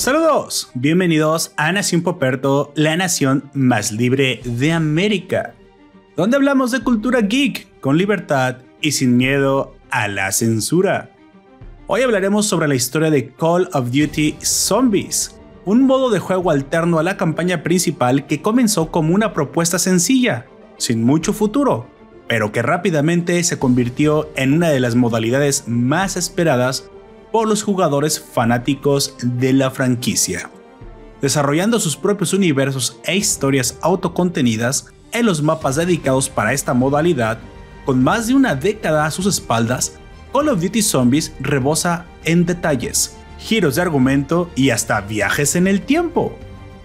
Saludos, bienvenidos a Nación Poperto, la nación más libre de América, donde hablamos de cultura geek con libertad y sin miedo a la censura. Hoy hablaremos sobre la historia de Call of Duty Zombies, un modo de juego alterno a la campaña principal que comenzó como una propuesta sencilla, sin mucho futuro, pero que rápidamente se convirtió en una de las modalidades más esperadas por los jugadores fanáticos de la franquicia, desarrollando sus propios universos e historias autocontenidas en los mapas dedicados para esta modalidad, con más de una década a sus espaldas, Call of Duty Zombies rebosa en detalles, giros de argumento y hasta viajes en el tiempo.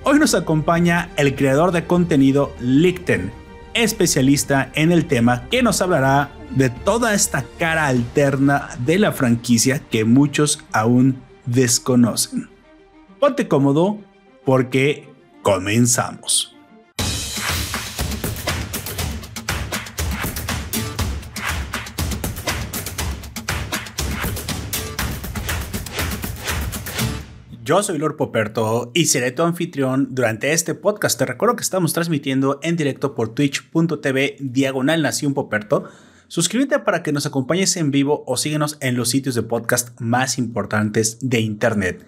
Hoy nos acompaña el creador de contenido Lichten, especialista en el tema que nos hablará de toda esta cara alterna de la franquicia que muchos aún desconocen. Ponte cómodo porque comenzamos. Yo soy Lord Poperto y seré tu anfitrión durante este podcast. Te recuerdo que estamos transmitiendo en directo por twitch.tv diagonal nación Poperto. Suscríbete para que nos acompañes en vivo o síguenos en los sitios de podcast más importantes de internet.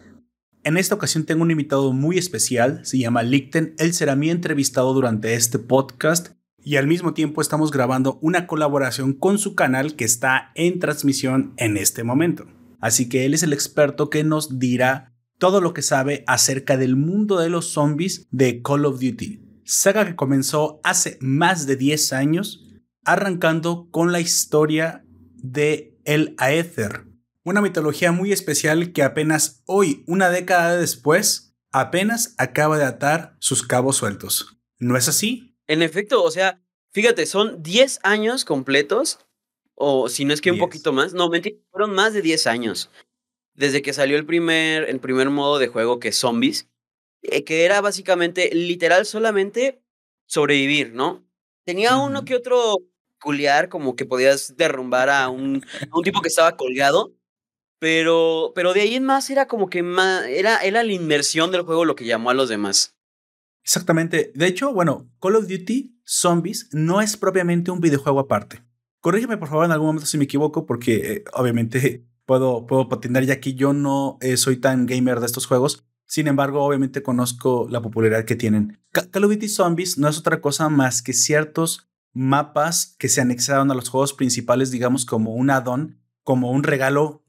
En esta ocasión tengo un invitado muy especial, se llama Lichten, él será mi entrevistado durante este podcast y al mismo tiempo estamos grabando una colaboración con su canal que está en transmisión en este momento. Así que él es el experto que nos dirá todo lo que sabe acerca del mundo de los zombies de Call of Duty, saga que comenzó hace más de 10 años, arrancando con la historia de El Aether, una mitología muy especial que apenas hoy, una década después, apenas acaba de atar sus cabos sueltos. ¿No es así? En efecto, o sea, fíjate, son 10 años completos, o si no es que un poquito más, no, mentira, fueron más de 10 años desde que salió el primer, el primer modo de juego que es Zombies, eh, que era básicamente literal solamente sobrevivir, ¿no? Tenía uno que otro culiar, como que podías derrumbar a un, un tipo que estaba colgado, pero, pero de ahí en más era como que más, era, era la inmersión del juego lo que llamó a los demás. Exactamente. De hecho, bueno, Call of Duty Zombies no es propiamente un videojuego aparte. Corrígeme por favor en algún momento si me equivoco, porque eh, obviamente puedo, puedo patinar, ya que yo no eh, soy tan gamer de estos juegos. Sin embargo, obviamente conozco la popularidad que tienen. Call of Duty Zombies no es otra cosa más que ciertos mapas que se anexaron a los juegos principales, digamos como un add-on, como un regalo,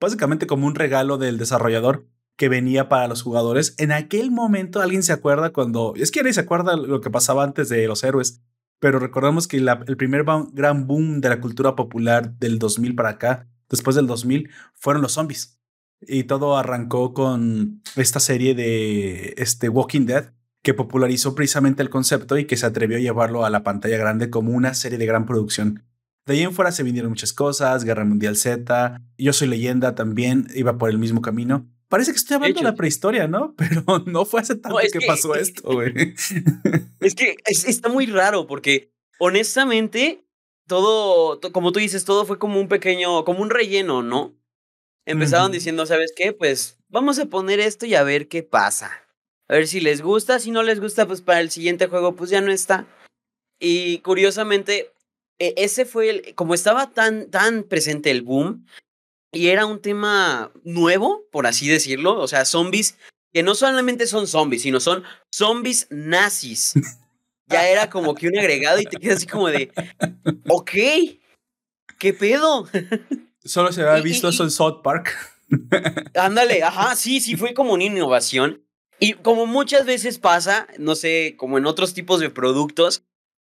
básicamente como un regalo del desarrollador que venía para los jugadores. En aquel momento, ¿alguien se acuerda cuando... Es que nadie se acuerda lo que pasaba antes de los héroes, pero recordamos que el primer gran boom de la cultura popular del 2000 para acá después del 2000 fueron los zombies. Y todo arrancó con esta serie de este Walking Dead que popularizó precisamente el concepto y que se atrevió a llevarlo a la pantalla grande como una serie de gran producción. De ahí en fuera se vinieron muchas cosas, Guerra Mundial Z, Yo Soy Leyenda también iba por el mismo camino. Parece que estoy hablando de, la prehistoria, ¿no? Pero no fue hace tanto que, pasó esto, güey. Es que está muy raro porque honestamente todo, como tú dices, todo fue como un pequeño, como un relleno, ¿no? Empezaron diciendo, ¿sabes qué? Pues vamos a poner esto y a ver qué pasa. A ver si les gusta, si no les gusta, pues para el siguiente juego, pues ya no está. Y curiosamente, e, ese fue el, como estaba tan, tan presente el boom, y era un tema nuevo, por así decirlo, o sea, zombies, que no solamente son zombies, sino son zombies nazis. Ya era como que un agregado y te quedas así como de, ok, ¿qué pedo? Solo se había visto eso en South Park. Ándale, ajá, sí, sí, fue como una innovación. Y como muchas veces pasa, no sé, como en otros tipos de productos,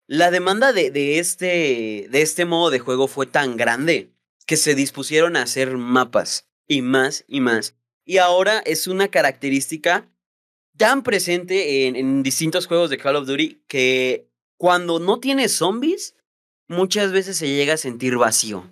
la demanda de, de, este, de este modo de juego fue tan grande que se dispusieron a hacer mapas y más y más. Y ahora es una característica tan presente en, distintos juegos de Call of Duty que cuando no tienes zombies, muchas veces se llega a sentir vacío.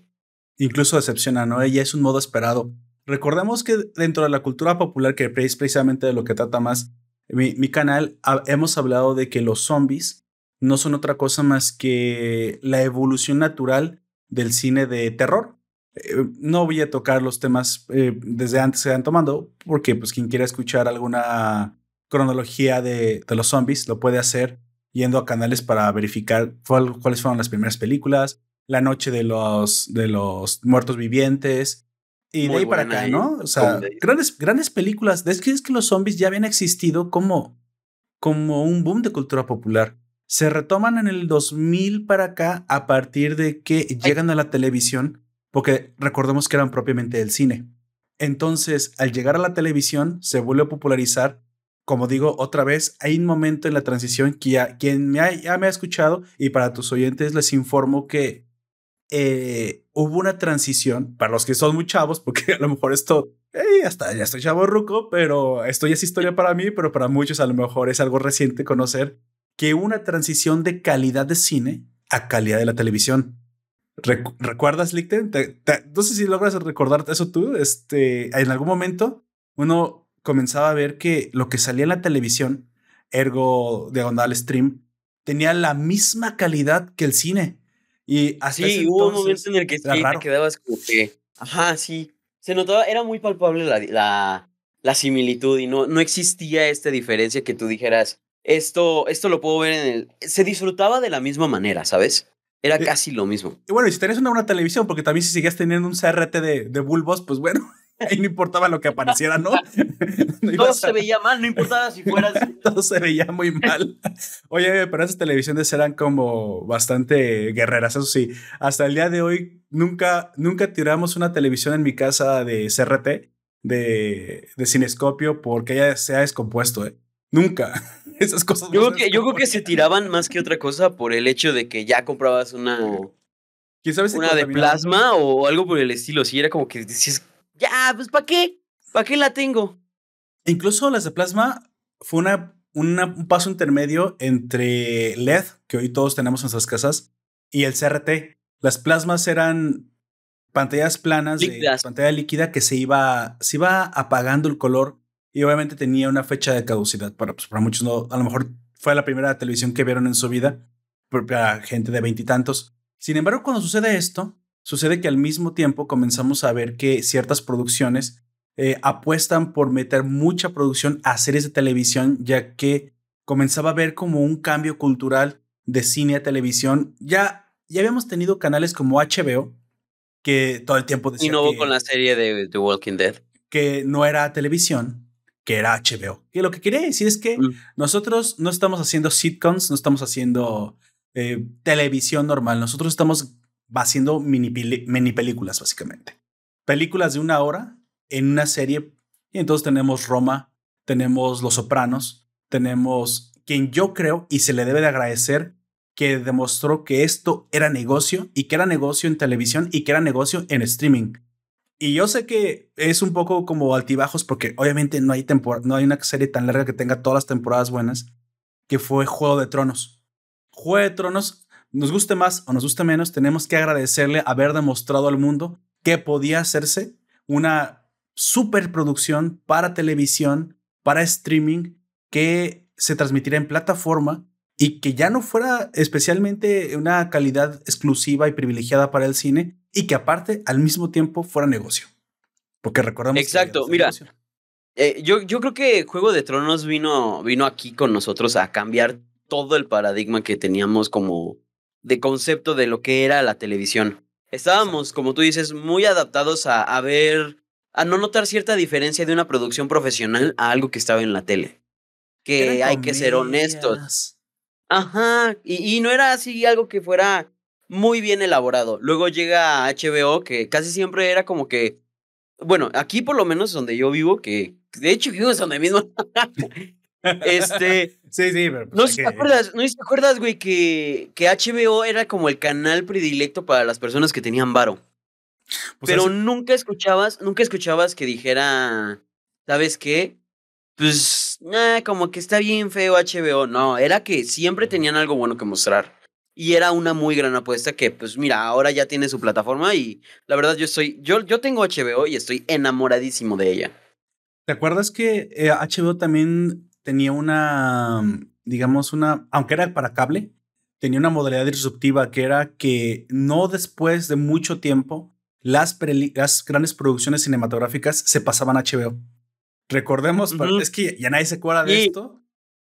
Incluso decepciona, ¿no? Ella es un modo esperado. Recordemos que dentro de la cultura popular, que es precisamente de lo que trata más mi, canal, hemos hablado de que los zombies no son otra cosa más que la evolución natural del cine de terror. Eh, no voy a tocar los temas eh, desde antes se han tomado, porque pues quien quiera escuchar alguna cronología de, de, los zombies lo puede hacer yendo a canales para verificar cuáles fueron las primeras películas, la noche de los, de los muertos vivientes, y de ahí para acá, ¿no? O sea, grandes, grandes películas. Es que, es que los zombies ya habían existido como, como un boom de cultura popular. Se retoman en el 2000 para acá a partir de que llegan a la televisión, porque recordemos que eran propiamente del cine. Entonces, al llegar a la televisión, se vuelve a popularizar. Como digo otra vez, hay un momento en la transición que quien me ha, ya me ha escuchado y para tus oyentes les informo que eh, hubo una transición para los que son muy chavos, porque a lo mejor esto, hasta ya estoy chavo ruco, pero esto ya es historia para mí, pero para muchos a lo mejor es algo reciente conocer que hubo una transición de calidad de cine a calidad de la televisión. ¿Recuerdas, Lichten? no sé si logras recordarte eso tú. Este, en algún momento uno comenzaba a ver que lo que salía en la televisión, ergo diagonal stream, tenía la misma calidad que el cine. Y así sí, hubo un momento en el que sí, te quedabas como que, ajá, sí, se notaba, era muy palpable la, la, la, similitud y no, no existía esta diferencia que tú dijeras, esto, esto lo puedo ver en el... Se disfrutaba de la misma manera, ¿sabes? Era casi lo mismo. Y bueno, y si tenías una, una televisión, porque también si seguías teniendo un CRT de, de bulbos, pues bueno, Ahí no importaba lo que apareciera, ¿no? Todo se veía mal, no importaba si fueras. Todo se veía muy mal. Oye, pero esas televisiones eran como bastante guerreras, eso sí. Hasta el día de hoy nunca, nunca tiramos una televisión en mi casa de CRT, de, de cinescopio, porque ella se ha descompuesto, ¿eh? Nunca. Esas cosas. Yo, creo que, yo creo que se tiraban más que otra cosa por el hecho de que ya comprabas una. ¿Quién sabe si una de plasma o algo por el estilo. Si era como que decías, ya, pues ¿para qué? ¿Para qué la tengo? Incluso las de plasma fue una, un paso intermedio entre LED, que hoy todos tenemos en nuestras casas, y el CRT. Las plasmas eran pantallas planas de pantalla líquida que se iba, se iba apagando el color y obviamente tenía una fecha de caducidad. Para, pues, para muchos no, a lo mejor fue la primera televisión que vieron en su vida, para gente de veintitantos. Sin embargo, cuando sucede esto, sucede que al mismo tiempo comenzamos a ver que ciertas producciones eh, apuestan por meter mucha producción a series de televisión, ya que comenzaba a ver como un cambio cultural de cine a televisión. Ya, ya habíamos tenido canales como HBO, que todo el tiempo decía Innovó con la serie de The Walking Dead. Que no era televisión, que era HBO. Y lo que quería decir es que mm. nosotros no estamos haciendo sitcoms, no estamos haciendo eh, televisión normal, nosotros estamos va haciendo mini, películas, básicamente. Películas de una hora en una serie. Y entonces tenemos Roma, tenemos Los Sopranos, tenemos quien yo creo y se le debe de agradecer que demostró que esto era negocio y que era negocio en televisión y que era negocio en streaming. Y yo sé que es un poco como altibajos porque obviamente no hay, no hay una serie tan larga que tenga todas las temporadas buenas, que fue Juego de Tronos. Juego de Tronos nos guste más o nos guste menos, tenemos que agradecerle haber demostrado al mundo que podía hacerse una superproducción para televisión, para streaming, que se transmitiera en plataforma y que ya no fuera especialmente una calidad exclusiva y privilegiada para el cine y que aparte al mismo tiempo fuera negocio. Porque recordamos. Exacto, mira. Eh, yo, yo creo que Juego de Tronos vino, vino aquí con nosotros a cambiar todo el paradigma que teníamos como, de concepto de lo que era la televisión. Estábamos, como tú dices, muy adaptados a, a ver, a no notar cierta diferencia de una producción profesional a algo que estaba en la tele. Que hay que ser honestos. Ajá, y, y no era así algo que fuera muy bien elaborado. Luego llega HBO, que casi siempre era como que, bueno, aquí por lo menos donde yo vivo, que de hecho vivo es donde mismo, Este. sí, sí, pero. Pues no, te acuerdas, no te acuerdas, güey, que, que HBO era como el canal predilecto para las personas que tenían varo. Pues pero nunca escuchabas, nunca escuchabas que dijera, ¿sabes qué? Pues, como que está bien feo HBO. No, era que siempre tenían algo bueno que mostrar. Y era una muy gran apuesta que, pues mira, ahora ya tiene su plataforma y la verdad yo estoy, yo, yo tengo HBO y estoy enamoradísimo de ella. ¿Te acuerdas que HBO eh, también tenía una, digamos, una, aunque era para cable, tenía una modalidad disruptiva que era que no después de mucho tiempo las, las grandes producciones cinematográficas se pasaban a HBO. Recordemos, es que ya nadie se acuerda de esto.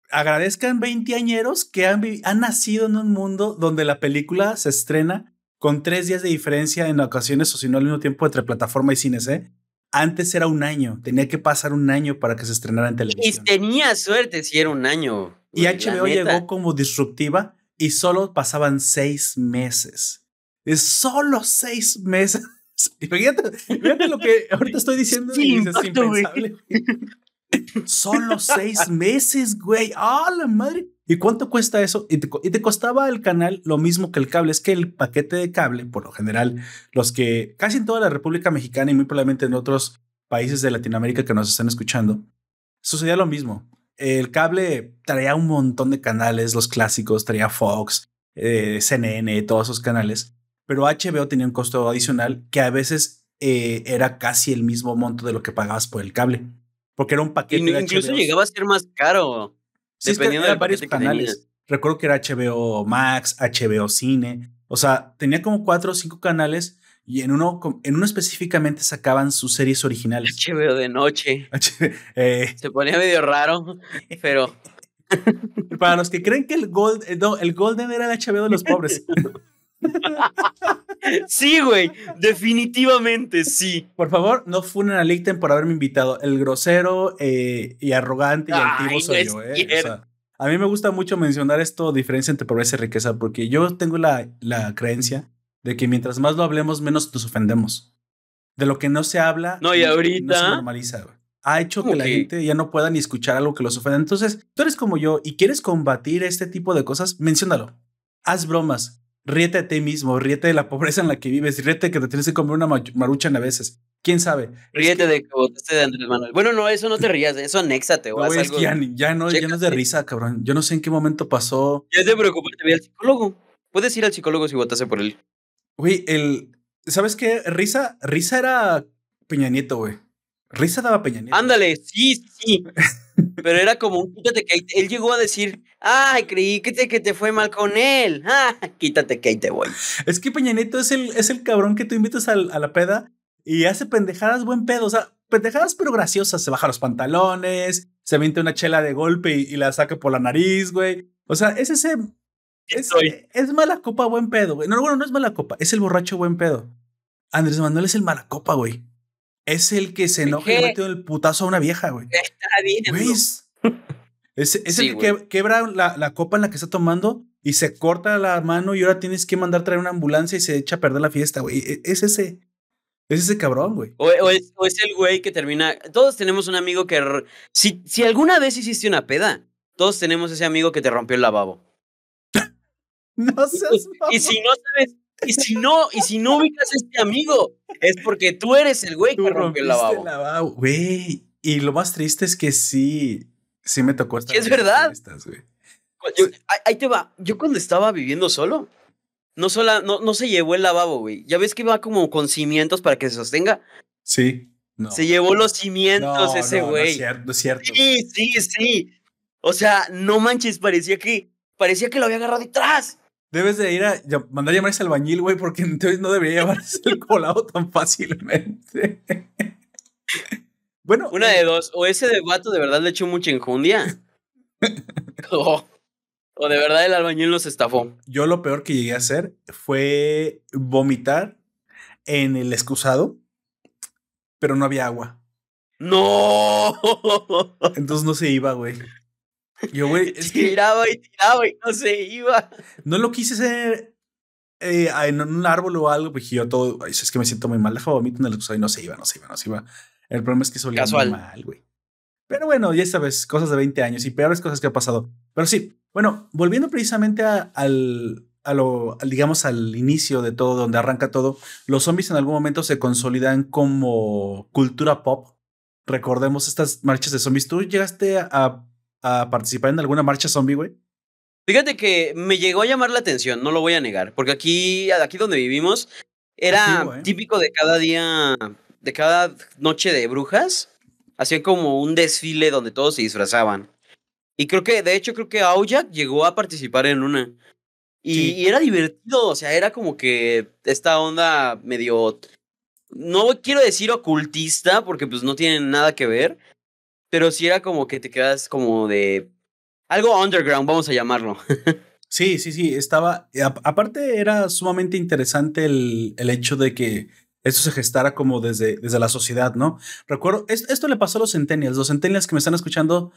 Agradezcan 20 añeros que han, han nacido en un mundo donde la película se estrena con tres días de diferencia en ocasiones o si no al mismo tiempo entre plataforma y cines, ¿eh? Antes era un año, tenía que pasar un año para que se estrenara en televisión. Y tenía suerte si era un año. Y HBO llegó como disruptiva y solo pasaban seis meses. Es solo seis meses. Fíjate, fíjate lo que ahorita estoy diciendo. Sí, es impensable. Solo seis meses, güey. ¡Ah, la madre! ¿Y cuánto cuesta eso? Y te, costaba el canal lo mismo que el cable. Es que el paquete de cable, por lo general, los que casi en toda la República Mexicana y muy probablemente en otros países de Latinoamérica que nos están escuchando, sucedía lo mismo. El cable traía un montón de canales, los clásicos, traía Fox, eh, CNN, todos esos canales, pero HBO tenía un costo adicional que a veces eh, era casi el mismo monto de lo que pagabas por el cable, porque era un paquete. de incluso llegaba a ser más caro. Sí, dependiendo de varios canales. Recuerdo que era HBO Max, HBO Cine. O sea, tenía como cuatro o cinco canales y en uno, en uno específicamente sacaban sus series originales. HBO de noche. Eh. Se ponía medio raro, pero. Para los que creen que el, Gold, eh, el Golden era el HBO de los pobres. Sí, güey, definitivamente sí. Por favor, no funen a Lichten por haberme invitado. El grosero eh, y arrogante y altivo soy yo, eh. a mí me gusta mucho mencionar esto, diferencia entre pobreza y riqueza, porque yo tengo la, la creencia de que mientras más lo hablemos, menos nos ofendemos. De lo que no se habla, no, y ahorita no se normaliza. Ha hecho que la gente ya no pueda ni escuchar algo que los ofenda. Entonces, tú eres como yo y quieres combatir este tipo de cosas, menciónalo. Haz bromas, ríete de ti mismo, ríete de la pobreza en la que vives, ríete que te tienes que comer una maruchan a veces. ¿Quién sabe? Ríete de que votaste de Andrés Manuel. Bueno, no, eso no te rías, eso anéxate. O no, es que ya, ya, no, ya no es de risa, cabrón. Yo no sé en qué momento pasó. Ya te preocupes, te voy al psicólogo. Puedes ir al psicólogo si votaste por él. Güey, el. ¿Sabes qué? Risa, Risa era Peña Nieto, güey. Risa daba Peña Nieto. Ándale, sí, sí. Pero era como un quítate que él llegó a decir, ay, creí que te, que te fue mal con él. Ah, quítate que ahí te voy. Es que Peña Nieto es el, es el cabrón que tú invitas a, la peda y hace pendejadas buen pedo. O sea, pendejadas pero graciosas. Se baja los pantalones, se miente una chela de golpe y, la saca por la nariz, güey. O sea, es ese. Es, es, mala copa buen pedo, güey. No, bueno, no es mala copa, es el borracho buen pedo. Andrés Manuel es el mala copa, güey. Es el que se enoja y mete el putazo a una vieja, güey. Está bien, güey. Es, el que quebra la, la, copa en la que está tomando y se corta la mano y ahora tienes que mandar traer una ambulancia y se echa a perder la fiesta, güey. E, es ese. Es ese cabrón, güey. O, es, el güey que termina. Todos tenemos un amigo que. Si, si alguna vez hiciste una peda, todos tenemos ese amigo que te rompió el lavabo. no seas. Y, y si no sabes y si no, y si no ubicas a este amigo, es porque tú eres el güey que rompió el lavabo. Güey. Y lo más triste es que sí, sí me tocó estar. es verdad. ahí te va. Yo cuando estaba viviendo solo, no, sola, no, no se llevó el lavabo, güey. Ya ves que va como con cimientos para que se sostenga. Sí. Se llevó los cimientos ese güey. No, es cierto, es cierto. Sí, sí, sí. O sea, no manches, parecía que, parecía que lo había agarrado detrás. Debes de ir a mandar a llamarse albañil, güey, porque entonces no debería llevarse el colado tan fácilmente. bueno. Una de eh, dos. O ese de vato de verdad le echó mucha enjundia. o, o de verdad el albañil nos estafó. Yo lo peor que llegué a hacer fue vomitar en el excusado, pero no había agua. ¡No! Entonces no se iba, güey. Yo, güey, es que. Tiraba y tiraba y no se iba. No lo quise hacer eh, en un árbol o algo, pues yo todo. Es que me siento muy mal. Deja vomito en el y no se iba, no se iba, no se iba. El problema es que se olía muy mal, güey. Pero bueno, ya sabes, cosas de 20 años y peores cosas que ha pasado. Pero sí, bueno, volviendo precisamente al, a lo, digamos, al inicio de todo, donde arranca todo, los zombies en algún momento se consolidan como cultura pop. Recordemos estas marchas de zombies. ¿Tú llegaste a a participar en alguna marcha zombie, güey? Fíjate que me llegó a llamar la atención, no lo voy a negar, porque aquí, aquí donde vivimos, era ¿eh? típico de cada día, de cada noche de brujas, hacían como un desfile donde todos se disfrazaban. Y creo que, de hecho, creo que Aujak llegó a participar en una. Y, y, era divertido, o sea, era como que esta onda medio no quiero decir ocultista, porque pues no tienen nada que ver, pero sí era como que te quedas como de algo underground, vamos a llamarlo. Sí, sí, sí, estaba, aparte era sumamente interesante el, el hecho de que esto se gestara como desde, desde la sociedad, ¿no? Recuerdo, esto, le pasó a los centennials, los centennials que me están escuchando,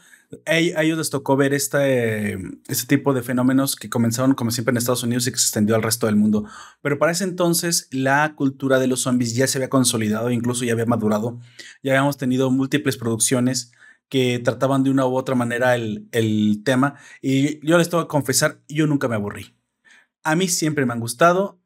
a, ellos les tocó ver este, este tipo de fenómenos que comenzaron como siempre en Estados Unidos y que se extendió al resto del mundo. Pero para ese entonces la cultura de los zombies ya se había consolidado, incluso ya había madurado, ya habíamos tenido múltiples producciones que trataban de una u otra manera el, el tema y yo les tengo que confesar, yo nunca me aburrí. A mí siempre me han gustado,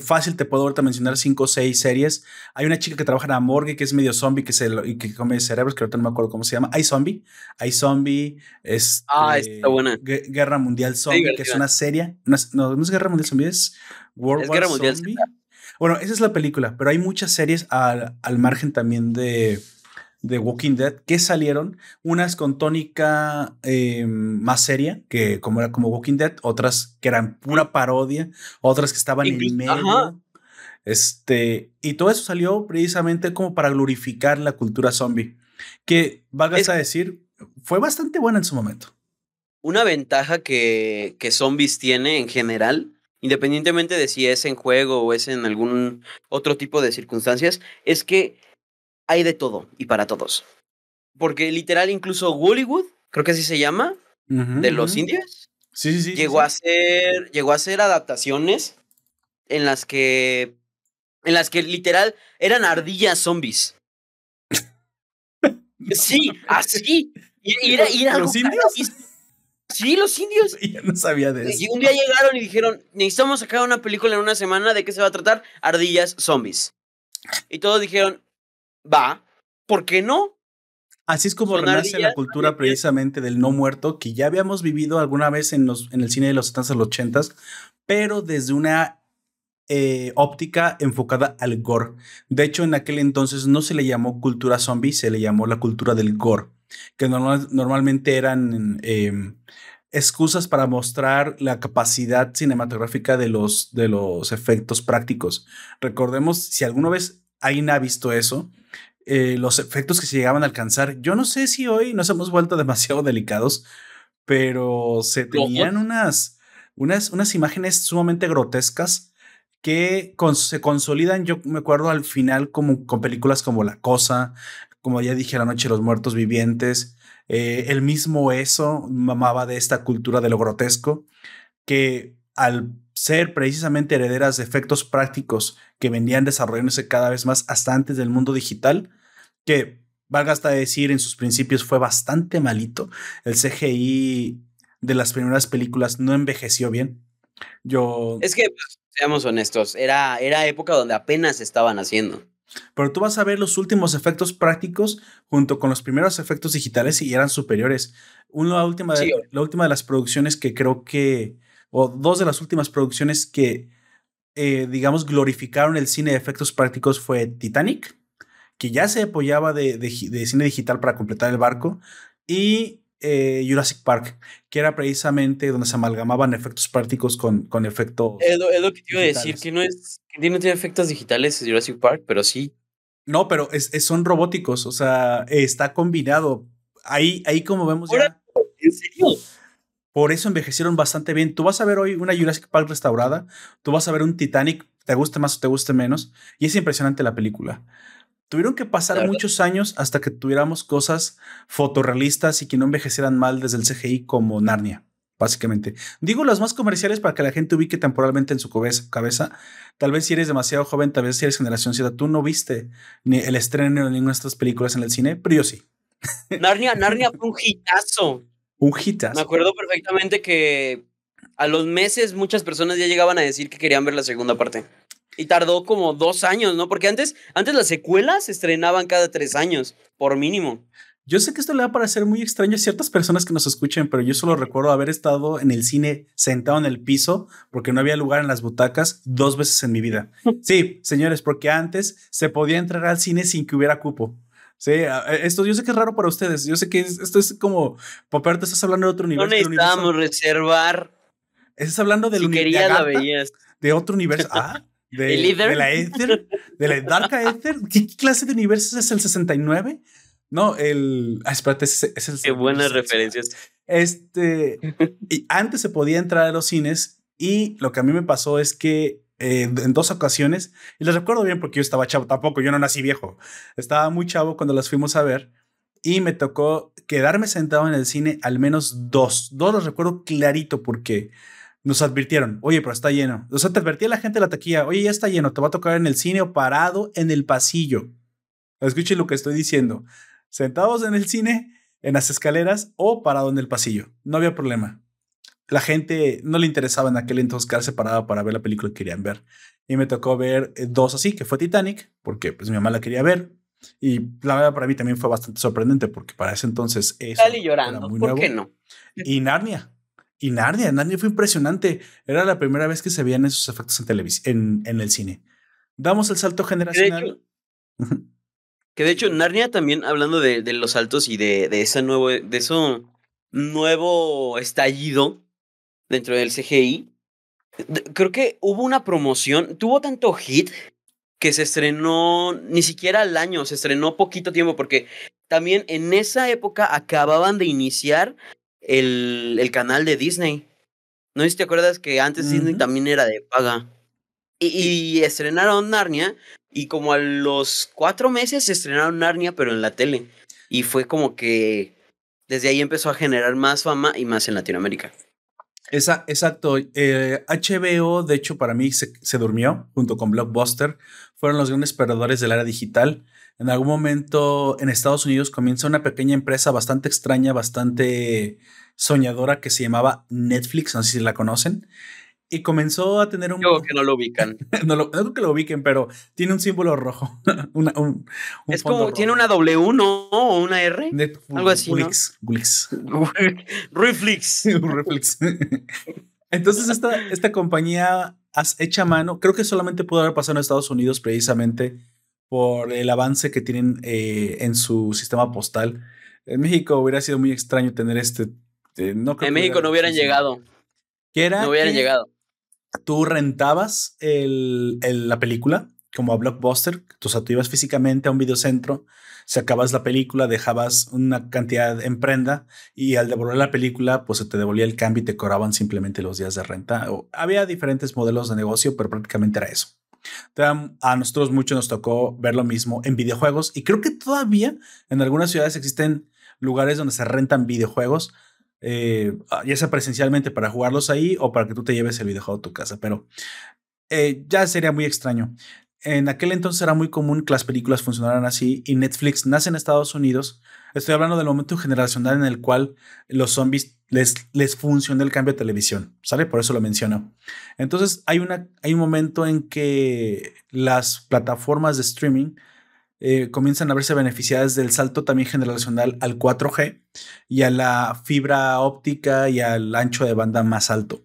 fácil te puedo ahorita mencionar cinco o seis series. Hay una chica que trabaja en la morgue que es medio zombie que, se, y que come cerebros, que ahorita no me acuerdo cómo se llama. Hay zombie, hay zombie, es ah, está buena. Guerra Mundial Zombie, que es una serie. no, no es Guerra Mundial Zombie, es World es War Guerra Mundial Zombie. Bueno, esa es la película, pero hay muchas series al, al margen también de, de Walking Dead que salieron, unas con tónica eh, más seria, que como era como Walking Dead, otras que eran pura parodia, otras que estaban en medio. Este, y todo eso salió precisamente como para glorificar la cultura zombie, que valga a decir, fue bastante buena en su momento. Una ventaja que, que Zombies tiene en general, independientemente de si es en juego o es en algún otro tipo de circunstancias, es que hay de todo y para todos. Porque literal, incluso Hollywood, creo que así se llama, de los indios. Sí, sí, sí. Llegó a ser. Llegó a hacer adaptaciones en las que. En las que literal eran ardillas zombies. sí, así. Y, era, ¿Los indios? Sí, los indios. Ya no sabía de eso. Y un día llegaron y dijeron: Necesitamos sacar una película en una semana. ¿De qué se va a tratar? Ardillas zombies. Y todos dijeron: va, ¿por qué no? Así es como renace la cultura precisamente del no muerto, que ya habíamos vivido alguna vez en, los, en el cine de los 70s, los 80s, pero desde una eh, óptica enfocada al gore. De hecho, en aquel entonces no se le llamó cultura zombie, se le llamó la cultura del gore, que normalmente eran em, excusas para mostrar la capacidad cinematográfica de los, de los efectos prácticos. Recordemos, si alguna vez alguien ha visto eso, eh, los efectos que se llegaban a alcanzar. Yo no sé si hoy nos hemos vuelto demasiado delicados, pero se tenían unas, unas, unas imágenes sumamente grotescas que se consolidan, yo me acuerdo al final como con películas como La Cosa, como ya dije, La Noche de los Muertos Vivientes, eh, el mismo eso mamaba de esta cultura de lo grotesco, que al ser precisamente herederas de efectos prácticos que venían desarrollándose cada vez más hasta antes del mundo digital, que valga hasta decir en sus principios fue bastante malito. El CGI de las primeras películas no envejeció bien. Yo... Es que, pues, seamos honestos, era, era época donde apenas estaban haciendo. Pero tú vas a ver los últimos efectos prácticos junto con los primeros efectos digitales y eran superiores. Una última la última de las producciones que creo que o dos de las últimas producciones que, eh, digamos, glorificaron el cine de efectos prácticos fue Titanic, que ya se apoyaba de, cine digital para completar el barco, y eh, Jurassic Park, que era precisamente donde se amalgamaban efectos prácticos con, con efectos. Es lo, que te iba a decir, que no, es, que no tiene efectos digitales Jurassic Park, pero sí. No, pero es, son robóticos, o sea, está combinado. Ahí, ahí como vemos ya. ¿En serio? Por eso envejecieron bastante bien. Tú vas a ver hoy una Jurassic Park restaurada, tú vas a ver un Titanic, te guste más o te guste menos, y es impresionante la película. Tuvieron que pasar muchos años hasta que tuviéramos cosas fotorrealistas y que no envejecieran mal desde el CGI como Narnia, básicamente. Digo las más comerciales para que la gente ubique temporalmente en su cabeza. Tal vez si eres demasiado joven, tal vez si eres generación Z, tú no viste ni el estreno de ninguna de estas películas en el cine, pero yo sí. Narnia, Narnia fue un hitazo. Un hitazo. Me acuerdo perfectamente que a los meses muchas personas ya llegaban a decir que querían ver la segunda parte. Y tardó como dos años, ¿no? Porque antes, antes las secuelas se estrenaban cada tres años, por mínimo. Yo sé que esto le va a parecer muy extraño a ciertas personas que nos escuchen, pero yo solo recuerdo haber estado en el cine sentado en el piso porque no había lugar en las butacas dos veces en mi vida. Sí, señores, porque antes se podía entrar al cine sin que hubiera cupo. Sí, esto yo sé que es raro para ustedes. Yo sé que esto es como, Popper, te estás hablando de otro universo. No necesitamos reservar. Estás hablando del universo. de, de otro universo. ah, de, ¿El de la Ether, de la Dark Ether. ¿Qué clase de universo es el 69? No, el. Ah, espérate, es el. Qué buenas referencias. Este. y antes se podía entrar a los cines y lo que a mí me pasó es que eh, en dos ocasiones, y les recuerdo bien porque yo estaba chavo, tampoco, yo no nací viejo, estaba muy chavo cuando las fuimos a ver y me tocó quedarme sentado en el cine al menos dos, dos los recuerdo clarito porque nos advirtieron, oye, pero está lleno. O sea, te advertía la gente de la taquilla, oye, ya está lleno, te va a tocar en el cine o parado en el pasillo. Escuchen lo que estoy diciendo. Sentados en el cine, en las escaleras o parado en el pasillo. No había problema. La gente no le interesaba en aquel entonces quedarse parada para ver la película que querían ver. Y me tocó ver eh, dos así, que fue Titanic, porque pues mi mamá la quería ver. Y la verdad para mí también fue bastante sorprendente, porque para ese entonces... Eso Dale llorando, ¿por qué no? Y Narnia. Y Narnia, Narnia fue impresionante. Era la primera vez que se veían esos efectos en televisión, en, el cine. Damos el salto generacional. Que de hecho, Narnia también, hablando de, los saltos y de, de ese nuevo, de eso nuevo estallido dentro del CGI, creo que hubo una promoción, tuvo tanto hit que se estrenó ni siquiera al año, se estrenó poquito tiempo, porque también en esa época acababan de iniciar el, el canal de Disney. No sé si te acuerdas que antes Disney también era de paga. Y, estrenaron Narnia y como a los cuatro meses estrenaron Narnia pero en la tele. Y fue como que desde ahí empezó a generar más fama y más en Latinoamérica. Esa, exacto. HBO, eh, de hecho, para mí se, se, durmió junto con Blockbuster. Fueron los grandes perdedores del área digital. En algún momento en Estados Unidos comienza una pequeña empresa bastante extraña, bastante soñadora que se llamaba Netflix, no sé si la conocen. Y comenzó a tener un... Creo que no lo ubican. no, lo, creo que lo ubiquen, pero tiene un símbolo rojo. un, es como, tiene una W, ¿no? O una R. Algo así, Gulix, ¿no? Entonces esta, esta compañía hecha mano, creo que solamente pudo haber pasado en Estados Unidos precisamente por el avance que tienen eh, en su sistema postal. En México hubiera sido muy extraño tener este en México no hubieran llegado. ¿Qué era? No hubieran llegado. Tú rentabas el, la película como a Blockbuster, o sea, tú ibas físicamente a un videocentro, sacabas la película, dejabas una cantidad en prenda y al devolver la película, pues se te devolvía el cambio y te cobraban simplemente los días de renta. O, había diferentes modelos de negocio, pero prácticamente era eso. A nosotros mucho nos tocó ver lo mismo en videojuegos y creo que todavía en algunas ciudades existen lugares donde se rentan videojuegos eh, ya sea presencialmente para jugarlos ahí o para que tú te lleves el videojuego a tu casa, pero eh, ya sería muy extraño. En aquel entonces era muy común que las películas funcionaran así y Netflix nace en Estados Unidos. Estoy hablando del momento generacional en el cual los zombies les, les funciona el cambio de televisión, ¿sale? Por eso lo menciono. Entonces hay, una, hay un momento en que las plataformas de streaming eh, comienzan a verse beneficiadas del salto también generacional al 4G y a la fibra óptica y al ancho de banda más alto.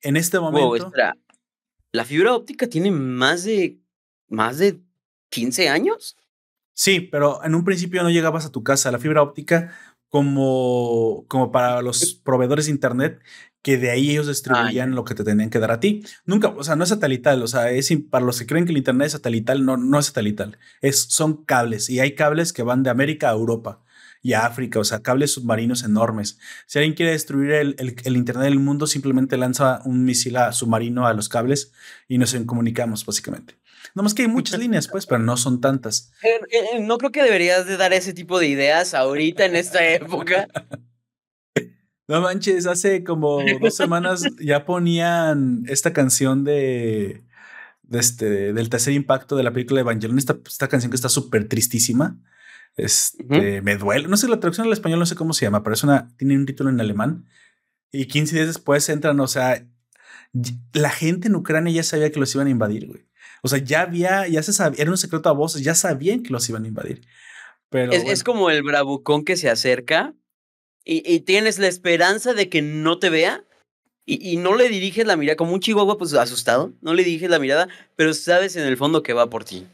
En este momento. ¿La fibra óptica tiene más de, más de 15 años? Sí, pero en un principio no llegabas a tu casa. La fibra óptica, como, como para los proveedores de Internet, que de ahí ellos distribuían lo que te tenían que dar a ti. Nunca, o sea, no es satelital, o sea, es para los que creen que el internet es satelital, no, no es satelital, es, son cables y hay cables que van de América a Europa y a África, o sea, cables submarinos enormes. Si alguien quiere destruir el, el, internet del mundo, simplemente lanza un misil submarino a los cables y nos comunicamos, básicamente. No más que hay muchas líneas, pues, pero no son tantas. Eh, eh, no creo que deberías de dar ese tipo de ideas ahorita en esta época. No manches, hace como dos semanas ya ponían esta canción de, este, del tercer impacto de la película de Evangelion, esta, esta canción que está súper tristísima. Este, Me duele, no sé la traducción al español, no sé cómo se llama, pero es una, tiene un título en alemán. Y 15 días después entran, o sea, la gente en Ucrania ya sabía que los iban a invadir, güey. O sea, ya había, ya se sabía, era un secreto a voces, ya sabían que los iban a invadir. Pero es, es como el bravucón que se acerca y, tienes la esperanza de que no te vea y, no le diriges la mirada, como un chihuahua pues asustado, no le diriges la mirada, pero sabes en el fondo que va por ti.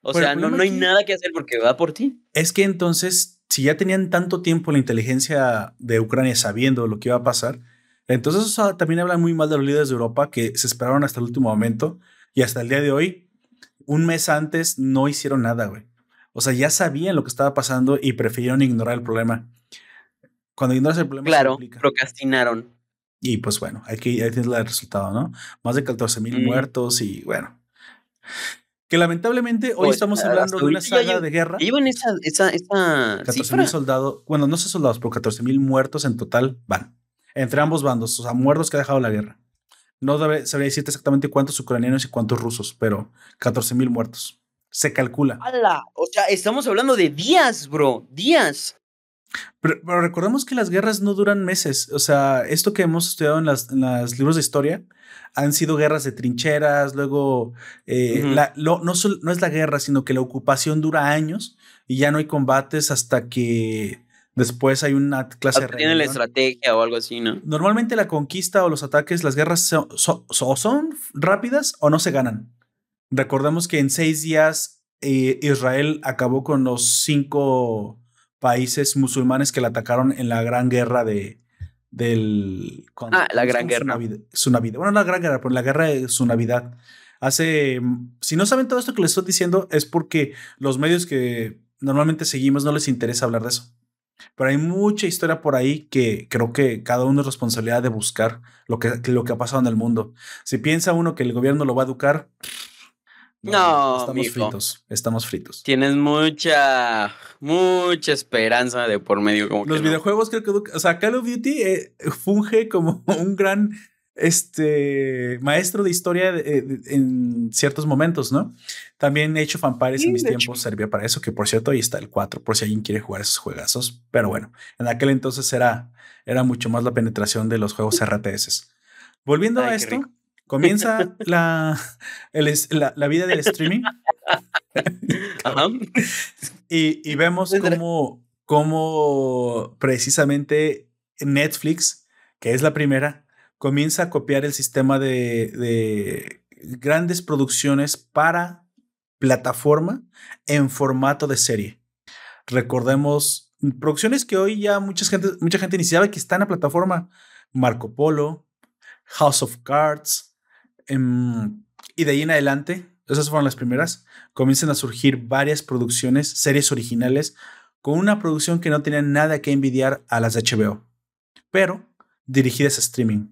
O sea, no, no hay nada que hacer porque va por ti. Es que entonces, si ya tenían tanto tiempo la inteligencia de Ucrania sabiendo lo que iba a pasar, entonces también habla muy mal de los líderes de Europa que se esperaron hasta el último momento Y hasta el día de hoy, un mes antes, no hicieron nada, güey. O sea, ya sabían lo que estaba pasando y prefirieron ignorar el problema. Cuando ignoras el problema, claro, procrastinaron. Y pues bueno, aquí ahí tienes el resultado, ¿no? Más de 14 mil muertos y bueno. Que lamentablemente hoy estamos hablando de una saga de guerra. Llevan esa, esa, esa 14 mil soldados, bueno, no sé soldados, pero 14 mil muertos en total van. Entre ambos bandos, o sea, muertos que ha dejado la guerra. No sabría decirte exactamente cuántos ucranianos y cuántos rusos, pero 14 mil muertos. Se calcula. ¡Hala! O sea, estamos hablando de días, bro. Días. Pero, recordemos que las guerras no duran meses. O sea, esto que hemos estudiado en los libros de historia han sido guerras de trincheras, luego eh, no, no, es la guerra, sino que la ocupación dura años y ya no hay combates hasta que después hay una clase de... Tienen la estrategia o algo así, ¿no? Normalmente la conquista o los ataques, las guerras son, son, rápidas o no se ganan. Recordemos que en seis días eh, Israel acabó con los cinco países musulmanes que la atacaron en la gran guerra de del ah, la gran guerra su Navidad. Bueno, no la gran guerra, pero la guerra de su Navidad. Hace si no saben todo esto que les estoy diciendo es porque los medios que normalmente seguimos no les interesa hablar de eso. Pero hay mucha historia por ahí que creo que cada uno es responsabilidad de buscar lo que, lo que ha pasado en el mundo. Si piensa uno que el gobierno lo va a educar, no, estamos fritos, estamos fritos. Tienes mucha, mucha esperanza de por medio. Como Los videojuegos creo que, o sea, Call of Duty eh, funge como un gran este maestro de historia en ciertos momentos, ¿no? También Age of Empires en mis tiempos servía para eso, que por cierto ahí está el 4, por si alguien quiere jugar esos juegazos. Pero bueno, en aquel entonces era, era mucho más la penetración de los juegos RTS. Volviendo a esto, Comienza la, la, vida del streaming. Y, vemos cómo, cómo precisamente Netflix, que es la primera, comienza a copiar el sistema de, de grandes producciones para plataforma en formato de serie. Recordemos producciones que hoy ya mucha gente, mucha gente ni sabe que están a plataforma. Marco Polo, House of Cards, Em, y de ahí en adelante, esas fueron las primeras, comienzan a surgir varias producciones, series originales, con una producción que no tenía nada que envidiar a las de HBO, pero dirigidas a streaming.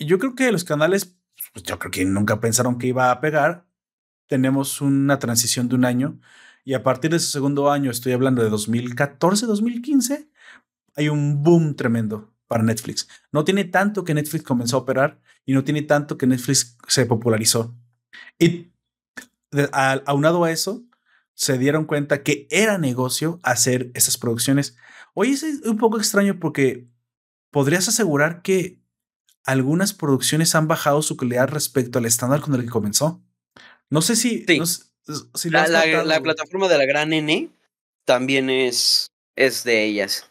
Y yo creo que los canales, pues yo creo que nunca pensaron que iba a pegar. Tenemos una transición de un año y a partir de ese segundo año, estoy hablando de 2014, 2015, hay un boom tremendo para Netflix. No tiene tanto que Netflix comenzó a operar y no tiene tanto que Netflix se popularizó. Y aunado a eso, se dieron cuenta que era negocio hacer esas producciones. Hoy es un poco extraño porque podrías asegurar que algunas producciones han bajado su calidad respecto al estándar con el que comenzó. No sé si... la, la, plataforma de la gran N también es, es de ellas.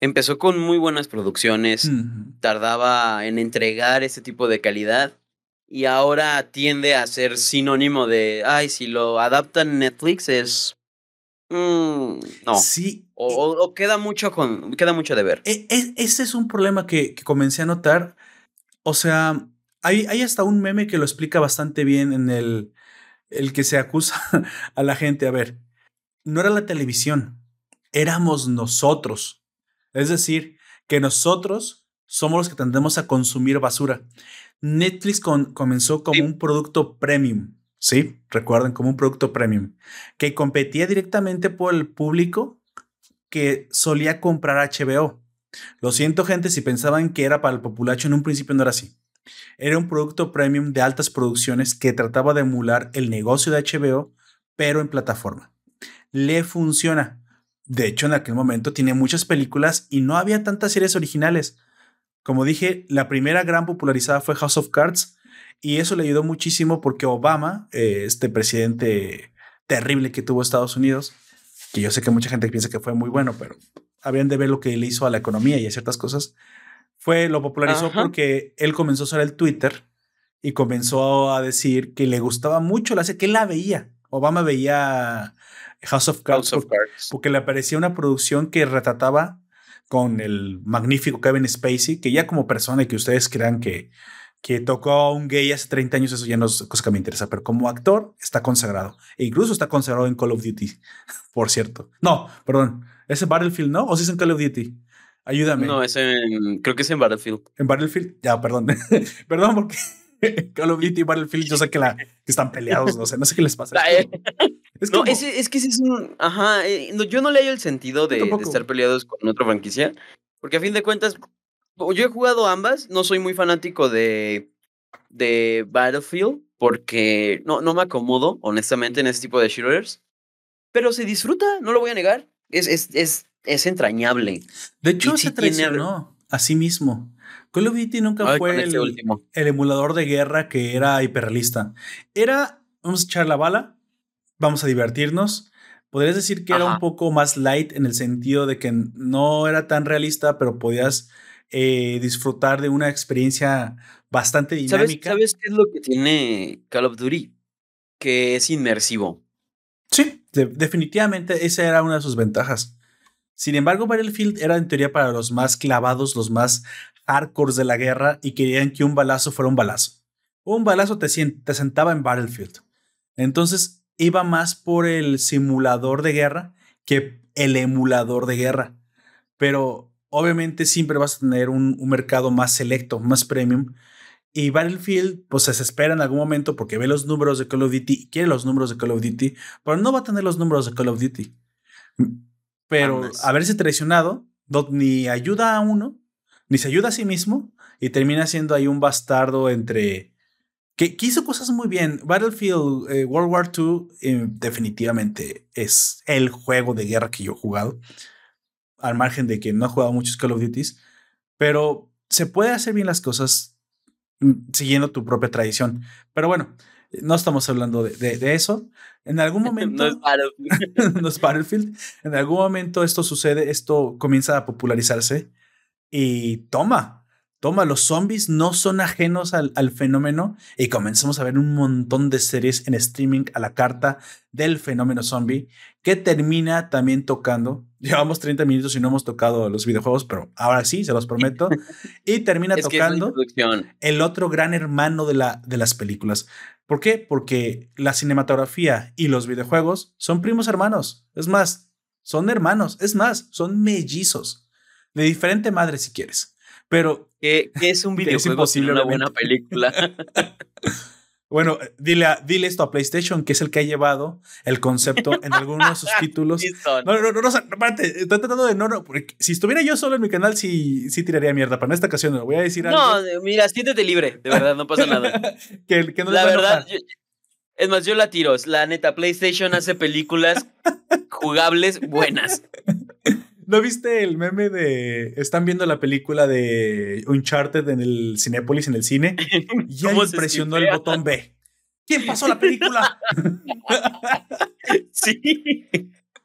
Empezó con muy buenas producciones, tardaba en entregar ese tipo de calidad y ahora tiende a ser sinónimo de, ay, si lo adaptan Netflix es... Mm, no. Sí. O, queda, mucho con, queda mucho de ver. E, e, ese es un problema que, comencé a notar. O sea, hay, hay hasta un meme que lo explica bastante bien en el, el que se acusa a la gente. A ver, no era la televisión, éramos nosotros es decir, que nosotros somos los que tendemos a consumir basura. Netflix comenzó como un producto premium, ¿sí? Recuerden, como un producto premium, que competía directamente por el público que solía comprar HBO. Lo siento, gente, si pensaban que era para el populacho, en un principio no era así. Era un producto premium de altas producciones que trataba de emular el negocio de HBO, pero en plataforma. Le funciona. De hecho, en aquel momento tiene muchas películas y no había tantas series originales. Como dije, la primera gran popularizada fue House of Cards y eso le ayudó muchísimo porque Obama, eh, este presidente terrible que tuvo Estados Unidos, que yo sé que mucha gente piensa que fue muy bueno, pero habían de ver lo que le hizo a la economía y a ciertas cosas, fue lo popularizó porque él comenzó a usar el Twitter y comenzó a decir que le gustaba mucho la serie, que él la veía. Obama veía House of Cards, porque, le parecía una producción que retrataba con el magnífico Kevin Spacey, que ya como persona y que ustedes crean que, Que tocó a un gay hace 30 años, eso ya no es cosa que me interesa, pero como actor está consagrado. E incluso está consagrado en Call of Duty, por cierto. No, perdón, ese Battlefield, ¿no? ¿O si es en Call of Duty? Ayúdame. No, es en, creo que es en Battlefield. En Battlefield, ya, perdón. perdón porque Call of Duty y Battlefield, yo sé que, la, que están peleados, no sé, no sé qué les pasa. es no, es, es, que ese es un. Ajá, eh, yo no le hallo el sentido de, de, estar peleados con otra franquicia, porque a fin de cuentas, yo he jugado ambas, no soy muy fanático de, de Battlefield, porque no, no me acomodo, honestamente, en este tipo de shooters, pero se disfruta, no lo voy a negar. Es, es, es, es entrañable. De hecho, se traicionó a sí mismo. Call of Duty nunca fue el, el, emulador de guerra que era hiperrealista. Era, vamos a echar la bala, vamos a divertirnos. Podrías decir que era un poco más light en el sentido de que no era tan realista, pero podías eh, disfrutar de una experiencia bastante dinámica. ¿Sabes, qué es lo que tiene Call of Duty? Que es inmersivo. Sí, definitivamente esa era una de sus ventajas. Sin embargo, Battlefield era en teoría para los más clavados, los más hardcores de la guerra y querían que un balazo fuera un balazo. Un balazo te, sentaba en Battlefield. Entonces iba más por el simulador de guerra que el emulador de guerra. Pero obviamente siempre vas a tener un mercado más selecto, más premium. Y Battlefield, pues se espera en algún momento porque ve los números de Call of Duty y quiere los números de Call of Duty, pero no va a tener los números de Call of Duty. Pero haberse traicionado ni ayuda a uno, ni se ayuda a sí mismo, y termina siendo ahí un bastardo entre. que, hizo cosas muy bien. Battlefield eh, World War II eh, definitivamente es el juego de guerra que yo he jugado, al margen de que no he jugado muchos Call of Duties, pero se puede hacer bien las cosas siguiendo tu propia tradición. Pero bueno, no estamos hablando de, de, eso. En algún momento. no, es Battlefield. no es Battlefield. En algún momento esto sucede, esto comienza a popularizarse y toma. Toma, los zombies no son ajenos al, al, fenómeno y comenzamos a ver un montón de series en streaming a la carta del fenómeno zombie que termina también tocando. Llevamos 30 minutos y no hemos tocado los videojuegos, pero ahora sí, se los prometo. Y termina tocando el otro gran hermano de, la, de las películas. ¿Por qué? Porque la cinematografía y los videojuegos son primos hermanos. Es más, son hermanos. Es más, son mellizos. De diferente madre si quieres. Pero... ¿Qué, es un videojuego es una buena película? Bueno, dile, dile esto a PlayStation, que es el que ha llevado el concepto en algunos de sus títulos. No, no, no, no, no estoy tratando de no, no, porque si estuviera yo solo en mi canal, sí, sí tiraría mierda, pero en esta ocasión no, voy a decir algo. No, mira, siéntete libre, de verdad, no pasa nada. que, que no la verdad, es más, yo la tiro, la neta, PlayStation hace películas jugables buenas. ¿No viste el meme de. Están viendo la película de Uncharted en el Cinépolis, en el cine? Y ya impresionó el botón B. ¿Quién pasó la película? sí.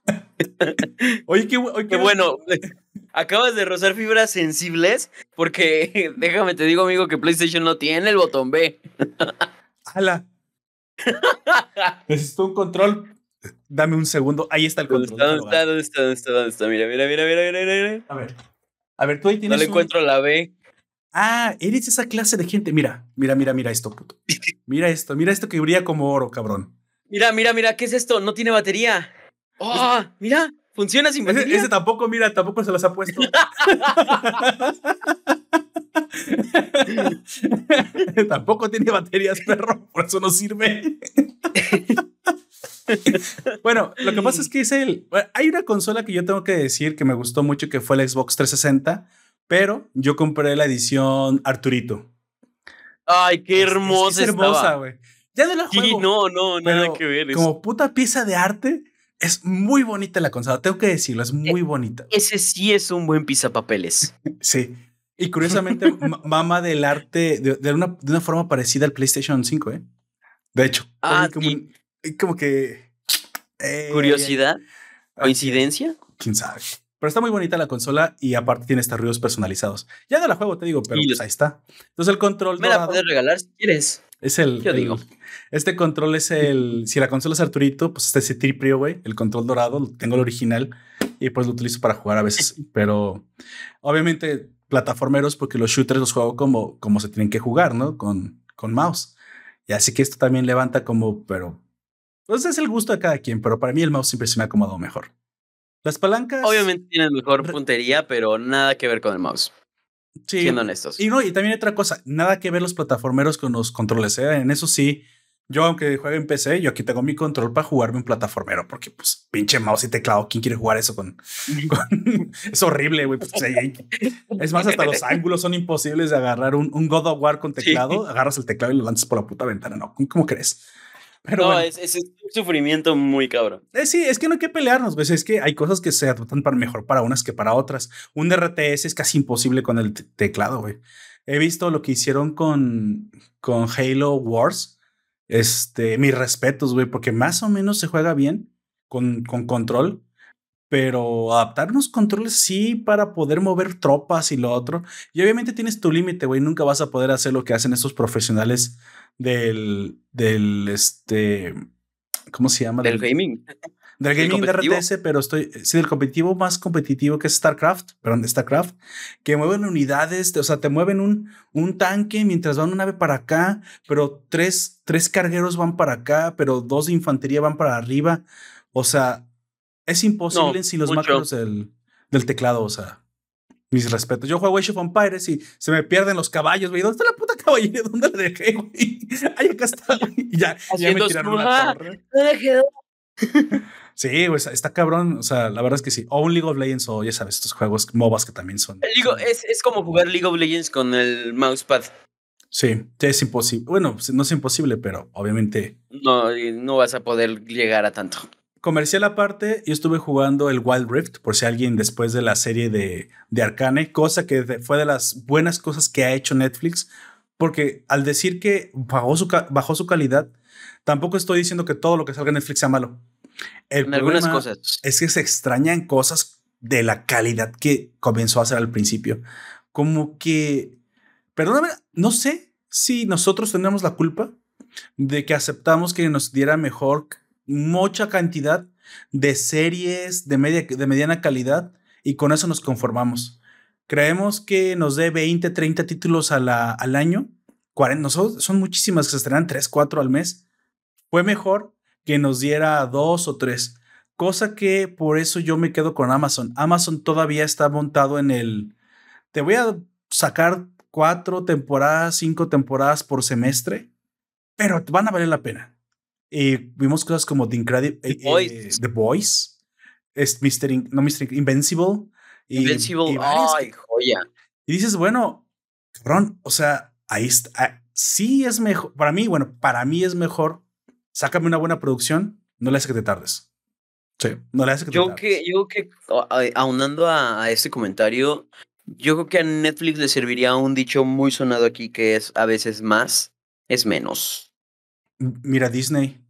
Oye, qué, qué bueno. Acabas de rozar fibras sensibles porque déjame te digo, amigo, que PlayStation no tiene el botón B. ¡Hala! Necesito un control Dame un segundo. Ahí está el control. ¿Dónde está? ¿Dónde está? ¿Dónde está? ¿Dónde está? Mira, mira, mira, mira, mira, mira. A ver. A ver, tú ahí tienes. No le encuentro la B. Ah, eres esa clase de gente. Mira, mira, mira, mira esto, puto. Mira esto, mira esto que brilla como oro, cabrón. Mira, mira, mira, ¿qué es esto? No tiene batería. ¡Oh! Mira, funciona sin batería. Ese, ese tampoco, mira, tampoco se las ha puesto. tampoco tiene baterías, perro, por eso no sirve. bueno, lo que pasa es que es el. Hay una consola que yo tengo que decir que me gustó mucho, que fue el Xbox 360, pero yo compré la edición Arturito. Ay, qué hermosa. Es, hermosa, güey. Ya de la juego. no, no, nada que ver. Como puta pieza de arte, es muy bonita la consola. Tengo que decirlo, es muy e, bonita. Ese sí es un buen pisapapeles. sí. Y curiosamente, mama del arte de, una, de, una, forma parecida al PlayStation 5, ¿eh? De hecho. Ah, como, como que. Eh, ¿Curiosidad? ¿Coincidencia? Quién sabe. Pero está muy bonita la consola y aparte tiene estos ruidos personalizados. Ya no la juego, te digo, pero pues ahí está. Entonces el control. Me la puedes regalar si quieres. Es el. Yo digo. Este control es el. Si la consola es Arturito, pues este es el tripio, güey. El control dorado, tengo el original y pues lo utilizo para jugar a veces. pero obviamente plataformeros porque los shooters los juego como, como se tienen que jugar, ¿no? Con, con mouse. Y así que esto también levanta como, pero pues es el gusto de cada quien, pero para mí el mouse siempre se me ha acomodado mejor. Las palancas. Obviamente tienen mejor puntería, pero nada que ver con el mouse. Sí. Siendo honestos. Y no, y también otra cosa, nada que ver los plataformeros con los controles. ¿eh? En eso sí, yo, aunque juegue en PC, yo aquí tengo mi control para jugarme un plataformero, porque pues pinche mouse y teclado, ¿quién quiere jugar eso con? es horrible, güey. Pues, es más, hasta los ángulos son imposibles de agarrar un, un God of War con teclado. Agarras el teclado y lo lanzas por la puta ventana. No, ¿cómo crees? Pero no, es, es, un sufrimiento muy cabrón. Eh, sí, es que no hay que pelearnos, ¿ves? Es que hay cosas que se adaptan para mejor para unas que para otras. Un RTS es casi imposible con el teclado, güey. He visto lo que hicieron con, con Halo Wars este, mis respetos, güey, porque más o menos se juega bien con, con control, pero adaptar unos controles sí para poder mover tropas y lo otro. Y obviamente tienes tu límite, güey, nunca vas a poder hacer lo que hacen estos profesionales del, del, este, ¿cómo se llama? Del gaming. Del gaming de RTS, pero estoy. Sí, del competitivo más competitivo que es StarCraft, perdón, StarCraft, que mueven unidades, o sea, te mueven un, un tanque mientras va una nave para acá, pero tres, tres cargueros van para acá, pero dos de infantería van para arriba. O sea, es imposible sin los macros del, del teclado, o sea. Mis respetos. Yo juego Age of Empires y se me pierden los caballos, güey. ¿Dónde está la puta caballera? ¿Dónde la dejé, güey? Ahí acá está, Y ya, ya me tiraron una torre. Sí, pues está cabrón. O sea, la verdad es que sí. O un League of Legends o ya sabes, estos juegos MOBAs que también son. es, es como jugar League of Legends con el mousepad. Sí, es imposible. Bueno, no es imposible, pero obviamente. No, no vas a poder llegar a tanto. Comercial aparte, yo estuve jugando el Wild Rift, por si alguien después de la serie de, de Arcane, cosa que fue de las buenas cosas que ha hecho Netflix, porque al decir que bajó su, bajó su calidad, tampoco estoy diciendo que todo lo que salga en Netflix sea malo. El algunas cosas. Es que se extrañan cosas de la calidad que comenzó a hacer al principio. Como que, perdóname, no sé si nosotros tenemos la culpa de que aceptamos que nos diera mejor mucha cantidad de series de, media, de mediana calidad y con eso nos conformamos. Creemos que nos dé 20, 30 títulos al año. 40, son muchísimas que se estrenan 3, 4 al mes. Fue mejor que nos diera dos o tres. Cosa que por eso yo me quedo con Amazon. Amazon todavía está montado en el... Te voy a sacar cuatro temporadas, cinco temporadas por semestre, pero van a valer la pena. Y vimos cosas como The Incredible... The, eh, The Boys. Es Mr. no Mr. Invincible. Invincible. Ay, joya. Y dices, bueno, cabrón, o sea, ahí está. Ah, sí es mejor. Para mí, bueno, para mí es mejor sácame una buena producción, no le hace que te tardes. Sí, no le hace que te yo tardes. Que, yo que, aunando a, a este comentario, yo creo que a Netflix le serviría un dicho muy sonado aquí que es a veces más es menos. Mira, Disney,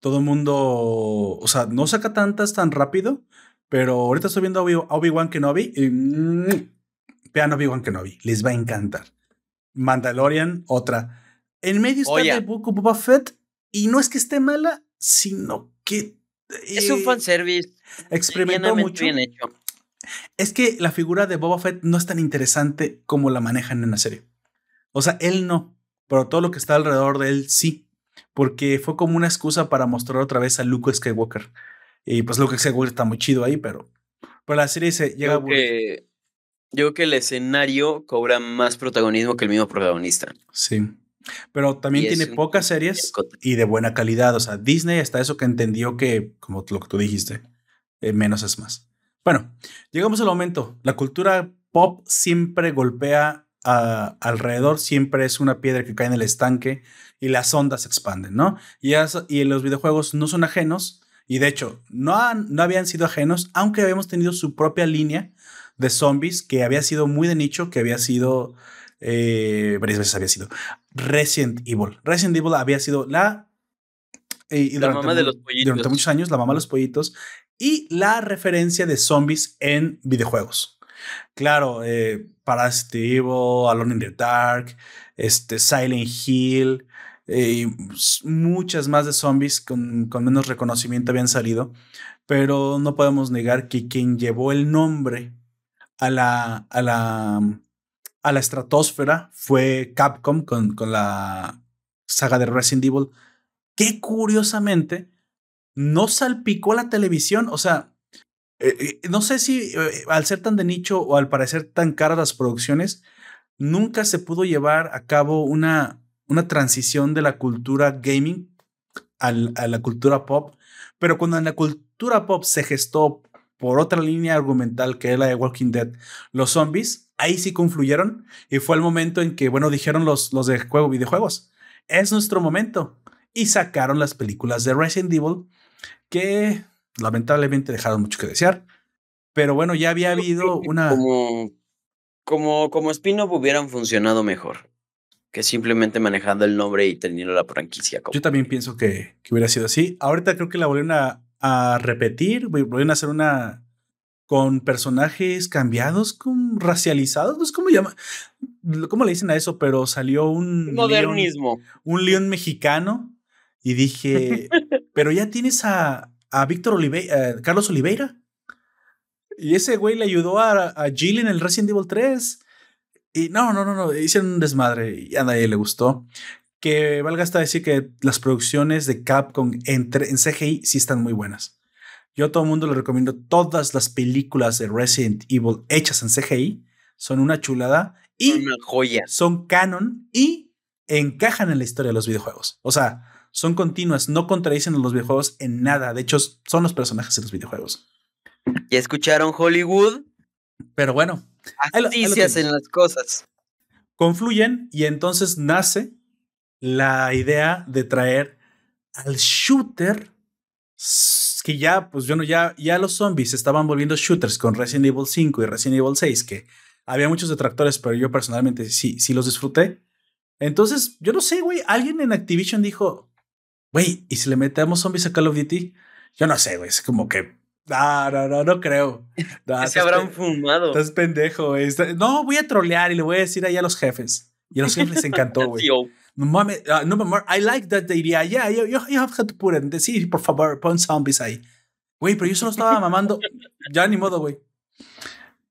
todo el mundo, o sea, no saca tantas tan rápido, pero ahorita estoy viendo a Obi-Wan Kenobi y mmm, vean Obi-Wan Kenobi, les va a encantar. Mandalorian, otra. En medio está el Book of Boba Fett y no es que esté mala, sino que. es un eh, fanservice. Experimentó mucho. Bien hecho. Es que la figura de Boba Fett no es tan interesante como la manejan en la serie. O sea, él no, pero todo lo que está alrededor de él sí. Porque fue como una excusa para mostrar otra vez a Luke Skywalker. Y pues Luke Skywalker está muy chido ahí, pero. Pero la serie se llega yo que, yo creo que el escenario cobra más protagonismo que el mismo protagonista. Sí. Pero también tiene pocas series y de buena calidad. O sea, Disney está eso que entendió que, como lo que tú dijiste, eh, menos es más. Bueno, llegamos al momento. La cultura pop siempre golpea alrededor, siempre es una piedra que cae en el estanque y las ondas se expanden, ¿no? Y, y los videojuegos no son ajenos. Y de hecho, no, han, no habían sido ajenos, aunque habíamos tenido su propia línea de zombies que había sido muy de nicho, que había sido eh, varias veces había sido Resident Evil. Resident Evil había sido la... Eh, la mamá de los pollitos. Durante muchos años, la mamá de los pollitos. Y la referencia de zombies en videojuegos. Claro, eh, Parasite Evil, Alone in the Dark, este, Silent Hill, eh, muchas más de zombies con, con, menos reconocimiento habían salido, pero no podemos negar que quien llevó el nombre a la, a la a la estratosfera fue Capcom con, con la saga de Resident Evil, que curiosamente no salpicó la televisión. O sea, eh, eh, no sé si al ser tan de nicho o al parecer tan caras las producciones, nunca se pudo llevar a cabo una, una transición de la cultura gaming a la cultura pop. Pero cuando en la cultura pop se gestó por otra línea argumental que es la de Walking Dead, los zombies, ahí sí confluyeron y fue el momento en que, bueno, dijeron los, los de juego videojuegos, es nuestro momento. Y sacaron las películas de Resident Evil que lamentablemente dejaron mucho que desear. Pero bueno, ya había habido una... Como, como, como spin-off hubieran funcionado mejor que simplemente manejando el nombre y teniendo la franquicia. Yo también pienso que, que, hubiera sido así. Ahorita creo que la volvieron a, a repetir, volvieron a hacer una con personajes cambiados, con racializados, no sé cómo llama, cómo le dicen a eso, pero salió un modernismo, un león mexicano y dije, pero ya tienes a, a Víctor Oliveira, Carlos Oliveira. Y ese güey le ayudó a, a Jill en el Resident Evil 3. Y no, no, no, no, hicieron un desmadre y a nadie le gustó. Que valga hasta decir que las producciones de Capcom en, en CGI sí están muy buenas. Yo a todo el mundo le recomiendo todas las películas de Resident Evil hechas en CGI. Son una chulada y una joya. son canon y encajan en la historia de los videojuegos. O sea, son continuas, no contradicen a los videojuegos en nada. De hecho, son los personajes de los videojuegos. ¿Ya escucharon Hollywood? Pero bueno. Así se hacen las cosas. Confluyen y entonces nace la idea de traer al shooter que ya, pues yo no, ya, ya los zombies estaban volviendo shooters con Resident Evil 5 y Resident Evil 6, que había muchos detractores, pero yo personalmente sí, sí los disfruté. Entonces, yo no sé, güey, alguien en Activision dijo, güey, ¿y si le metemos zombies a Call of Duty? Yo no sé, güey, es como que, no, no, no, no creo. se habrán fumado. Estás pendejo, güey. No, voy a trolear y le voy a decir ahí a los jefes. Y a los jefes les encantó, güey. No mames, uh, no I like that idea. Yeah, you, you have to put it. Sí, por favor, pon zombies ahí. Güey, pero yo solo estaba mamando. ya ni modo, güey.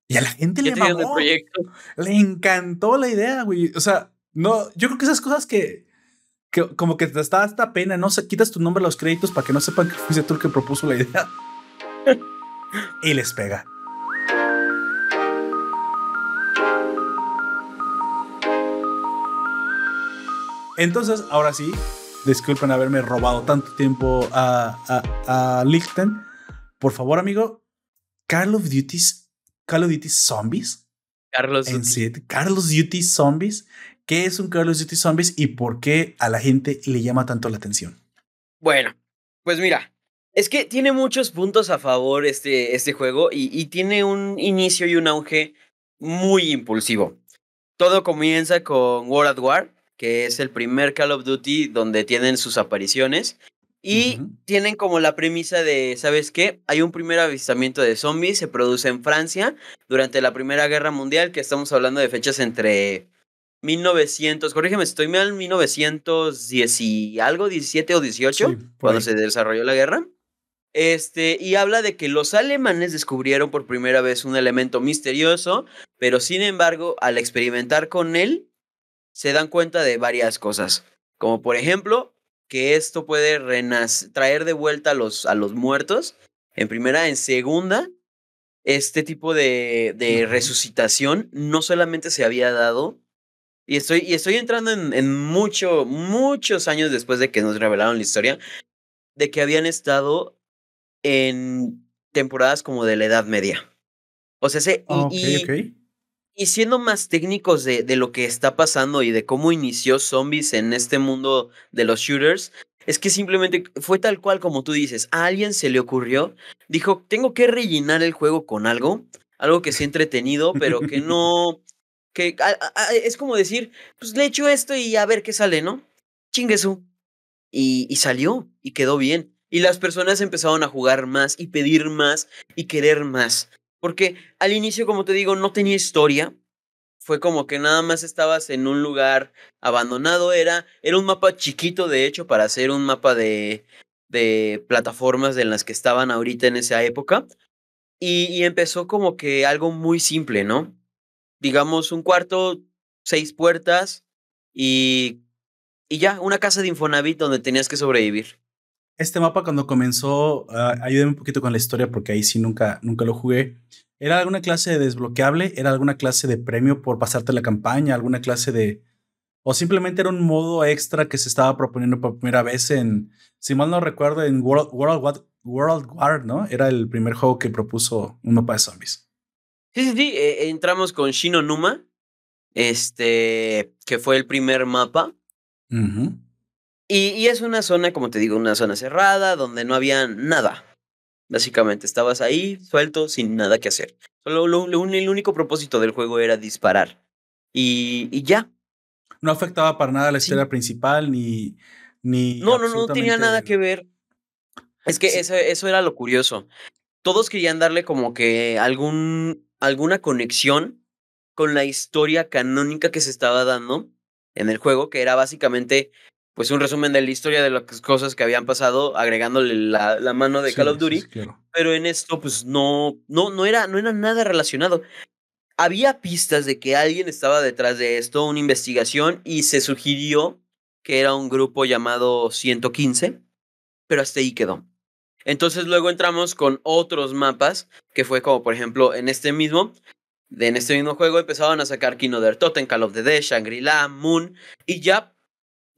Y a la gente le mamó. Le encantó la idea, güey. O sea, no, yo creo que esas cosas que, que como que te da esta pena, no se quitas tu nombre a los créditos para que no sepan que fuiste tú el que propuso la idea. y les pega. Entonces, ahora sí, disculpen haberme robado tanto tiempo a, a, a Lichten. Por favor, amigo, Call of Duty, Call of Duty Zombies. Carlos en. Carlos Duty Zombies. ¿Qué es un Carlos Duty Zombies y por qué a la gente le llama tanto la atención? Bueno, pues mira, es que tiene muchos puntos a favor este, este juego y, y tiene un inicio y un auge muy impulsivo. Todo comienza con World at War, que es el primer Call of Duty donde tienen sus apariciones. Y tienen como la premisa de, ¿sabes qué? Hay un primer avistamiento de zombies, se produce en Francia durante la Primera Guerra Mundial, que estamos hablando de fechas entre 1900, corrígeme, estoy mal, 1910 y algo, 17 o 18, cuando se desarrolló la guerra. Este, y habla de que los alemanes descubrieron por primera vez un elemento misterioso, pero sin embargo, al experimentar con él, se dan cuenta de varias cosas, como por ejemplo que esto puede traer de vuelta a los, a los muertos, en primera, en segunda, este tipo de, de resucitación no solamente se había dado, y estoy, y estoy entrando en, en mucho, muchos años después de que nos revelaron la historia, de que habían estado en temporadas como de la Edad Media. O sea, se, y, y siendo más técnicos de, de, lo que está pasando y de cómo inició Zombies en este mundo de los shooters, es que simplemente fue tal cual como tú dices. A alguien se le ocurrió, dijo, tengo que rellenar el juego con algo, algo que sea entretenido, pero que no... que es como decir, pues le echo esto y a ver qué sale, ¿no? Chinguesu. Y, y salió, y quedó bien. Y las personas empezaron a jugar más y pedir más y querer más. Porque al inicio, como te digo, no tenía historia. Fue como que nada más estabas en un lugar abandonado. Era, era un mapa chiquito, de hecho, para hacer un mapa de, de plataformas en las que estaban ahorita en esa época. Y, y empezó como que algo muy simple, ¿no? digamos, un cuarto, seis puertas y, y ya, una casa de Infonavit donde tenías que sobrevivir. Este mapa cuando comenzó, uh, ayúdame un poquito con la historia porque ahí sí nunca, nunca lo jugué. ¿Era alguna clase de desbloqueable? ¿Era alguna clase de premio por pasarte la campaña? ¿Alguna clase de... o simplemente era un modo extra que se estaba proponiendo por primera vez en, si mal no recuerdo, en World, World, World War, ¿no? Era el primer juego que propuso un mapa de zombies. Sí, sí, sí. Eh, entramos con Shino Numa, este, que fue el primer mapa. Y, y, es una zona, como te digo, una zona cerrada donde no había nada. Básicamente, estabas ahí, suelto, sin nada que hacer. Solo lo, lo, el único propósito del juego era disparar. Y, y ya. No afectaba para nada la historia principal, ni. ni no, no, no tenía nada que ver. Es que sí. eso, eso era lo curioso. Todos querían darle como que algún alguna conexión con la historia canónica que se estaba dando en el juego, que era básicamente pues un resumen de la historia de las cosas que habían pasado, agregándole la, la mano de sí, Call of Duty. Claro. Pero en esto, pues no, no, no era, no era nada relacionado. Había pistas de que alguien estaba detrás de esto, una investigación, y se sugirió que era un grupo llamado 115, pero hasta ahí quedó. Entonces luego entramos con otros mapas, que fue como por ejemplo en este mismo, en este mismo juego empezaban a sacar Kino der Totem, Call of the Dead, Shangri-La, Moon, y ya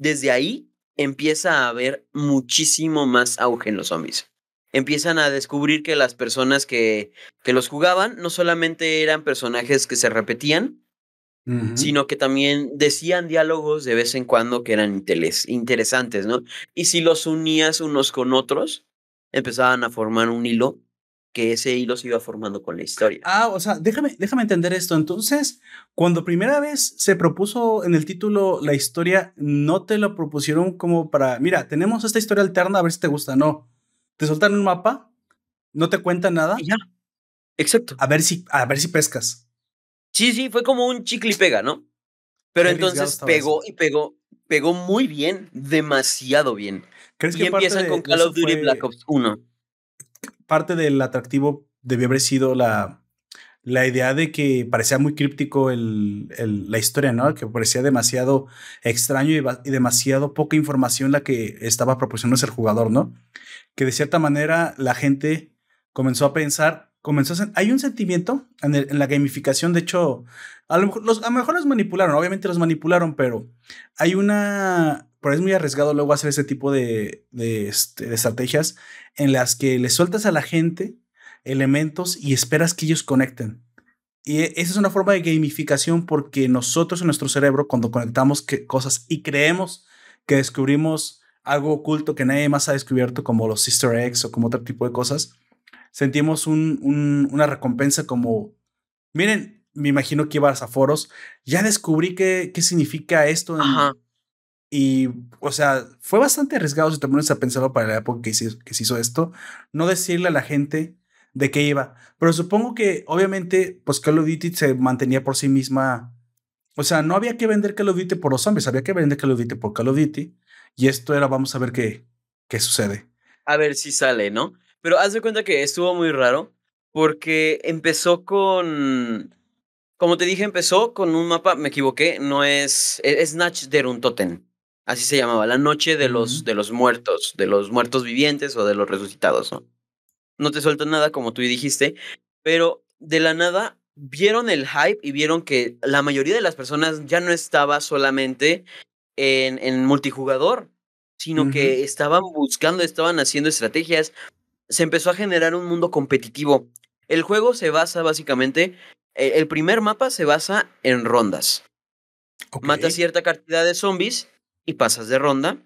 desde ahí empieza a haber muchísimo más auge en los zombies. Empiezan a descubrir que las personas que, que los jugaban no solamente eran personajes que se repetían, Uh -huh. sino que también decían diálogos de vez en cuando que eran interes interesantes, ¿no? Y si los unías unos con otros, empezaban a formar un hilo que ese hilo se iba formando con la historia. Ah, o sea, déjame, déjame entender esto. Entonces, cuando primera vez se propuso en el título la historia, no te lo propusieron como para, mira, tenemos esta historia alterna, a ver si te gusta. No, te soltan un mapa, no te cuentan nada. Y ya. Exacto. A ver si, a ver si pescas. Sí, sí, fue como un chicle y pega, ¿no? Pero Qué entonces pegó eso. y pegó, pegó muy bien, demasiado bien. ¿Crees y que empiezan con Call of Duty fue... Black Ops 1 parte del atractivo debió haber sido la, la idea de que parecía muy críptico el, el, la historia, ¿no? Que parecía demasiado extraño y, demasiado poca información la que estaba proporcionando el jugador, ¿no? Que de cierta manera la gente comenzó a pensar, comenzó a... Hay un sentimiento en, en la gamificación, de hecho, a lo, los, a lo mejor los manipularon, obviamente los manipularon, pero hay una pero es muy arriesgado luego hacer ese tipo de, este, de, estrategias en las que le sueltas a la gente elementos y esperas que ellos conecten. Y esa es una forma de gamificación porque nosotros en nuestro cerebro, cuando conectamos cosas y creemos que descubrimos algo oculto que nadie más ha descubierto, como los Easter eggs o como otro tipo de cosas, sentimos un, un, una recompensa como, miren, me imagino que ibas a foros, ya descubrí qué, qué significa esto en, y, o sea, fue bastante arriesgado si te pones a pensarlo para la época que se, que se hizo esto, no decirle a la gente de qué iba. Pero supongo que, obviamente, pues Call of Duty se mantenía por sí misma. O sea, no había que vender Call of Duty por los zombies, había que vender Call of Duty por Call of Duty. Y esto era, vamos a ver qué, qué sucede. A ver si sale, ¿no? Pero haz de cuenta que estuvo muy raro porque empezó con. Como te dije, empezó con un mapa, me equivoqué, no es. Es Snatch der Untoten. Así se llamaba, la noche de los, uh -huh. de los muertos, de los muertos vivientes o de los resucitados, ¿no? No te suelto nada, como tú dijiste, pero de la nada vieron el hype y vieron que la mayoría de las personas ya no estaba solamente en, en multijugador, sino uh -huh. que estaban buscando, estaban haciendo estrategias. Se empezó a generar un mundo competitivo. El juego se basa básicamente, eh, el primer mapa se basa en rondas. Okay. Mata cierta cantidad de zombies y pasas de ronda.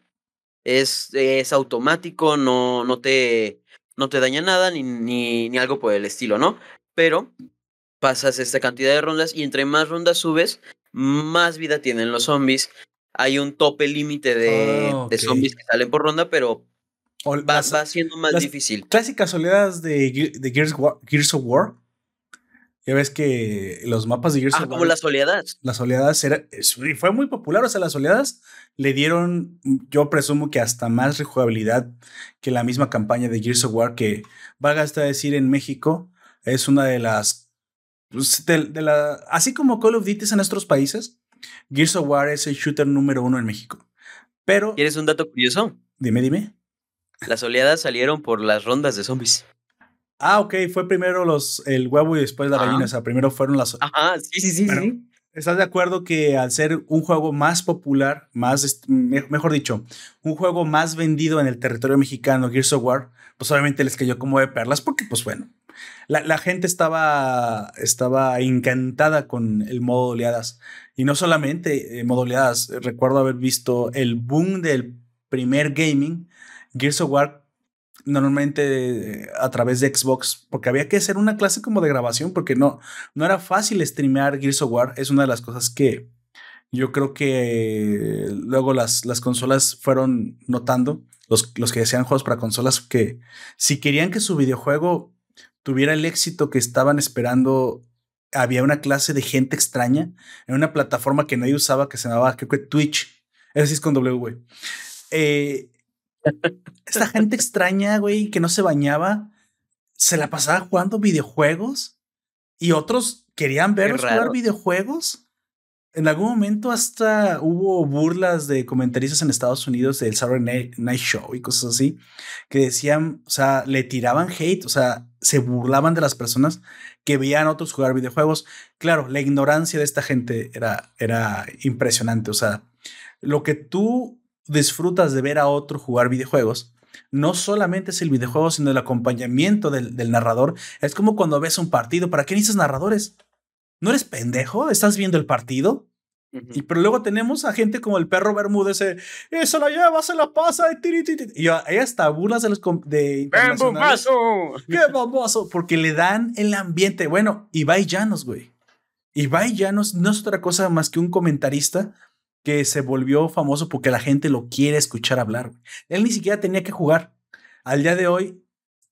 Es, es automático, no, no, te, no te daña nada ni, ni, ni algo por el estilo, ¿no? Pero pasas esta cantidad de rondas y entre más rondas subes, más vida tienen los zombies. Hay un tope límite de, oh, okay. de, zombies que salen por ronda, pero va, las, va siendo más difícil. Clásicas oleadas de, de Gears, Gears of War ya ves que los mapas de Gears ah, of War, como las oleadas. Las oleadas era, fue muy popular, o sea, las oleadas le dieron, yo presumo que hasta más rejugabilidad que la misma campaña de Gears of War, que valga hasta decir en México, es una de las pues, de, la, así como Call of Duty es en nuestros países, Gears of War es el shooter número uno en México. Pero. ¿Quieres un dato curioso? Dime, dime. Las oleadas salieron por las rondas de zombies. Ah, ok, fue primero los, el huevo y después la gallina. O sea, primero fueron las. Ajá, sí, sí, sí, sí. ¿Estás de acuerdo que al ser un juego más popular, más, mejor dicho, un juego más vendido en el territorio mexicano, Gears of War, pues obviamente les cayó como de perlas porque, pues bueno, la, gente estaba, estaba encantada con el modo oleadas. Y no solamente eh, modo oleadas, recuerdo haber visto el boom del primer gaming, Gears of War, normalmente eh, a través de Xbox, porque había que hacer una clase como de grabación, porque no, no era fácil streamear Gears of War. Es una de las cosas que yo creo que luego las, las consolas fueron notando, los, los que decían juegos para consolas, que si querían que su videojuego tuviera el éxito que estaban esperando, había una clase de gente extraña en una plataforma que nadie usaba que se llamaba, que Twitch. Ese es con W, güey. Eh, esta gente extraña, güey, que no se bañaba, se la pasaba jugando videojuegos y otros querían verlos jugar videojuegos en algún momento hasta hubo burlas de comentaristas en Estados Unidos del Saturday Night Show y cosas así, que decían, o sea, le tiraban hate, o sea, se burlaban de las personas que veían a otros jugar videojuegos. Claro, la ignorancia de esta gente era, era impresionante, o sea, lo que tú disfrutas de ver a otro jugar videojuegos, no solamente es el videojuego, sino el acompañamiento del, del narrador. Es como cuando ves un partido, ¿para qué necesitas narradores? ¿No eres pendejo? ¿Estás viendo el partido? Y pero luego tenemos a gente como el perro Bermúdez, eh, se la lleva, se la pasa, y, y ahí hasta burlas de los de ¡Qué bombazo! Porque le dan el ambiente. Bueno, Ibai Llanos, güey. Ibai Llanos no es otra cosa más que un comentarista que se volvió famoso porque la gente lo quiere escuchar hablar. Él ni siquiera tenía que jugar. Al día de hoy,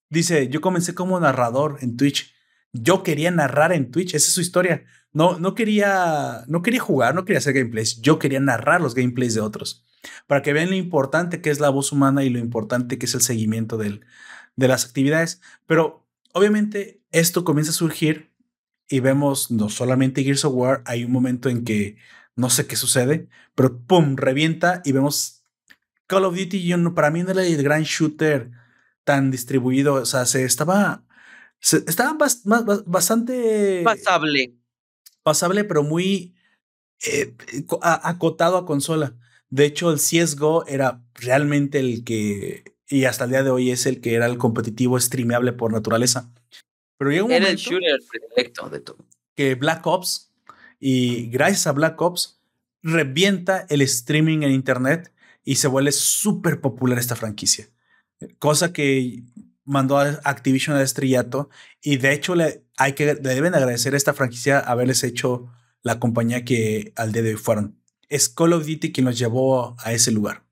dice, yo comencé como narrador en Twitch yo quería narrar en Twitch, esa es su historia. No, no, quería, no quería jugar, no quería hacer gameplays, yo quería narrar los gameplays de otros, para que vean lo importante que es la voz humana y lo importante que es el seguimiento de las actividades. Pero obviamente esto comienza a surgir y vemos no solamente Gears of War, hay un momento en que no sé qué sucede, pero ¡pum! revienta y vemos Call of Duty. Yo, para mí no era el gran shooter tan distribuido, o sea, se estaba estaba bastante... Pasable. Pasable, pero muy eh, acotado a consola. De hecho, el CSGO era realmente el que, y hasta el día de hoy es el que era el competitivo streameable por naturaleza. Pero llega un era el shooter predilecto de todo. Que Black Ops, y gracias a Black Ops, revienta el streaming en Internet y se vuelve súper popular esta franquicia. Cosa que mandó a Activision al estrellato y de hecho le, hay que, le deben agradecer a esta franquicia haberles hecho la compañía que al día de hoy fueron. Es Call of Duty quien los llevó a ese lugar.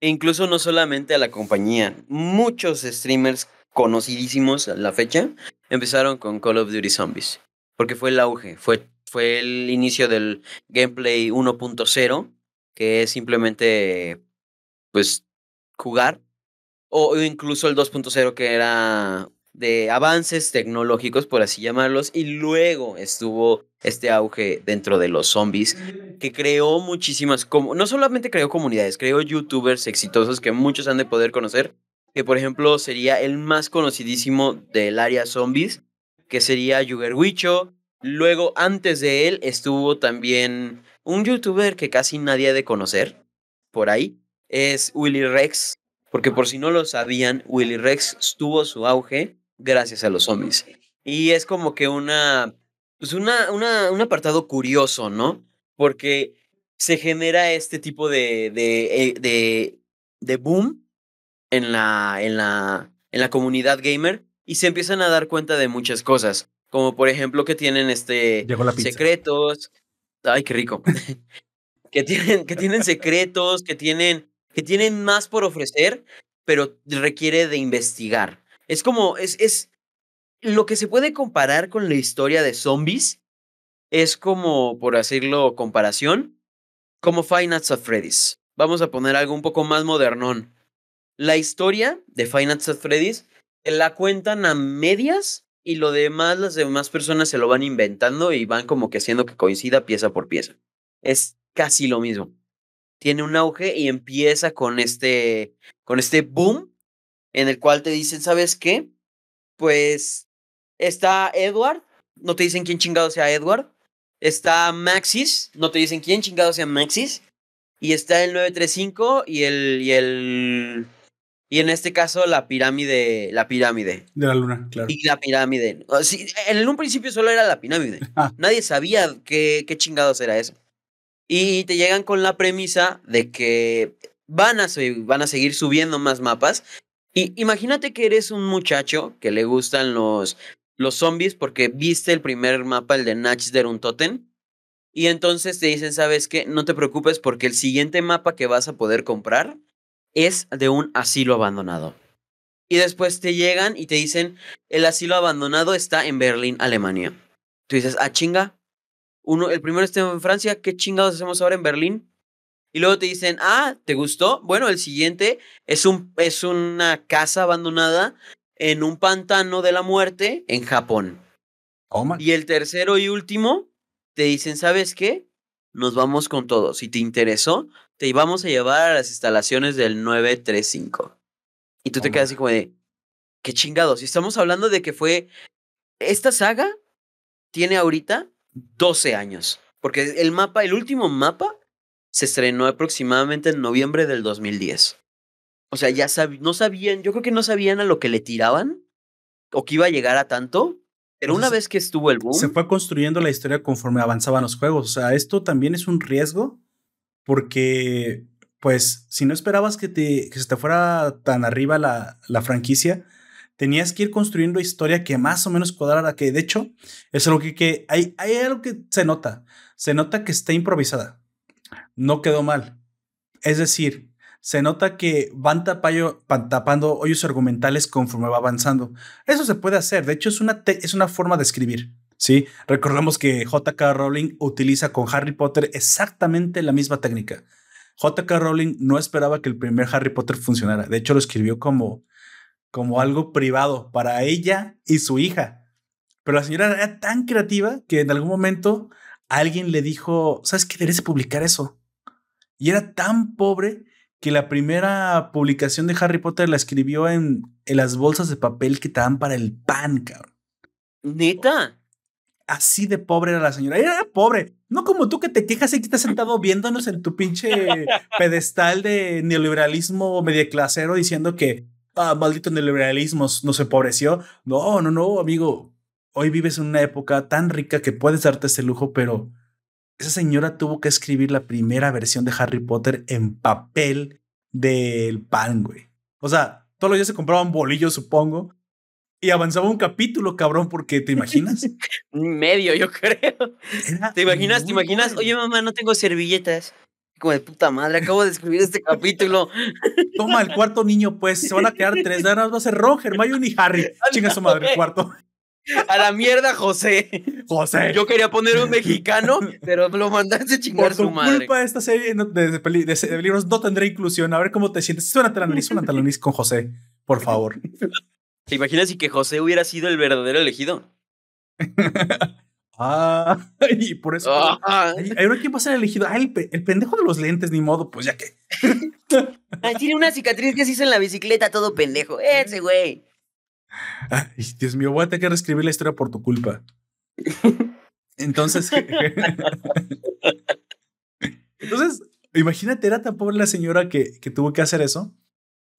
E incluso no solamente a la compañía, muchos streamers conocidísimos a la fecha empezaron con Call of Duty Zombies, porque fue el auge, fue, fue el inicio del gameplay 1.0, que es simplemente pues jugar o incluso el 2.0 que era de avances tecnológicos, por así llamarlos, y luego estuvo este auge dentro de los zombies, que creó muchísimas, no solamente creó comunidades, creó youtubers exitosos que muchos han de poder conocer, que por ejemplo sería el más conocidísimo del área zombies, que sería Yuger Wicho, luego antes de él estuvo también un youtuber que casi nadie ha de conocer, por ahí, es Willy Rex, porque por si no lo sabían, Willy Rex tuvo su auge gracias a los zombies. Y es como que una, pues una, una, un apartado curioso, ¿no? Porque se genera este tipo de, de, eh, de, de boom en la, en, la, en la comunidad gamer y se empiezan a dar cuenta de muchas cosas. Como por ejemplo que tienen este secretos. Ay, qué rico. que, tienen, que tienen secretos, que tienen que tienen más por ofrecer, pero requiere de investigar. Es como, es, es lo que se puede comparar con la historia de zombies, es como, por hacerlo comparación, como Five Nights at Freddy's. Vamos a poner algo un poco más modernón. La historia de Five Nights at Freddy's la cuentan a medias y lo demás, las demás personas se lo van inventando y van como que haciendo que coincida pieza por pieza. Es casi lo mismo. Tiene un auge y empieza con este, con este boom en el cual te dicen, ¿sabes qué? Pues está Edward, no te dicen quién chingado sea Edward. Está Maxis, no te dicen quién chingado sea Maxis. Y está el 935 y el, y el y en este caso, la pirámide. La pirámide. De la luna, claro. Y la pirámide. en un principio solo era la pirámide. Ah. Nadie sabía qué, qué chingados era eso. Y te llegan con la premisa de que van a, van a seguir subiendo más mapas. Y imagínate que eres un muchacho que le gustan los, los zombies porque viste el primer mapa, el de Natch Totem. Y entonces te dicen, ¿sabes qué? No te preocupes porque el siguiente mapa que vas a poder comprar es de un asilo abandonado. Y después te llegan y te dicen, el asilo abandonado está en Berlín, Alemania. Tú dices, ah, chinga. Uno, el primero está en Francia, ¿qué chingados hacemos ahora en Berlín? Y luego te dicen, ah, ¿te gustó? Bueno, el siguiente es, un, es una casa abandonada en un pantano de la muerte en Japón. y el tercero y último, te dicen, ¿sabes qué? Nos vamos con todo. Si te interesó, te íbamos a llevar a las instalaciones del 935. Y tú te quedas así como de, qué chingados. Y estamos hablando de que fue, esta saga tiene ahorita 12 años. Porque el mapa, el último mapa, se estrenó aproximadamente en noviembre del 2010. O sea, ya no sabían, yo creo que no sabían a lo que le tiraban o que iba a llegar a tanto. Pero una vez que estuvo el boom. Se fue construyendo la historia conforme avanzaban los juegos. O sea, esto también es un riesgo porque, pues, si no esperabas que, te, que se te fuera tan arriba la, la franquicia, tenías que ir construyendo historia que más o menos cuadrara, que de hecho es algo que, que hay, hay algo que se nota, se nota que está improvisada, no quedó mal. Es decir, se nota que van, tapando hoyos argumentales conforme va avanzando. Eso se puede hacer, de hecho es una, es una forma de escribir. ¿sí? Recordamos que JK Rowling utiliza con Harry Potter exactamente la misma técnica. JK Rowling no esperaba que el primer Harry Potter funcionara. De hecho, lo escribió como, como algo privado para ella y su hija. Pero la señora era tan creativa que en algún momento alguien le dijo, ¿sabes qué? Deberías publicar eso. Y era tan pobre que la primera publicación de Harry Potter la escribió en, en las bolsas de papel que te dan para el pan, cabrón. ¿Neta? Así de pobre era la señora. Era pobre. No como tú que te quejas y que estás sentado viéndonos en tu pinche pedestal de neoliberalismo medioclasero diciendo que, ah, maldito neoliberalismo nos empobreció. No, no, no, amigo. Hoy vives en una época tan rica que puedes darte ese lujo, pero esa señora tuvo que escribir la primera versión de Harry Potter en papel del pan, güey. O sea, todos los días se compraban bolillos, supongo, y avanzaba un capítulo, cabrón, porque te imaginas. Medio, yo creo. ¿Te imaginas? ¿Te imaginas? Oye, mamá, no tengo servilletas. Como de puta madre, acabo de escribir este capítulo. Toma el cuarto niño, pues. Se van a quedar tres. Nada va a ser Ron, Hermione y Harry. Chinga su madre, el cuarto. A la mierda, José. José. Yo quería poner un mexicano, pero lo mandaste a chingar su madre. Culpa de esta serie de, libros no tendré inclusión. A ver cómo te sientes. Suena nariz con José, por favor. ¿Te imaginas si que José hubiera sido el verdadero elegido? ah, y por eso. Ah. Ahora quién va a ser elegido. Ah, el, pendejo de los lentes, ni modo, pues ya que. tiene una cicatriz que se hizo en la bicicleta, todo pendejo. Ese güey. Ay, Dios mío, voy a tener que reescribir la historia por tu culpa. Entonces. Entonces, imagínate, era tan pobre la señora que, que tuvo que hacer eso.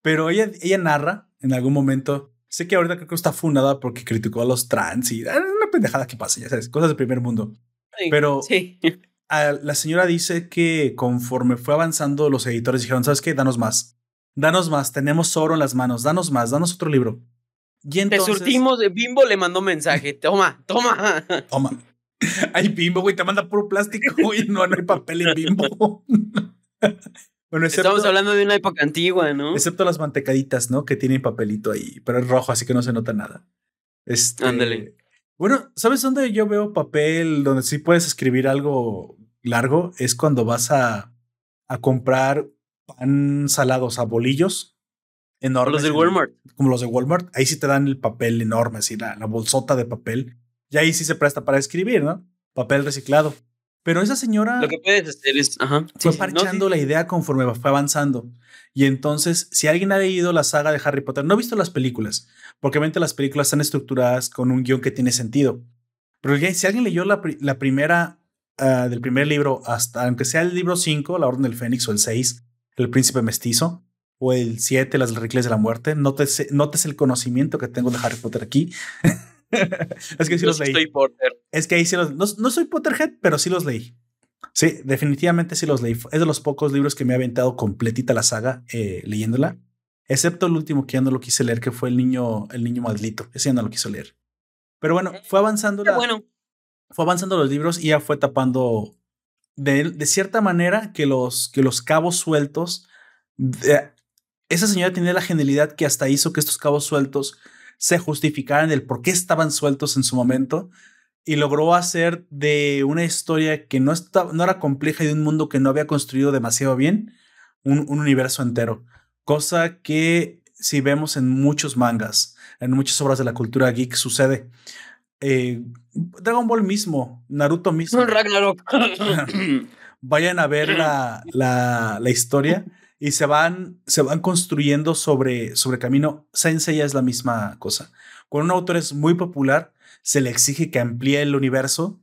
Pero ella, ella narra en algún momento Sé que ahorita creo que está fundada porque criticó a los trans y ah, una pendejada que pasa, ya sabes, cosas del primer mundo. Pero la señora dice que conforme fue avanzando, los editores dijeron: ¿Sabes qué? Danos más. Danos más. Tenemos oro en las manos. Danos más. Danos otro libro. Y entonces, Te surtimos. Bimbo le mandó mensaje. Toma, toma. Toma. Ay, Bimbo, güey, te manda puro plástico, güey. No, no hay papel en Bimbo. Estamos hablando de una época antigua, ¿no? Excepto las mantecaditas, ¿no? Que tienen papelito ahí, pero es rojo, así que no se nota nada. Este, Ándale. Bueno, ¿sabes dónde yo veo papel donde sí puedes escribir algo largo? Es cuando vas a, a comprar pan salados a bolillos enormes. Como los de Walmart. Como los de Walmart. Ahí sí te dan el papel enorme, así la, la bolsota de papel. Y ahí sí se presta para escribir, ¿no? Papel reciclado. Pero esa señora. Lo que puedes hacer es. Ajá, fue parchando la idea conforme fue avanzando. Y entonces, si alguien ha leído la saga de Harry Potter, no ha visto las películas, porque obviamente las películas están estructuradas con un guion que tiene sentido. Pero si alguien leyó la, la primera, uh, del primer libro, hasta, aunque sea el libro 5, La Orden del Fénix, o el 6, El Príncipe Mestizo, o el 7, Las Reliquias de la Muerte, notes, notes el conocimiento que tengo de Harry Potter aquí. es que sí los leí. Es que ahí sí los. No, no soy Potterhead, pero sí los leí. Sí, definitivamente sí los leí. Es de los pocos libros que me ha aventado completita la saga eh, leyéndola. Excepto el último que ya no lo quise leer, que fue el niño, el niño maldito. Ese ya no lo quiso leer. Pero bueno, fue avanzando. La, bueno. Fue avanzando los libros y ya fue tapando de, de cierta manera que los, que los cabos sueltos. Esa señora tenía la genialidad que hasta hizo que estos cabos sueltos se justificaran el por qué estaban sueltos en su momento y logró hacer de una historia que no, estaba, no era compleja y de un mundo que no había construido demasiado bien un, un, universo entero. Cosa que si vemos en muchos mangas, en muchas obras de la cultura geek sucede. Eh, Dragon Ball mismo, Naruto mismo. Ragnarok. Vayan a ver la, la, la, historia y se van, se van construyendo sobre, sobre camino. Sensei es la misma cosa. Cuando un autor es muy popular, se le exige que amplíe el universo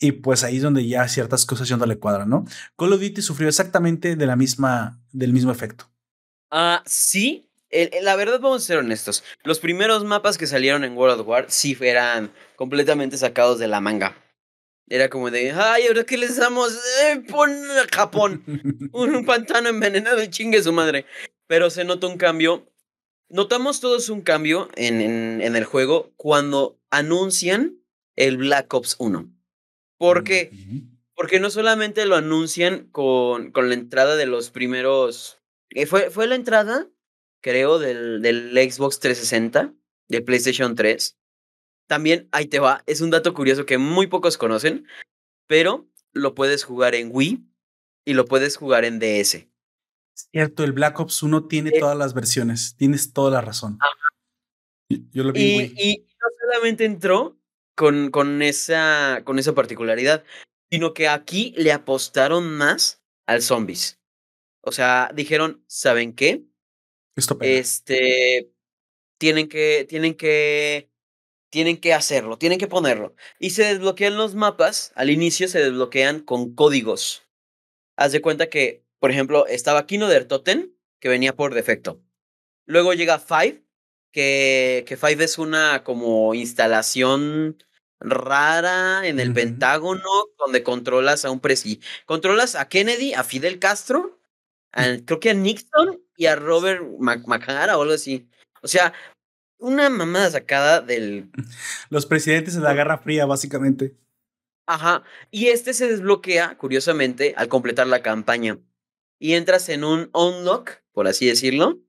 y pues ahí es donde ya ciertas cosas ya no le cuadran, ¿no? Call of Duty sufrió exactamente de la misma, del mismo efecto. Ah, sí. la verdad, vamos a ser honestos. Los primeros mapas que salieron en World of War sí eran completamente sacados de la manga. Era como de, ay, ahora que les damos, eh, pon Japón, un, pantano envenenado y chingue su madre. Pero se nota un cambio. Notamos todos un cambio en, en, en el juego cuando anuncian el Black Ops 1. ¿Por qué? Porque no solamente lo anuncian con, con la entrada de los primeros. Eh, fue, fue la entrada, creo, del, del Xbox 360, del PlayStation 3. También, ahí te va, es un dato curioso que muy pocos conocen, pero lo puedes jugar en Wii y lo puedes jugar en DS. Cierto, el Black Ops 1 tiene eh todas las versiones, tienes toda la razón. Yo lo vi y, en Wii. Y, no solamente entró con, con, esa, con esa particularidad, sino que aquí le apostaron más al zombies. O sea, dijeron, ¿saben qué? Esto este, tienen que, tienen que, tienen que hacerlo, tienen que ponerlo. Y se desbloquean los mapas, al inicio se desbloquean con códigos. Haz de cuenta que, por ejemplo, estaba Kino der Totem, que venía por defecto. Luego llega Five, que, que Five es una como instalación rara en el uh -huh. Pentágono donde controlas a un presi. Controlas a Kennedy, a Fidel Castro, a, creo que a Nixon y a Robert McNamara o algo así. O sea, una mamada sacada del. Los presidentes de la Guerra Fría, básicamente. Ajá. Y este se desbloquea, curiosamente, al completar la campaña. Y entras en un unlock, por así decirlo,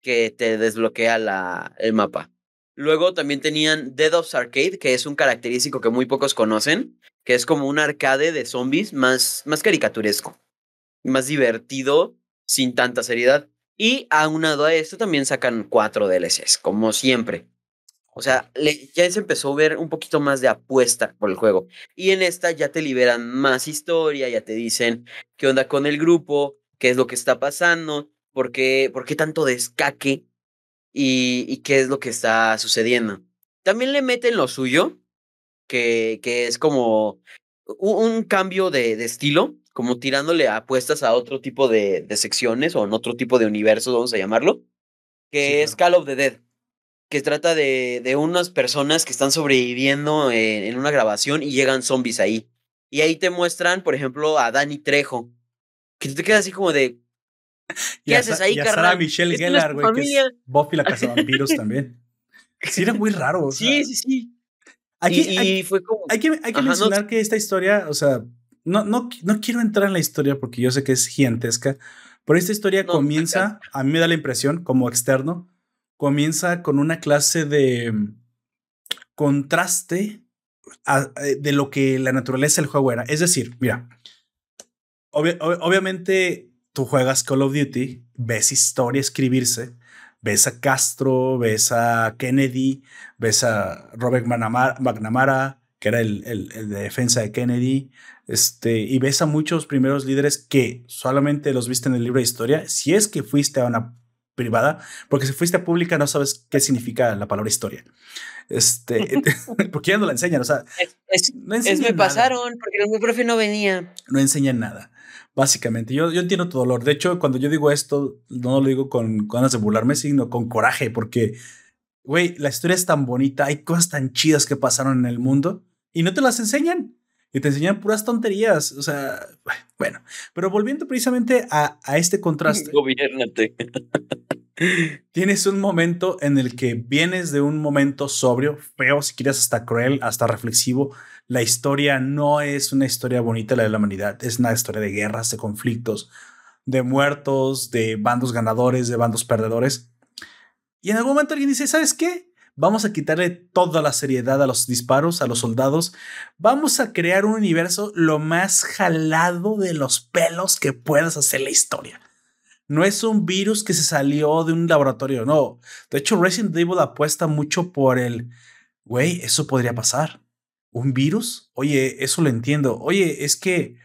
que te desbloquea la, el mapa. Luego también tenían Dead of Arcade, que es un característico que muy pocos conocen, que es como un arcade de zombies más, más caricaturesco, más divertido, sin tanta seriedad. Y aunado a esto también sacan cuatro DLCs, como siempre. O sea, le, ya se empezó a ver un poquito más de apuesta por el juego. Y en esta ya te liberan más historia, ya te dicen qué onda con el grupo, qué es lo que está pasando, por qué, por qué tanto descaque y, qué es lo que está sucediendo. También le meten lo suyo, que, que es como un, un cambio de, de, estilo, como tirándole apuestas a otro tipo de, de, secciones o en otro tipo de universos, vamos a llamarlo, que sí, es claro. Call of the Dead, que trata de, de unas personas que están sobreviviendo en, en, una grabación y llegan zombies ahí. Y ahí te muestran, por ejemplo, a Danny Trejo, que tú te quedas así como de, ¿Qué haces ahí, y a Sarah Michelle Gellar, güey, que es Buffy la Cazavampiros también. Sí, era muy raro. O sea, sí, sí, sí. Aquí, y, hay, fue como... hay que, hay que Ajá, mencionar no... que esta historia, o sea, no, no, no quiero entrar en la historia porque yo sé que es gigantesca, pero esta historia no, comienza, a mí me da la impresión, como externo, comienza con una clase de mm, contraste a, eh, de lo que la naturaleza del juego era. Es decir, mira, ob obviamente tú juegas Call of Duty, ves historia escribirse, ves a Castro, ves a Kennedy, ves a Robert McNamara, que era el, el, de defensa de Kennedy, este, y ves a muchos primeros líderes que solamente los viste en el libro de historia, si es que fuiste a una privada, porque si fuiste a pública no sabes qué significa la palabra historia. Este, porque ya no la enseñan, o sea, es, me pasaron porque mi profe no venía. No enseñan nada. Básicamente, yo, yo entiendo tu dolor. De hecho, cuando yo digo esto, no lo digo con, ganas de burlarme, sino con coraje, porque, güey, la historia es tan bonita, hay cosas tan chidas que pasaron en el mundo y no te las enseñan. Y te enseñan puras tonterías. O sea, bueno, pero volviendo precisamente a, a este contraste. Gobiernate. Tienes un momento en el que vienes de un momento sobrio, feo, si quieres hasta cruel, hasta reflexivo. La historia no es una historia bonita la de la humanidad, es una historia de guerras, de conflictos, de muertos, de bandos ganadores, de bandos perdedores. Y en algún momento alguien dice, ¿sabes qué? Vamos a quitarle toda la seriedad a los disparos, a los soldados. Vamos a crear un universo lo más jalado de los pelos que puedas hacer la historia no es un virus que se salió de un laboratorio, no. De hecho, Resident Evil apuesta mucho por el, güey, eso podría pasar. ¿Un virus? Oye, eso lo entiendo. Oye, es que,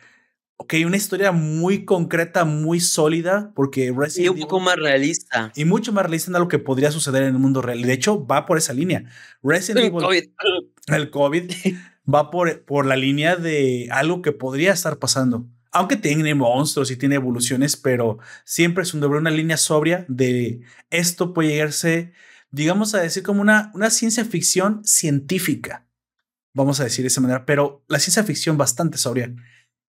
ok, una historia muy concreta, muy sólida, porque Resident Evil... Y un poco más realista. Y mucho más realista de lo que podría suceder en el mundo real. De hecho, va por esa línea. Resident Evil... COVID. El COVID va por, por la línea de algo que podría estar pasando aunque tiene monstruos y tiene evoluciones, pero siempre es un doble, una línea sobria de esto puede llegarse, digamos a decir, como una, una ciencia ficción científica, vamos a decir de esa manera, pero la ciencia ficción bastante sobria.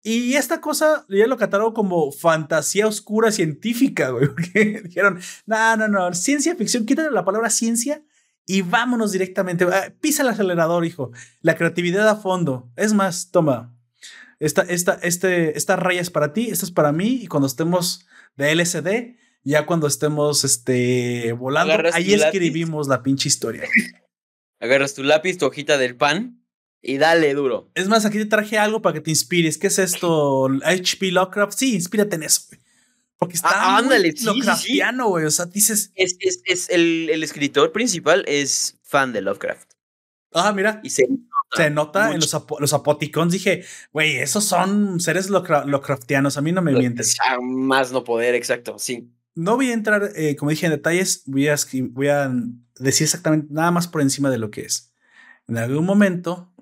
Y esta cosa ya lo catalogo como fantasía oscura científica, güey, porque dijeron, no, no, no, ciencia ficción, quítale la palabra ciencia y vámonos directamente, ah, pisa el acelerador, hijo, la creatividad a fondo. Es más, toma, esta, esta, este, esta raya es para ti, esta es para mí, y cuando estemos de LSD, ya cuando estemos este, volando, ahí escribimos la pinche historia. Agarras tu lápiz, tu hojita del pan y dale duro. Es más, aquí te traje algo para que te inspires. ¿Qué es esto? HP Lovecraft. Sí, inspírate en eso, Porque está ah, ándale, Lovecraftiano, güey. O sea, dices. Es, es, es el, el, escritor principal es fan de Lovecraft. Ah, mira. Y se se nota en los, los apoticons. Dije, güey, esos son seres Lovecraftianos. A mí no me mientes. Más no poder, exacto, sí. No voy a entrar, eh, como dije, en detalles. Voy a, voy a decir exactamente nada más por encima de lo que es. En algún momento,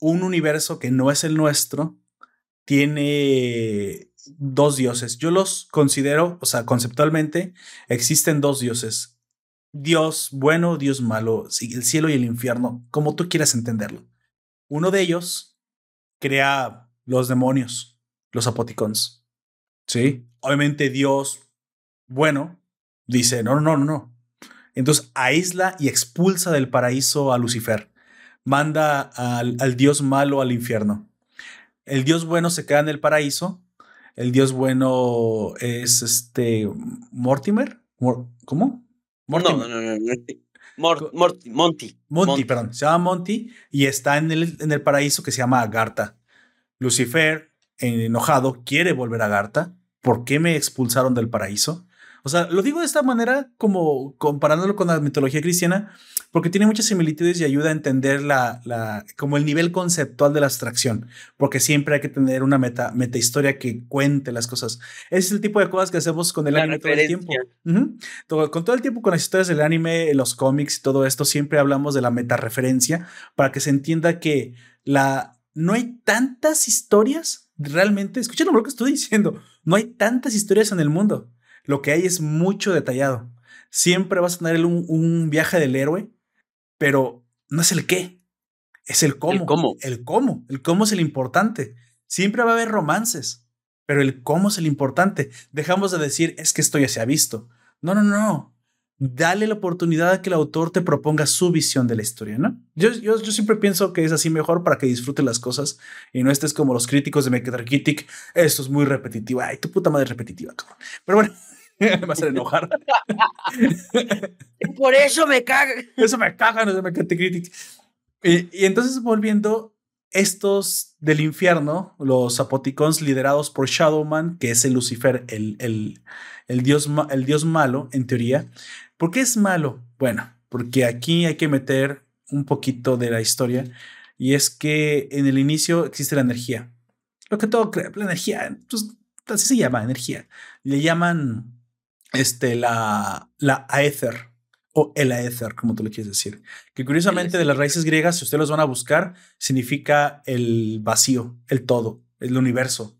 un universo que no es el nuestro tiene dos dioses. Yo los considero, o sea, conceptualmente, existen dos dioses. Dios bueno, Dios malo, el cielo y el infierno, como tú quieras entenderlo. Uno de ellos crea los demonios, los apoticons. Sí, obviamente Dios bueno dice: no, no, no, no. Entonces aísla y expulsa del paraíso a Lucifer. Manda al, al Dios malo al infierno. El Dios bueno se queda en el paraíso. El Dios bueno es este Mortimer. ¿Cómo? No, no, no, no. Monty, Monty. perdón. Se llama Monty y está en el, en el paraíso que se llama Agartha. Lucifer, enojado, quiere volver a Agartha. ¿Por qué me expulsaron del paraíso? O sea, lo digo de esta manera como comparándolo con la mitología cristiana, porque tiene muchas similitudes y ayuda a entender la, la, como el nivel conceptual de la abstracción, porque siempre hay que tener una meta, meta historia que cuente las cosas. Es el tipo de cosas que hacemos con el anime todo el tiempo. con todo el tiempo con las historias del anime, los cómics y todo esto, siempre hablamos de la meta referencia para que se entienda que la, no hay tantas historias realmente, escuchen lo que estoy diciendo, no hay tantas historias en el mundo lo que hay es mucho detallado. Siempre vas a tener un, viaje del héroe, pero no es el qué, es el cómo. El cómo. El cómo. El cómo es el importante. Siempre va a haber romances, pero el cómo es el importante. Dejamos de decir, es que esto ya se ha visto. No, no, no. Dale la oportunidad a que el autor te proponga su visión de la historia, ¿no? Yo, yo, yo siempre pienso que es así mejor para que disfrute las cosas y no estés como los críticos de Metacritic. Esto es muy repetitivo. Ay, tu puta madre repetitiva, cabrón. Pero bueno. me va a hacer enojar. Por eso me caga. Eso me caga, no se me cante Y, y entonces volviendo, estos del infierno, los Apoticons liderados por Shadowman, que es el Lucifer, el, el, dios, el dios malo, en teoría. ¿Por qué es malo? Bueno, porque aquí hay que meter un poquito de la historia y es que en el inicio existe la energía. Lo que todo crea, la energía, pues, así se llama, energía. Le llaman este, la, la aether o el aether, como tú le quieres decir. Que curiosamente de las raíces griegas, si ustedes los van a buscar, significa el vacío, el todo, el universo.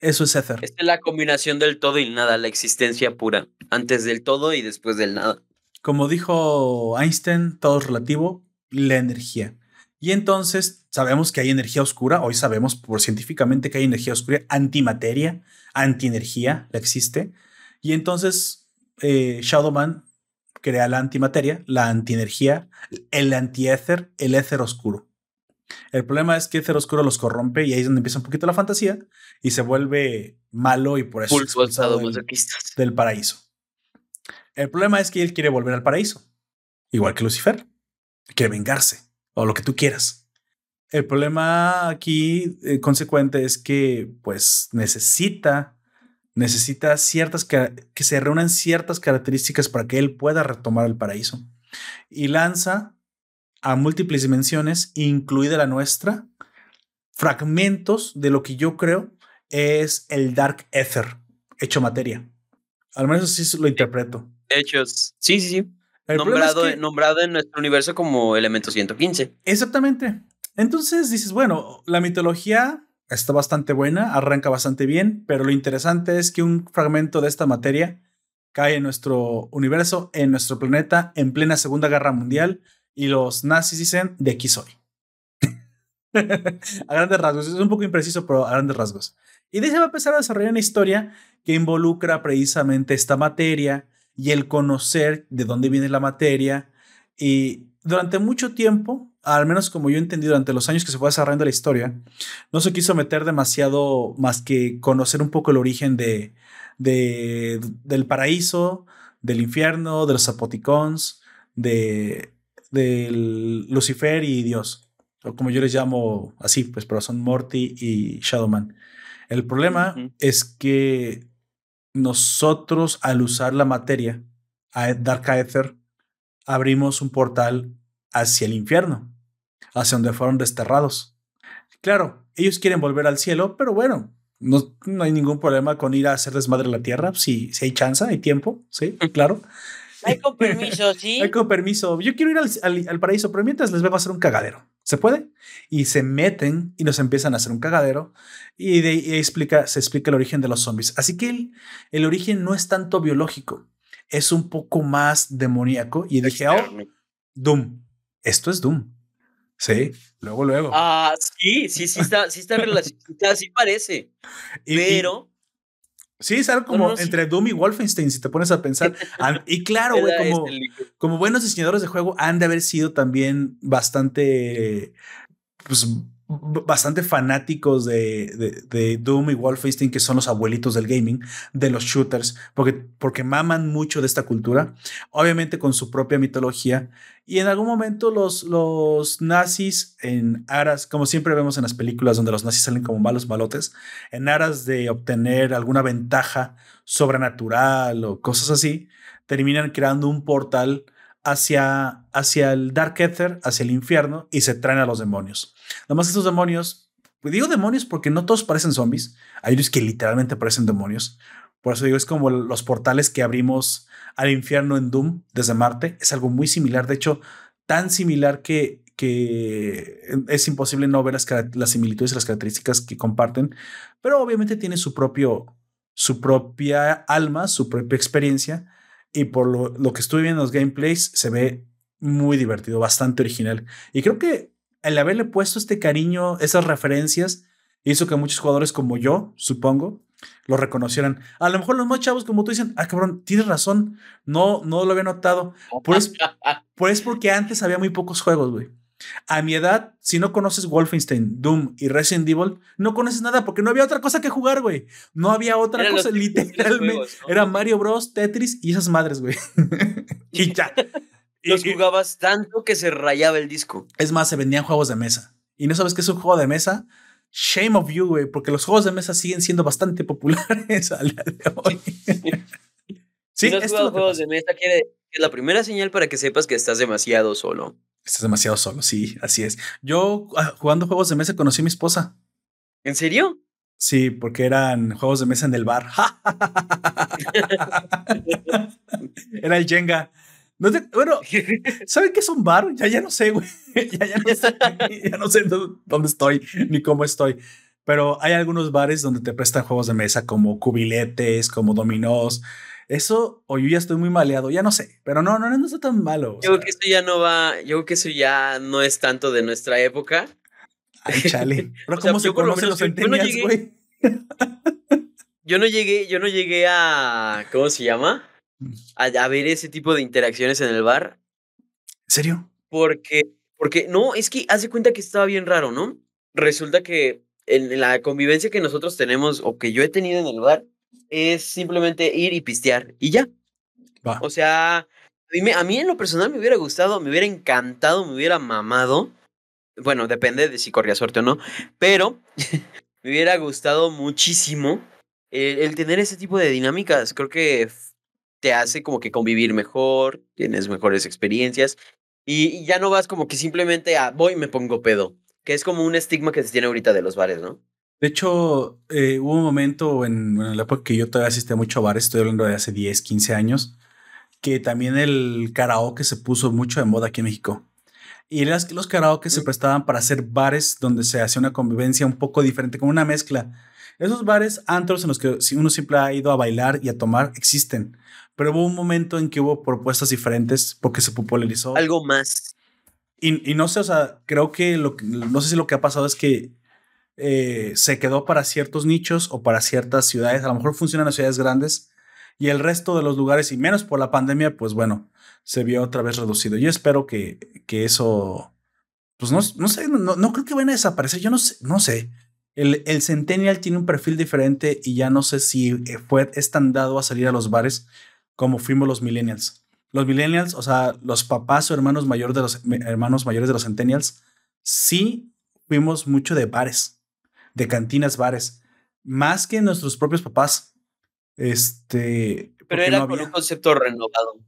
Eso es ether. Es la combinación del todo y nada, la existencia pura, antes del todo y después del nada. Como dijo Einstein, todo es relativo, la energía. Y entonces sabemos que hay energía oscura, hoy sabemos por científicamente que hay energía oscura, antimateria, antienergía, la existe. Y entonces eh, Shadowman crea la antimateria, la antienergía, el antiéter, el éter oscuro. El problema es que el éter oscuro los corrompe y ahí es donde empieza un poquito la fantasía y se vuelve malo y por eso es expulsado del, del paraíso. El problema es que él quiere volver al paraíso, igual que Lucifer, quiere vengarse o lo que tú quieras. El problema aquí eh, consecuente es que pues necesita necesita ciertas que, que se reúnan ciertas características para que él pueda retomar el paraíso. Y lanza a múltiples dimensiones, incluida la nuestra, fragmentos de lo que yo creo es el Dark Ether, hecho materia. Al menos así lo interpreto. Hechos. Sí, sí, sí nombrado, nombrado en nuestro universo como elemento 115. Exactamente. Entonces dices, bueno, la mitología está bastante buena, arranca bastante bien, pero lo interesante es que un fragmento de esta materia cae en nuestro universo, en nuestro planeta, en plena Segunda Guerra Mundial, y los nazis dicen, de aquí soy. a grandes rasgos, es un poco impreciso, pero a grandes rasgos. Y de ahí se va a empezar a desarrollar una historia que involucra precisamente esta materia, y el conocer de dónde viene la materia. Y durante mucho tiempo, al menos como yo entendí durante los años que se fue desarrollando la historia, no se quiso meter demasiado más que conocer un poco el origen de, de del paraíso, del infierno, de los apoticons, de, del Lucifer y Dios, o como yo les llamo así, pues, pero son Morty y Shadowman. El problema es que nosotros al usar la materia, a Dark Aether, abrimos un portal hacia el infierno, hacia donde fueron desterrados. Claro, ellos quieren volver al cielo, pero bueno, no, no hay ningún problema con ir a hacer desmadre la tierra, si, si hay chance, hay tiempo, sí, claro. Hay con permiso, sí. Hay con permiso. Yo quiero ir al, al, paraíso, pero mientras les vengo a hacer un cagadero. ¿Se puede? Y se meten y nos empiezan a hacer un cagadero y de ahí explica, se explica el origen de los zombies. Así que el, el origen no es tanto biológico, es un poco más demoníaco. Y dije, oh, Doom. Esto es Doom. Sí, luego, luego. Ah, sí, sí, sí está, sí está relacionado, sí parece. pero Sí, es algo como entre Doom y Wolfenstein, si te pones a pensar. y claro, güey, como, como buenos diseñadores de juego han de haber sido también bastante, pues, bastante fanáticos de, de, Doom y Wolfenstein, que son los abuelitos del gaming, de los shooters, porque, porque maman mucho de esta cultura, obviamente con su propia mitología. Y en algún momento los, los nazis, en aras, como siempre vemos en las películas donde los nazis salen como malos malotes, en aras de obtener alguna ventaja sobrenatural o cosas así, terminan creando un portal hacia, hacia el Dark Ether, hacia el infierno, y se traen a los demonios. Además, estos demonios, pues digo demonios porque no todos parecen zombies, hay unos que literalmente parecen demonios. Por eso digo, es como los portales que abrimos al infierno en Doom desde Marte. Es algo muy similar, de hecho, tan similar que, que es imposible no ver las, las similitudes y las características que comparten, pero obviamente tiene su propio, su propia alma, su propia experiencia y por lo, lo, que estuve viendo en los gameplays se ve muy divertido, bastante original. Y creo que el haberle puesto este cariño, esas referencias, hizo que muchos jugadores como yo, supongo, lo reconocieran. A lo mejor los más chavos, como tú dicen, ah, cabrón, tienes razón, no, no lo había notado. Pues, pues porque antes había muy pocos juegos, güey. A mi edad, si no conoces Wolfenstein, Doom y Resident Evil, no conoces nada porque no había otra cosa que jugar, güey. No había otra cosa, literalmente. Era Mario Bros, Tetris y esas madres, güey. y ya. Los jugabas tanto que se rayaba el disco. Es más, se vendían juegos de mesa. y no sabes qué es un juego de mesa, shame of you, güey, porque los juegos de mesa siguen siendo bastante populares al día de hoy. sí, si no has jugado juegos de mesa, quiere es la primera señal para que sepas que estás demasiado solo. Estás demasiado solo, sí, así es. Yo ah, jugando juegos de mesa conocí a mi esposa. ¿En serio? Sí, porque eran juegos de mesa en el bar. Era el Jenga. bueno, ¿saben qué es un bar? Ya, ya no sé, güey. Ya, ya, no sé, ya no sé dónde estoy ni cómo estoy. Pero hay algunos bares donde te prestan juegos de mesa como cubiletes, como dominós. Eso, o yo ya estoy muy maleado, ya no sé, pero no, no, no está tan malo. Yo creo que eso ya no va, yo creo que eso ya no es tanto de nuestra época. Ay, chale. Pero ¿cómo se conocen los centenials, güey? Yo no llegué, yo no llegué a, ¿cómo se llama? Mm. A, ver ese tipo de interacciones en el bar. ¿En serio? Porque, porque, no, es que hace cuenta que estaba bien raro, ¿no? Resulta que en la convivencia que nosotros tenemos o que yo he tenido en el bar es simplemente ir y pistear y ya. O sea, a mí, a mí en lo personal me hubiera gustado, me hubiera encantado, me hubiera mamado. Bueno, depende de si corría suerte o no, pero me hubiera gustado muchísimo el, tener ese tipo de dinámicas. Creo que te hace como que convivir mejor, tienes mejores experiencias y, ya no vas como que simplemente a voy y me pongo pedo, que es como un estigma que se tiene ahorita de los bares, ¿no? De hecho, eh, hubo un momento en, la época que yo todavía asistía mucho a bares, estoy hablando de hace 10, 15 años, que también el karaoke se puso mucho de moda aquí en México. Y las los karaoke se prestaban para hacer bares donde se hacía una convivencia un poco diferente, como una mezcla. Esos bares, antros en los que uno siempre ha ido a bailar y a tomar, existen. Pero hubo un momento en que hubo propuestas diferentes porque se popularizó. Algo más. Y, no sé, o sea, creo que lo, no sé si lo que ha pasado es que eh, se quedó para ciertos nichos o para ciertas ciudades. A lo mejor funcionan en ciudades grandes y el resto de los lugares, y menos por la pandemia, pues bueno, se vio otra vez reducido. Yo espero que, que eso, pues no, no sé, no, no, creo que vayan a desaparecer. Yo no sé, no sé. El, el Centennial tiene un perfil diferente y ya no sé si eh, fue, es tan dado a salir a los bares como fuimos los Millennials. Los Millennials, o sea, los papás o hermanos, mayores de los, hermanos mayores de los Centennials, sí fuimos mucho de bares, de cantinas, bares, más que nuestros propios papás. Este. Pero era con un concepto renovado.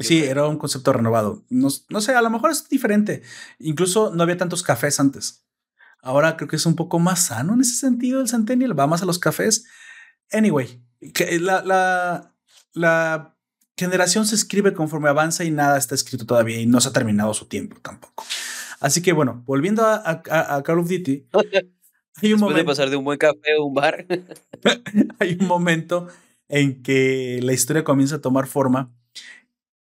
Sí, era un concepto renovado. No, no, sé, a lo mejor es diferente. Incluso no había tantos cafés antes. Ahora creo que es un poco más sano en ese sentido el Centennial, va más a los cafés. Anyway, que la, la, la generación se escribe conforme avanza y nada está escrito todavía y no se ha terminado su tiempo tampoco. Así que bueno, volviendo a, a, Call of Duty, hay un momento, pasar de un buen café a un bar. hay un momento en que la historia comienza a tomar forma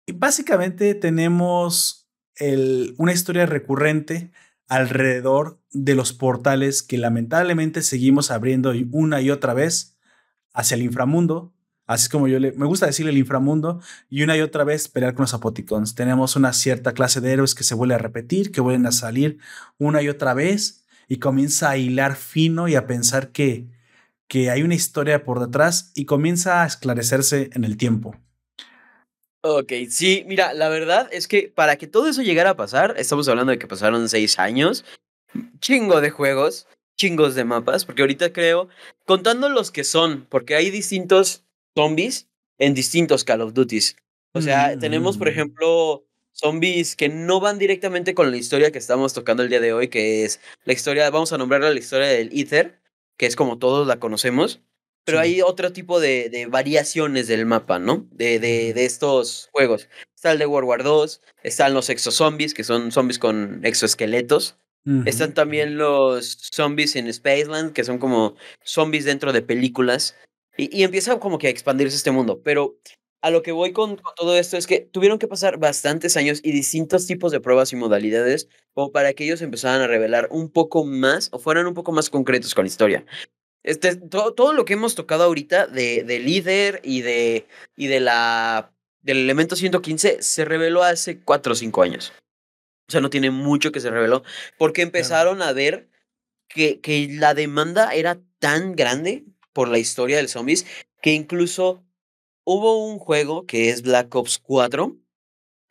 y básicamente tenemos el, una historia recurrente alrededor de los portales que lamentablemente seguimos abriendo una y otra vez hacia el inframundo. Así es como yo le, me gusta decirle el inframundo y una y otra vez pelear con los apoticons. Tenemos una cierta clase de héroes que se vuelve a repetir, que vuelven a salir una y otra vez y comienza a hilar fino y a pensar que, que hay una historia por detrás y comienza a esclarecerse en el tiempo. Ok, sí, mira, la verdad es que para que todo eso llegara a pasar, estamos hablando de que pasaron seis años, chingo de juegos, chingos de mapas, porque ahorita creo, contando los que son, porque hay distintos zombies en distintos Call of Duties. O sea, tenemos, por mm. ejemplo, zombies que no van directamente con la historia que estamos tocando el día de hoy, que es la historia, vamos a nombrarla la historia del Ether, que es como todos la conocemos. Pero hay otro tipo de, de, variaciones del mapa, ¿no? De, de, de, estos juegos. Está el de World War 2, están los exozombies, que son zombies con exoesqueletos. Están también los zombies en Spaceland, que son como zombies dentro de películas. Y, y, empieza como que a expandirse este mundo. Pero a lo que voy con, con, todo esto es que tuvieron que pasar bastantes años y distintos tipos de pruebas y modalidades como para que ellos empezaran a revelar un poco más o fueran un poco más concretos con la historia. Este, todo, todo lo que hemos tocado ahorita de, de líder y de, y de la, del elemento 115 se reveló hace 4 o 5 años. O sea, no tiene mucho que se reveló porque empezaron a ver que, que la demanda era tan grande por la historia del zombies que incluso hubo un juego que es Black Ops 4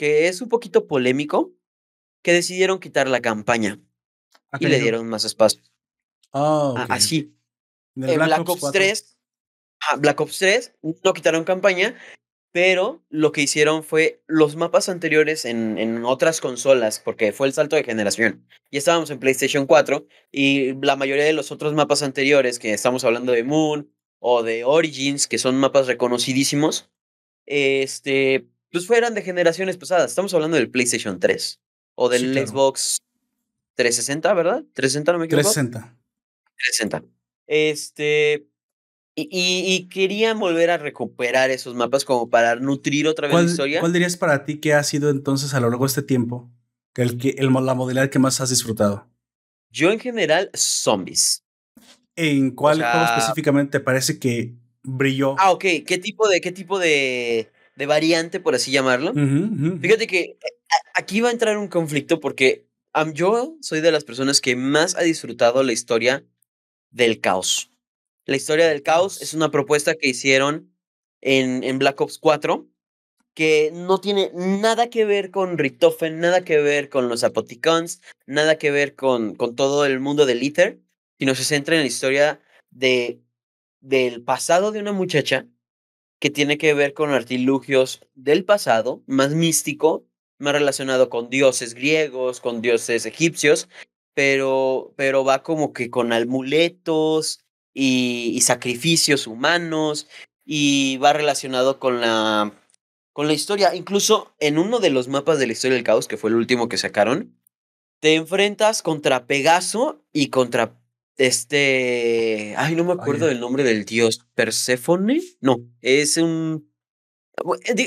que es un poquito polémico que decidieron quitar la campaña. y le dieron más espacio. Oh, Así. En Black, Ops, 3, Black Ops 3 no quitaron campaña, pero lo que hicieron fue los mapas anteriores en, en, otras consolas, porque fue el salto de generación. Y estábamos en PlayStation 4 y la mayoría de los otros mapas anteriores, que estamos hablando de Moon o de Origins, que son mapas reconocidísimos, este, pues fueran de generaciones pasadas. Estamos hablando del PlayStation 3 o del Xbox 360, ¿verdad? 360, no me equivoco. 360. 360. Este, y, y, querían volver a recuperar esos mapas como para nutrir otra vez la historia. ¿Cuál dirías para ti que ha sido entonces a lo largo de este tiempo el, que, el, la modalidad que más has disfrutado? Yo en general, zombies. ¿En cuál juego específicamente te parece que brilló? Ah, ok. ¿Qué tipo de, qué tipo de, de variante, por así llamarlo? Fíjate que eh, aquí va a entrar un conflicto porque yo soy de las personas que más ha disfrutado la historia del caos. La historia del caos es una propuesta que hicieron en, en Black Ops 4 que no tiene nada que ver con Richtofen, nada que ver con los Apoticons, nada que ver con, con todo el mundo del Ether, sino se centra en la historia de, del pasado de una muchacha que tiene que ver con artilugios del pasado, más místico, más relacionado con dioses griegos, con dioses egipcios, pero, pero va como que con amuletos y, sacrificios humanos y va relacionado con la, con la historia. Incluso en uno de los mapas de la historia del caos, que fue el último que sacaron, te enfrentas contra Pegaso y contra este... Ay, no me acuerdo del nombre del dios. ¿Perséfone? No, es un...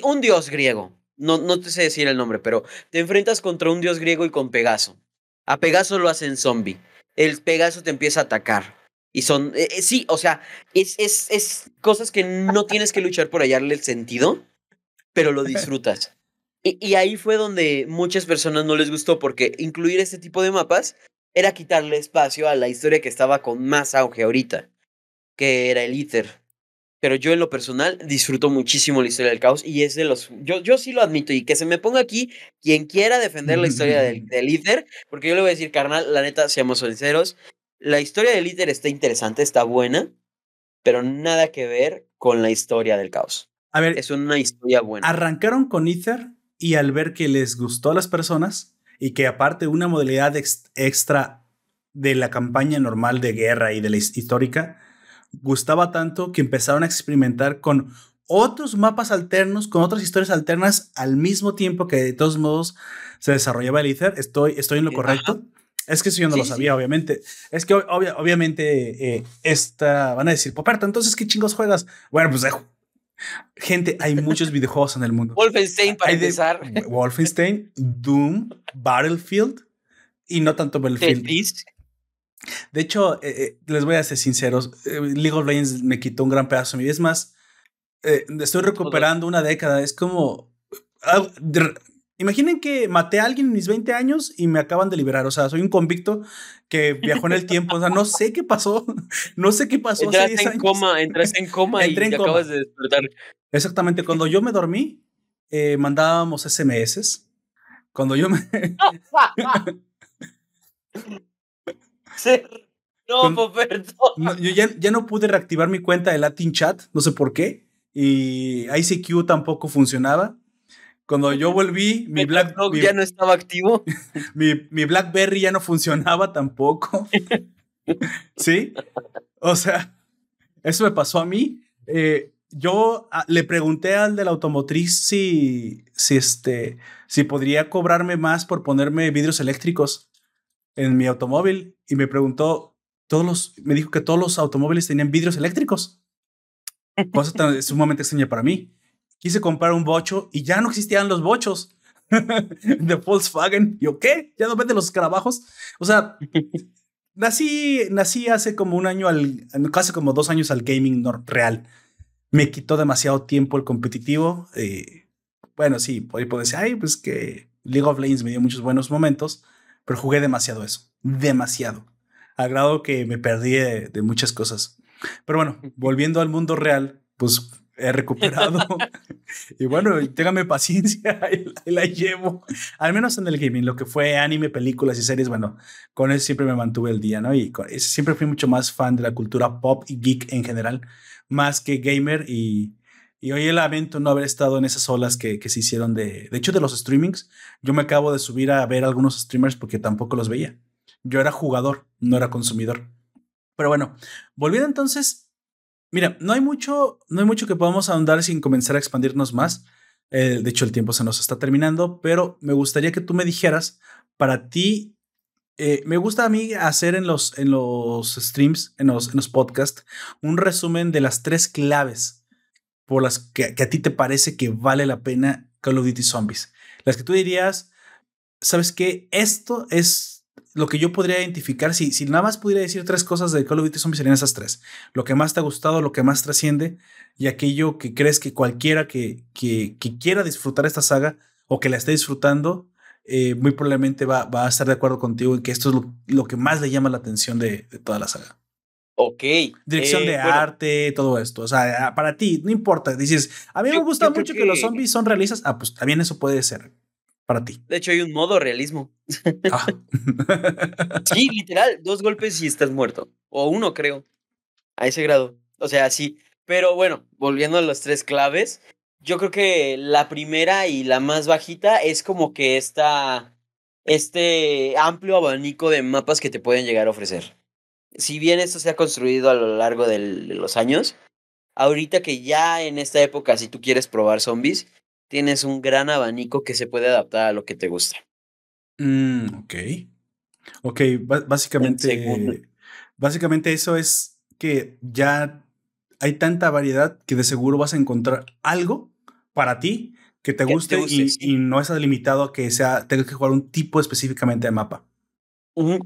Un dios griego. No, no te sé decir el nombre, pero te enfrentas contra un dios griego y con Pegaso. A Pegaso lo hacen zombie. El Pegaso te empieza a atacar. Y son, eh, eh, sí, o sea, es, es, es cosas que no tienes que luchar por hallarle el sentido, pero lo disfrutas. Y, y, ahí fue donde muchas personas no les gustó, porque incluir este tipo de mapas era quitarle espacio a la historia que estaba con más auge ahorita, que era el Ether. Pero yo en lo personal disfruto muchísimo la historia del caos y es de los... Yo, yo sí lo admito y que se me ponga aquí quien quiera defender la historia del, del Ether, porque yo le voy a decir, carnal, la neta, seamos sinceros, la historia del Ether está interesante, está buena, pero nada que ver con la historia del caos. A ver, es una historia buena. Arrancaron con Ether y al ver que les gustó a las personas y que aparte una modalidad extra de la campaña normal de guerra y de la histórica gustaba tanto que empezaron a experimentar con otros mapas alternos, con otras historias alternas al mismo tiempo que de todos modos se desarrollaba el Ether. Estoy, estoy en lo correcto. Es que eso yo no lo sabía, obviamente. Es que obviamente eh, esta, van a decir, Poperto, entonces, ¿qué chingos juegas? Bueno, pues, eh, gente, hay muchos videojuegos en el mundo. Wolfenstein, para empezar. Wolfenstein, Doom, Battlefield y no tanto Battlefield. De hecho, eh, les voy a ser sinceros, League of Legends me quitó un gran pedazo de mi vida. Es más, estoy recuperando una década. Es como... Ah, Imaginen que maté a alguien en mis 20 años y me acaban de liberar. O sea, soy un convicto que viajó en el tiempo. O sea, no sé qué pasó. No sé qué pasó. Entraste en coma, entraste en coma y te acabas de despertar. Exactamente. Cuando yo me dormí, eh, mandábamos SMS. Cuando yo me. no, Poperto. yo ya, ya no pude reactivar mi cuenta de Latin Chat. No sé por qué. Y ICQ tampoco funcionaba. Cuando yo volví, mi Black ya no estaba activo. mi, mi BlackBerry ya no funcionaba tampoco. ¿Sí? O sea, eso me pasó a mí. Eh, yo ah, le pregunté al de la automotriz si, si, este, si podría cobrarme más por ponerme vidrios eléctricos en mi automóvil y me preguntó, todos los, me dijo que todos los automóviles tenían vidrios eléctricos. Cosa sumamente extraña para mí quise comprar un bocho y ya no existían los bochos de Volkswagen. ¿Yo qué? ¿Ya no venden los escarabajos? O sea, nací, nací hace como un año, al, casi como dos años al gaming real. Me quitó demasiado tiempo el competitivo. Eh, bueno, sí, puedo decir, ay, pues que League of Legends me dio muchos buenos momentos, pero jugué demasiado eso, demasiado. A grado que me perdí de muchas cosas. Pero bueno, volviendo al mundo real, pues he recuperado. y bueno, téngame paciencia, la llevo. Al menos en el gaming, lo que fue anime, películas y series, bueno, con eso siempre me mantuve el día, ¿no? Y siempre fui mucho más fan de la cultura pop y geek en general, más que gamer. Y, y hoy lamento no haber estado en esas olas que, que se hicieron de, de hecho, de los streamings. Yo me acabo de subir a ver algunos streamers porque tampoco los veía. Yo era jugador, no era consumidor. Pero bueno, volviendo entonces Mira, no hay mucho, no hay mucho que podamos ahondar sin comenzar a expandirnos más. Eh, de hecho, el tiempo se nos está terminando, pero me gustaría que tú me dijeras, para ti, eh, me gusta a mí hacer en los, en los streams, en los, en los podcasts, un resumen de las tres claves por las que, que a ti te parece que vale la pena Call of Duty Zombies. Las que tú dirías, ¿sabes qué? Esto es lo que yo podría identificar, si, si nada más pudiera decir tres cosas de Call of Duty Zombies, serían esas tres. Lo que más te ha gustado, lo que más trasciende y aquello que crees que cualquiera que, que, quiera disfrutar esta saga o que la esté disfrutando, eh, muy probablemente va, va, a estar de acuerdo contigo en que esto es lo, que más le llama la atención de, toda la saga. Ok. Dirección eh, de arte, todo esto. O sea, para ti, no importa. Dices, a mí me gusta mucho que... los zombies son realistas. Ah, pues también eso puede ser para ti. De hecho, hay un modo realismo. Ah. sí, literal, dos golpes y estás muerto. O uno, creo. A ese grado. O sea, sí. Pero bueno, volviendo a las tres claves, yo creo que la primera y la más bajita es como que esta, este amplio abanico de mapas que te pueden llegar a ofrecer. Si bien esto se ha construido a lo largo de los años, ahorita que ya en esta época, si tú quieres probar zombies, tienes un gran abanico que se puede adaptar a lo que te gusta. Mm, ok. Ok, básicamente, básicamente eso es que ya hay tanta variedad que de seguro vas a encontrar algo para ti que te guste, y, no estás limitado a que sea, tengas que jugar un tipo específicamente de mapa.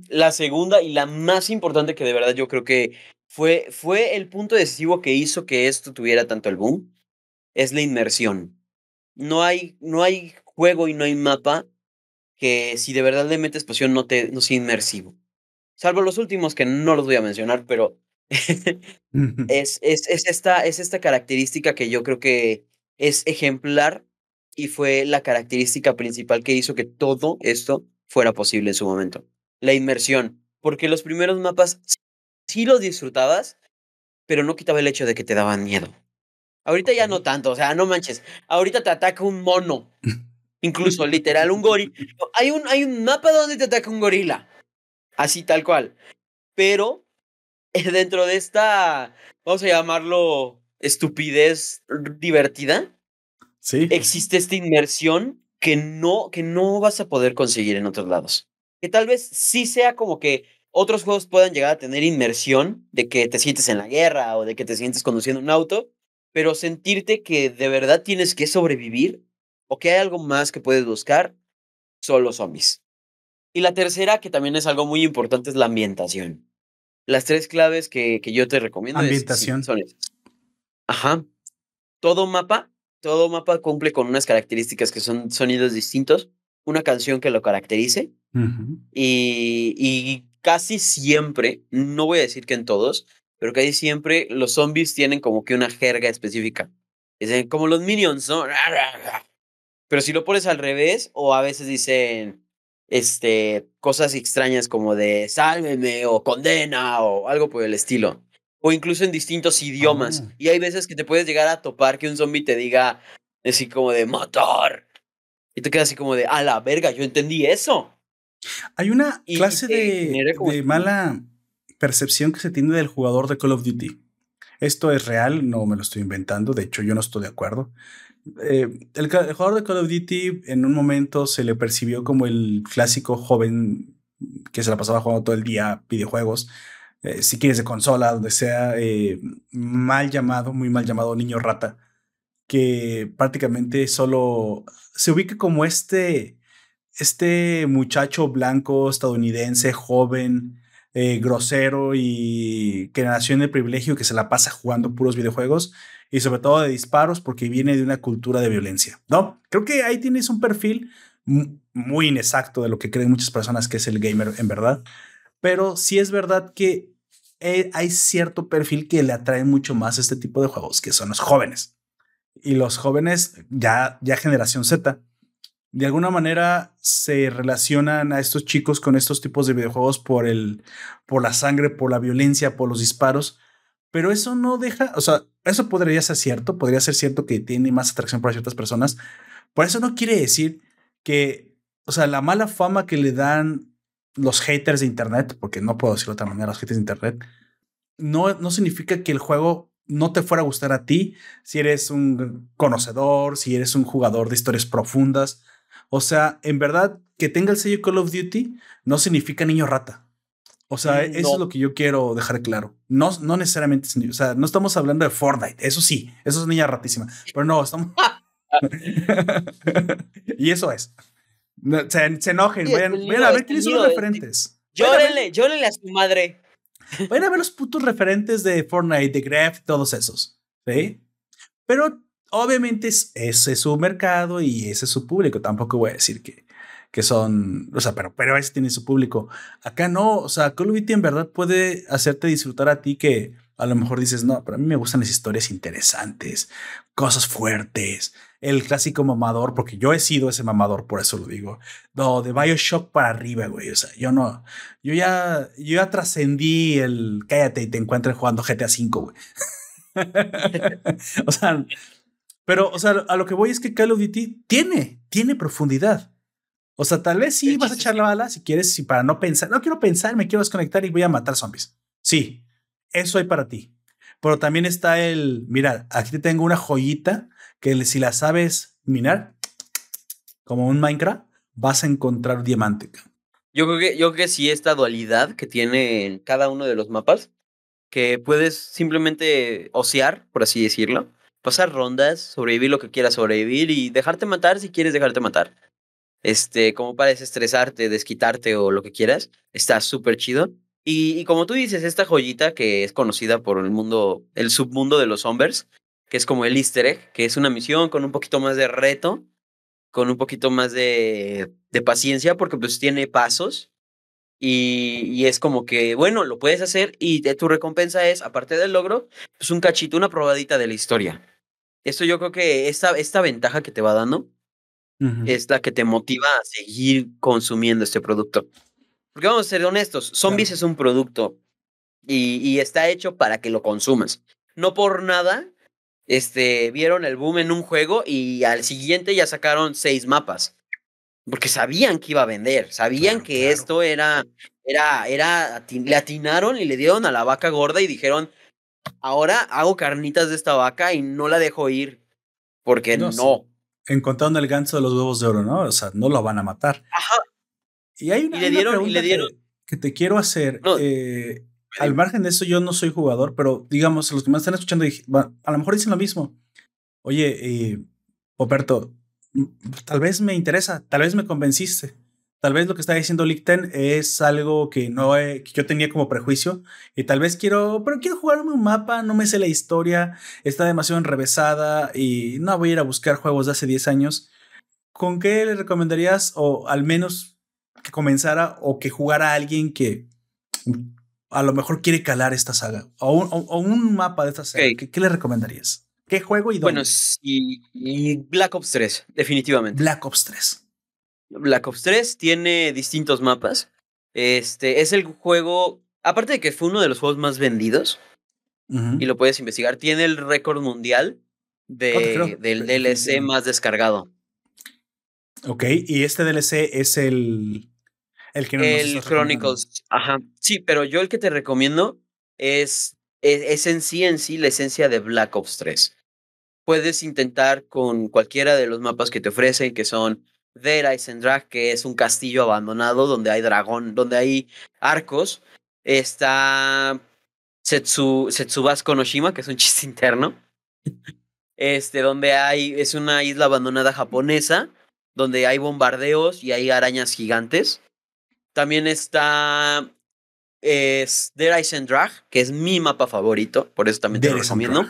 La segunda y la más importante que de verdad yo creo que fue, fue el punto decisivo que hizo que esto tuviera tanto el boom, es la inmersión no hay, no hay juego y no hay mapa que si de verdad le metes pasión no, te, no sea inmersivo. Salvo los últimos que no los voy a mencionar, pero es, es, es, esta, es esta característica que yo creo que es ejemplar y fue la característica principal que hizo que todo esto fuera posible en su momento. La inmersión. Porque los primeros mapas sí los disfrutabas, pero no quitaba el hecho de que te daban miedo. Ahorita ya no tanto, o sea, no manches. Ahorita te ataca un mono. Incluso literal, un gorila. Hay un, hay un mapa donde te ataca un gorila. Así tal cual. Pero dentro de esta, vamos a llamarlo estupidez divertida, ¿Sí? existe esta inmersión que no, que no vas a poder conseguir en otros lados. Que tal vez sí sea como que otros juegos puedan llegar a tener inmersión de que te sientes en la guerra o de que te sientes conduciendo un auto, pero sentirte que de verdad tienes que sobrevivir o que hay algo más que puedes buscar, son los zombies. Y la tercera, que también es algo muy importante, es la ambientación. Las tres claves que, que yo te recomiendo ambientación. son esas. Ajá. Todo mapa, todo mapa cumple con unas características que son sonidos distintos, una canción que lo caracterice y, y casi siempre, no voy a decir que en todos, pero que ahí siempre los zombies tienen como que una jerga específica. Es como los minions, ¿no? Pero si lo pones al revés, o a veces dicen este, cosas extrañas como de sálveme o condena o algo por el estilo. O incluso en distintos idiomas. Ah. Y hay veces que te puedes llegar a topar que un zombie te diga así como de matar. Y te quedas así como de, a la verga, yo entendí eso. Hay una clase de, de mala percepción que se tiene del jugador de Call of Duty. Esto es real, no me lo estoy inventando, de hecho yo no estoy de acuerdo. Eh, el, jugador de Call of Duty en un momento se le percibió como el clásico joven que se la pasaba jugando todo el día videojuegos, eh, si quieres de consola, donde sea, eh, mal llamado, muy mal llamado niño rata, que prácticamente solo se ubica como este, este muchacho blanco estadounidense joven, eh, grosero y en el privilegio que se la pasa jugando puros videojuegos y sobre todo de disparos porque viene de una cultura de violencia, ¿no? Creo que ahí tienes un perfil muy inexacto de lo que creen muchas personas que es el gamer en verdad, pero sí es verdad que eh, hay cierto perfil que le atrae mucho más este tipo de juegos, que son los jóvenes. y los jóvenes, ya, ya generación Z, de alguna manera se relacionan a estos chicos con estos tipos de videojuegos por el, por la sangre, por la violencia, por los disparos. Pero eso no deja, o sea, eso podría ser cierto, podría ser cierto que tiene más atracción para ciertas personas. Por eso no quiere decir que, o sea, la mala fama que le dan los haters de Internet, porque no puedo decirlo de otra manera, los haters de Internet, no, no significa que el juego no te fuera a gustar a ti si eres un conocedor, si eres un jugador de historias profundas. O sea, en verdad, que tenga el sello Call of Duty no significa niño rata. O sea, mm, eso es lo que yo quiero dejar claro. No, no necesariamente, o sea, no estamos hablando de Fortnite. Eso sí, eso es niña ratísima. Pero no, estamos. y eso es. Se, se enojen, vayan, a ver quiénes son los referentes. Llórenle, llórenle a su madre. Vayan a ver los putos referentes de Fortnite, de Graph, todos esos. ¿Sí? Pero obviamente ese es su mercado y ese es su público. Tampoco voy a decir que, que son, o sea, pero, pero ese tiene su público. Acá no, o sea, Call of Duty en verdad puede hacerte disfrutar a ti que a lo mejor dices, no, pero a mí me gustan las historias interesantes, cosas fuertes, el clásico mamador, porque yo he sido ese mamador, por eso lo digo. No, de Bioshock para arriba, güey. O sea, yo no, yo ya, yo ya trascendí el cállate y te encuentres jugando GTA V, güey. o sea, pero, o sea, a lo que voy es que Call of Duty tiene, tiene profundidad. O sea, tal vez sí vas a echar la bala si quieres, si para no pensar, no quiero pensar, me quiero desconectar y voy a matar zombies. Sí, eso hay para ti. Pero también está el, mira, aquí te tengo una joyita que si la sabes minar, como un Minecraft, vas a encontrar diamante. Yo creo que, yo creo que sí, esta dualidad que tiene en cada uno de los mapas, que puedes simplemente osear, por así decirlo, pasar rondas, sobrevivir lo que quieras sobrevivir y dejarte matar si quieres dejarte matar. Este, como para desestresarte, desquitarte o lo que quieras, está súper chido. Y, y, como tú dices, esta joyita que es conocida por el mundo, el submundo de los hombres, que es como el easter egg, que es una misión con un poquito más de reto, con un poquito más de, de paciencia, porque pues tiene pasos. Y, y, es como que, bueno, lo puedes hacer y tu recompensa es, aparte del logro, pues un cachito, una probadita de la historia. Esto yo creo que esta, esta ventaja que te va dando es la que te motiva a seguir consumiendo este producto. Porque vamos a ser honestos, Zombies es un producto y, y está hecho para que lo consumas. No por nada este, vieron el boom en un juego y al siguiente ya sacaron seis mapas. Porque sabían que iba a vender, sabían que esto era, era, era, le atinaron y le dieron a la vaca gorda y dijeron, ahora hago carnitas de esta vaca y no la dejo ir. Porque no. Encontrando el ganso de los huevos de oro, ¿no? O sea, no lo van a matar. Ajá. Y hay una, y le dieron, y le dieron. Que, te quiero hacer. Eh, al margen de eso, yo no soy jugador, pero digamos, los que me están escuchando, a lo mejor dicen lo mismo. Oye, eh, tal vez me interesa, tal vez me convenciste. Tal vez lo que está diciendo Licten es algo que no que yo tenía como prejuicio y tal vez quiero, pero quiero jugarme un mapa, no me sé la historia, está demasiado enrevesada y no voy a ir a buscar juegos de hace 10 años. ¿Con qué le recomendarías o al menos que comenzara o que jugara a alguien que a lo mejor quiere calar esta saga o un, un mapa de esta saga, ¿qué, le recomendarías? ¿Qué juego y dónde? Bueno, y, Black Ops 3, definitivamente. Black Ops 3. Black Ops 3 tiene distintos mapas. Este es el juego, aparte de que fue uno de los juegos más vendidos, y lo puedes investigar, tiene el récord mundial de, del DLC más descargado. Ok, y este DLC es el el que El Chronicles. Ajá. Sí, pero yo el que te recomiendo es, e, es, en sí en sí la esencia de Black Ops 3. Puedes intentar con cualquiera de los mapas que te ofrecen, que son Dead Drag, que es un castillo abandonado donde hay dragón, donde hay arcos. Está Setsu, Setsubas Noshima, que es un chiste interno. Este, donde hay, es una isla abandonada japonesa, donde hay bombardeos y hay arañas gigantes. También está es Dead Ice Drag, que es mi mapa favorito, por eso también te lo recomiendo.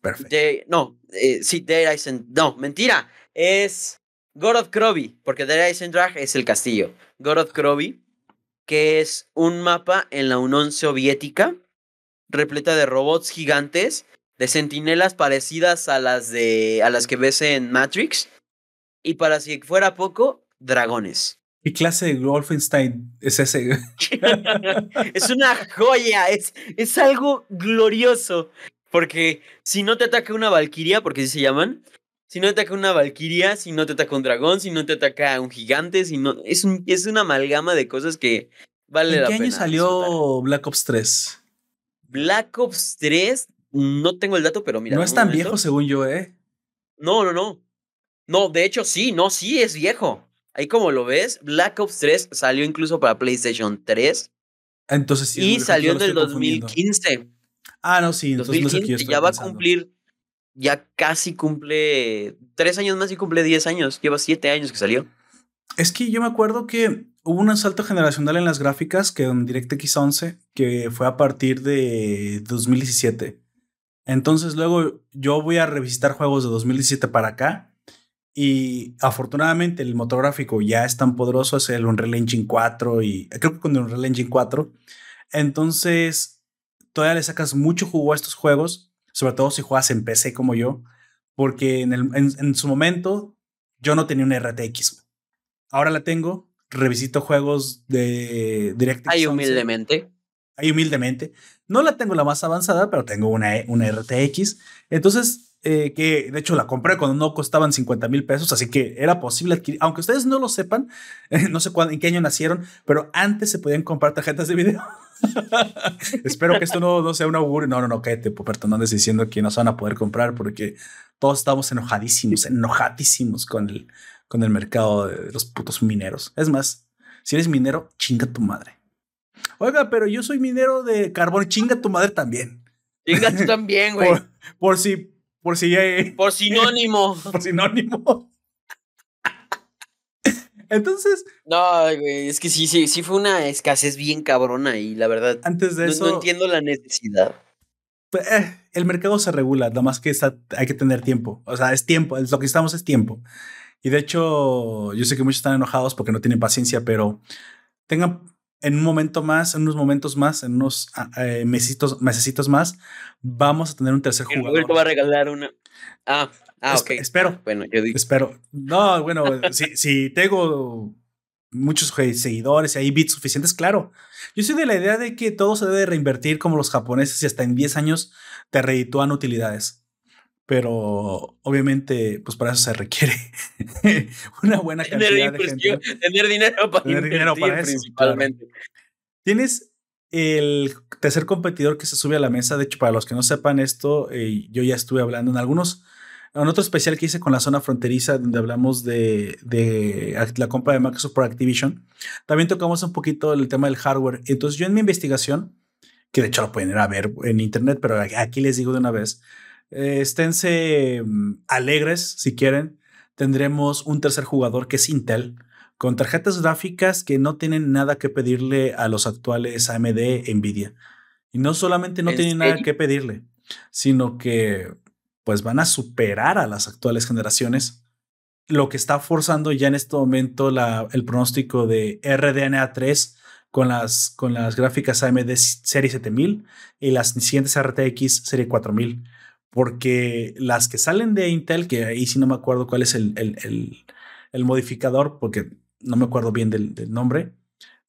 Perfecto. no, eh, sí, Dead No, mentira. Es God of Krobi, porque Dead Ice Drag es el castillo. God of Krobi, que es un mapa en la Unión Soviética, repleta de robots gigantes de sentinelas parecidas a las de a las que ves en Matrix. Y para si fuera poco, dragones. ¿Qué clase de Wolfenstein es ese? es una joya, es, es algo glorioso. Porque si no te ataca una valquiria, porque así se llaman, si no te ataca una valquiria, si no te ataca un dragón, si no te ataca un gigante, si no. Es, un, es una amalgama de cosas que vale ¿En la qué pena. año salió Black Ops 3? Black Ops 3, no tengo el dato, pero mira. no es tan momento. viejo según yo, ¿eh? No, no, no. No, de hecho sí, no, sí es viejo. Ahí como lo ves, Black Ops 3 salió incluso para PlayStation 3 Entonces sí. y salió en el estoy confundiendo. 2015. Ah, no, sí, entonces no sé qué yo 2015 estoy ya va a cumplir, ya casi cumple tres años más y cumple 10 años. Lleva 7 años que salió. Es que yo me acuerdo que hubo un salto generacional en las gráficas que en DirectX 11 que fue a partir de 2017. Entonces luego yo voy a revisitar juegos de 2017 para acá y afortunadamente el motor gráfico ya es tan poderoso, es el Unreal Engine 4 y creo que con el Unreal Engine 4. Entonces todavía le sacas mucho jugo a estos juegos, sobre todo si juegas en PC como yo, porque en, el, en, en su momento yo no tenía una RTX. Ahora la tengo, revisito juegos de DirectX Ahí 11. humildemente. Ahí humildemente. No la tengo la más avanzada, pero tengo una, una RTX. Entonces, eh, que de hecho la compré cuando no costaban 50 mil pesos, así que era posible adquirir, aunque ustedes no lo sepan, eh, no sé cuándo, en qué año nacieron, pero antes se podían comprar tarjetas de video. Espero que esto no, no sea un augurio. No, no, no, cállate, Poperto, no andes diciendo que no se van a poder comprar porque todos estamos enojadísimos, enojadísimos con el, con el mercado de los putos mineros. Es más, si eres minero, chinga tu madre. Oiga, pero yo soy minero de carbón, chinga tu madre también. Chinga tú también, güey. Por, por si, por si, eh, Por sinónimo. por sinónimo. Entonces, No, güey, es que sí, sí, sí fue una escasez bien cabrona y la verdad, antes de no, eso, no entiendo la necesidad. pues, eh, el mercado se regula, nada más que está, hay que tener tiempo. O sea, es tiempo, es lo que estamos es tiempo. Y de hecho, yo sé que muchos están enojados porque no tienen paciencia, pero tengan en un momento más, en unos momentos más, en unos ah, eh, mesitos, mesecitos más, vamos a tener un tercer jugador. Roberto va a regalar una. Ah, ah, Espe- ok. espero. Bueno, yo digo. Espero. No, bueno, si, si tengo muchos seguidores y hay bits suficientes, claro. Yo soy de la idea de que todo se debe reinvertir como los japoneses y hasta en 10 años te reditúan utilidades. Pero obviamente, pues para eso se requiere una buena cantidad de gente. tener dinero para Tener dinero para eso, principalmente. Tienes el tercer competidor que se sube a la mesa. De hecho, para los que no sepan esto, eh, yo ya estuve hablando en algunos, en otro especial que hice con la zona fronteriza, donde hablamos de, de act- la compra de Microsoft por Activision. También tocamos un poquito el tema del hardware. Entonces, yo en mi investigación, que de hecho lo pueden ir a ver en internet, pero aquí les digo de una vez, eh, esténse mm, alegres si quieren. Tendremos un tercer jugador que es Intel con tarjetas gráficas que no tienen nada que pedirle a los actuales AMD Nvidia. Y no solamente no ¿En tienen nada serio? que pedirle, sino que pues van a superar a las actuales generaciones, lo que está forzando ya en este momento la, el pronóstico de RDNA 3 con las, con las gráficas AMD Serie 7000 y las siguientes RTX Serie 4000. Porque las que salen de Intel, que ahí sí no me acuerdo cuál es el, el, el, modificador, porque no me acuerdo bien del, nombre,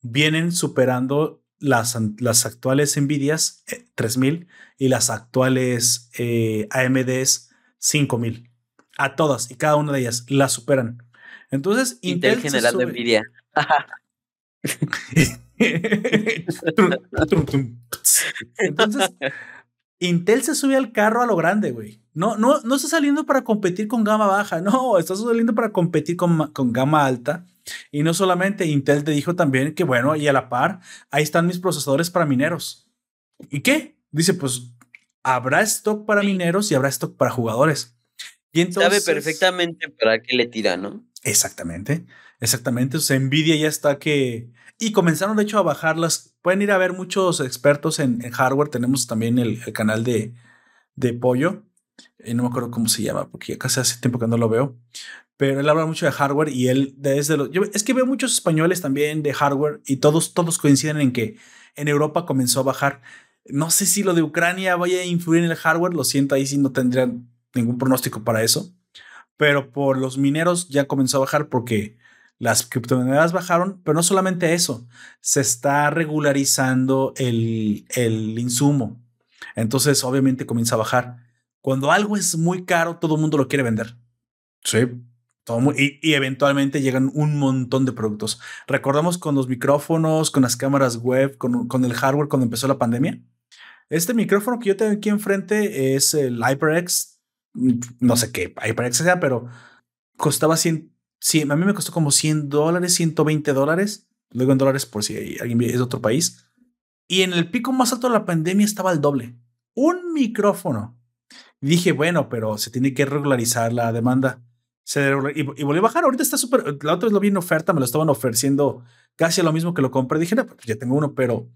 vienen superando las, las actuales Nvidias eh, 3000 y las actuales eh, AMDs 5000. A todas y cada una de ellas las superan. Entonces, Intel Intel, se general de sube- Nvidia. Entonces, Intel se sube al carro a lo grande, güey. No, no, no está saliendo para competir con gama baja, no, está saliendo para competir con, con gama alta. Y no solamente, Intel te dijo también que, bueno, y a la par, ahí están mis procesadores para mineros. ¿Y qué? Dice, pues habrá stock para mineros y habrá stock para jugadores. Y entonces, Sabe perfectamente para qué le tira, ¿no? Exactamente, exactamente. O sea, Nvidia ya está que... Y comenzaron de hecho a bajarlas. Pueden ir a ver muchos expertos en, en hardware. Tenemos también el, el canal de, de Pollo. Eh, no me acuerdo cómo se llama, porque ya casi hace tiempo que no lo veo. Pero él habla mucho de hardware y él desde los... Yo, es que veo muchos españoles también de hardware y todos, todos coinciden en que en Europa comenzó a bajar. No sé si lo de Ucrania vaya a influir en el hardware, lo siento, ahí sí no tendría ningún pronóstico para eso. Pero por los mineros ya comenzó a bajar porque las criptomonedas bajaron, pero no solamente eso, se está regularizando el, el insumo. Entonces, obviamente comienza a bajar. Cuando algo es muy caro, todo el mundo lo quiere vender. Sí. Todo y, y, eventualmente llegan un montón de productos. Recordamos con los micrófonos, con las cámaras web, con, con el hardware cuando empezó la pandemia. Este micrófono que yo tengo aquí enfrente es el HyperX, no sé qué HyperX sea, pero costaba 100, 100, a mí me costó como 100 dólares, 120 dólares, luego en dólares por si alguien es de otro país. Y en el pico más alto de la pandemia estaba el doble. Un micrófono. dije, bueno, pero se tiene que regularizar la demanda. Se y, y, volvió a bajar. Ahorita está súper. La otra vez lo vi en oferta, me lo estaban ofreciendo casi lo mismo que lo compré. Dije, no, pues ya tengo uno, pero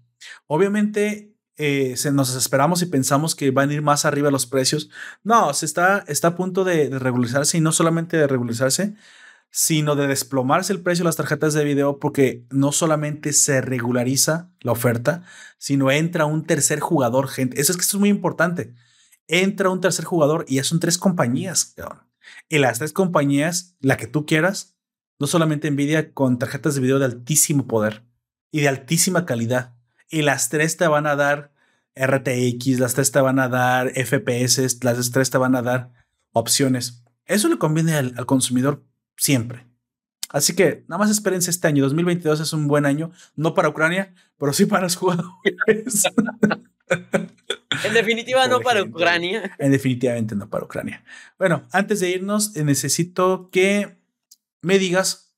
obviamente eh, nos esperamos y pensamos que van a ir más arriba los precios. No, se está, está a punto de, regularizarse y no solamente de regularizarse, sino de desplomarse el precio de las tarjetas de video porque no solamente se regulariza la oferta, sino entra un tercer jugador, gente. Eso es que esto es muy importante. Entra un tercer jugador y ya son tres compañías. Y las tres compañías, la que tú quieras, no solamente Nvidia con tarjetas de video de altísimo poder y de altísima calidad. Y las tres te van a dar RTX, las tres te van a dar FPS, las tres te van a dar opciones. Eso le conviene al, al consumidor siempre. Así que nada más espérense este año. 2022 es un buen año, no para Ucrania, pero sí para los jugadores. en definitiva, no para Ucrania. En definitivamente no para Ucrania. Bueno, antes de irnos, eh, necesito que me digas.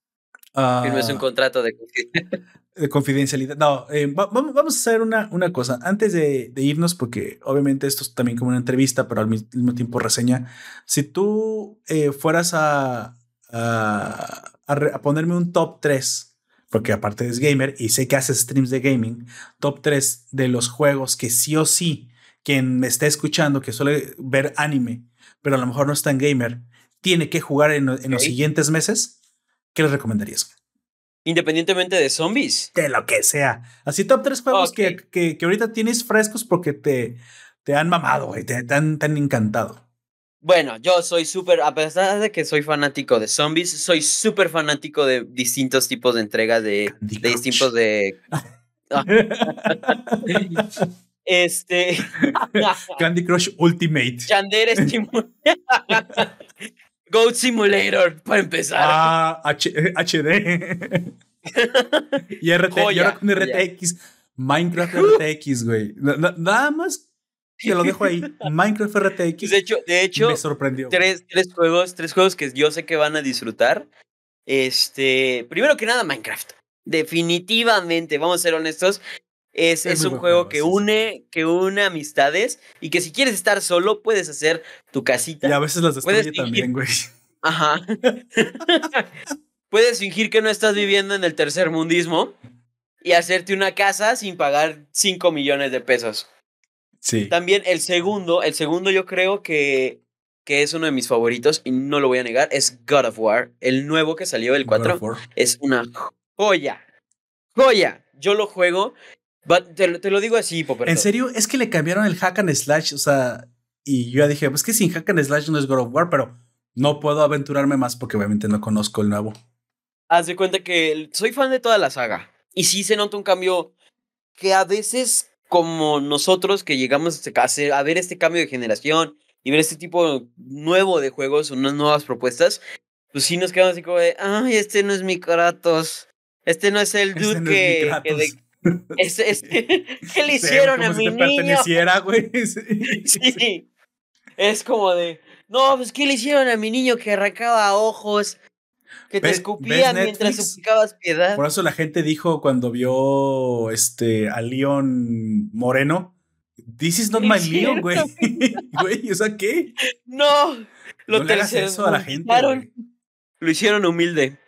Uh, Firmes un contrato de, de confidencialidad. No, eh, va, vamos a hacer una, una cosa. Antes de, de, irnos, porque obviamente esto es también como una entrevista, pero al mismo tiempo reseña. Si tú eh, fueras a, a, a, ponerme un top 3, porque aparte es gamer y sé que haces streams de gaming, top 3 de los juegos que sí o sí, quien me esté escuchando, que suele ver anime, pero a lo mejor no está en gamer, tiene que jugar en, en okay. los siguientes meses, ¿qué les recomendarías? Independientemente de zombies. De lo que sea. Así top 3 juegos okay. que, que, que, ahorita tienes frescos porque te, te han mamado, y te, te, han, te han encantado. Bueno, yo soy súper, a pesar de que soy fanático de zombies, soy súper fanático de distintos tipos de entregas de, de distintos de... este... Candy Crush Ultimate. Yandere Simulator. Goat Simulator, para empezar. Ah, H HD. y, RT, Joya, y ahora con RTX. Minecraft RTX, güey. Nada más te lo dejo ahí. Minecraft RTX. De hecho, de hecho me sorprendió. Tres, tres, juegos, tres juegos que yo sé que van a disfrutar. Este, primero que nada, Minecraft. Definitivamente, vamos a ser honestos. Es, es, es un juego, juego que une, que une amistades y que si quieres estar solo, puedes hacer tu casita. Y a veces las destruye también, güey. Ajá. puedes fingir que no estás viviendo en el tercer mundismo y hacerte una casa sin pagar 5 millones de pesos. Sí. También el segundo, el segundo yo creo que, que es uno de mis favoritos y no lo voy a negar, es God of War. El nuevo que salió, el 4, es una joya. Joya. Yo lo juego, te, te, lo digo así, Popper. En serio, es que le cambiaron el hack and slash, o sea, y yo ya dije, pues que sin hack and slash no es God of War, pero no puedo aventurarme más porque obviamente no conozco el nuevo. Haz de cuenta que soy fan de toda la saga y sí se nota un cambio que a veces como nosotros que llegamos a ver este cambio de generación y ver este tipo nuevo de juegos, unas nuevas propuestas, pues sí nos quedamos así como de, ay, este no es mi Kratos, este no es el dude este no que, que de, es, es, ¿Qué le hicieron sí, a mi si niño? güey. Sí. sí. Es como de, no, pues ¿qué le hicieron a mi niño que arrancaba ojos? Que te escupían mientras suplicabas piedad. Por eso la gente dijo cuando vio este a Leon Moreno. This is not my Leon, güey. Güey, o sea, ¿qué? No, lo no le hagas eso a la gente. Lo hicieron humilde.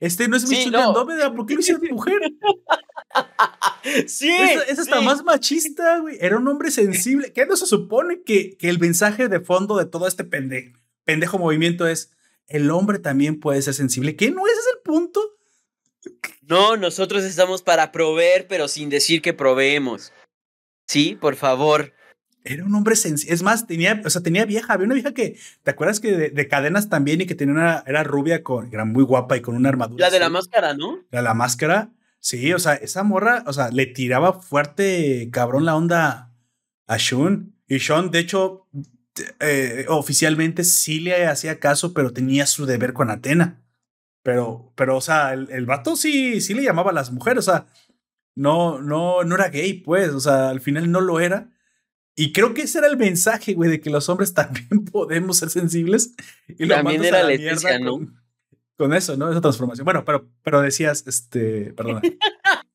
Este no es mi sí, no. Andrómeda, ¿por qué lo hicieron mujer? sí. Esa es hasta sí. más machista, güey. Era un hombre sensible. ¿Qué no se supone que, que el mensaje de fondo de todo este pende, pendejo movimiento es el hombre también puede ser sensible? ¿Qué no ese es el punto? No, nosotros estamos para proveer, pero sin decir que proveemos. Sí, por favor. Era un hombre sencillo. Es más, tenía, o sea, tenía vieja. Había una vieja que, ¿te acuerdas que de, cadenas también y que tenía una, era rubia, con, era muy guapa y con una armadura? La de la máscara, ¿no? La de la máscara. Sí, o sea, esa morra, o sea, le tiraba fuerte, cabrón, la onda a Shun. Y Sean, de hecho, eh, oficialmente sí le hacía caso, pero tenía su deber con Atena. Pero, pero, o sea, el, el vato sí, sí le llamaba a las mujeres, o sea, no, no, no era gay, pues, o sea, al final no lo era. Y creo que ese era el mensaje, güey, de que los hombres también podemos ser sensibles. Y lo también era la Leticia, ¿no? Con, eso, ¿no? Esa transformación. Bueno, pero, pero decías, este, perdona.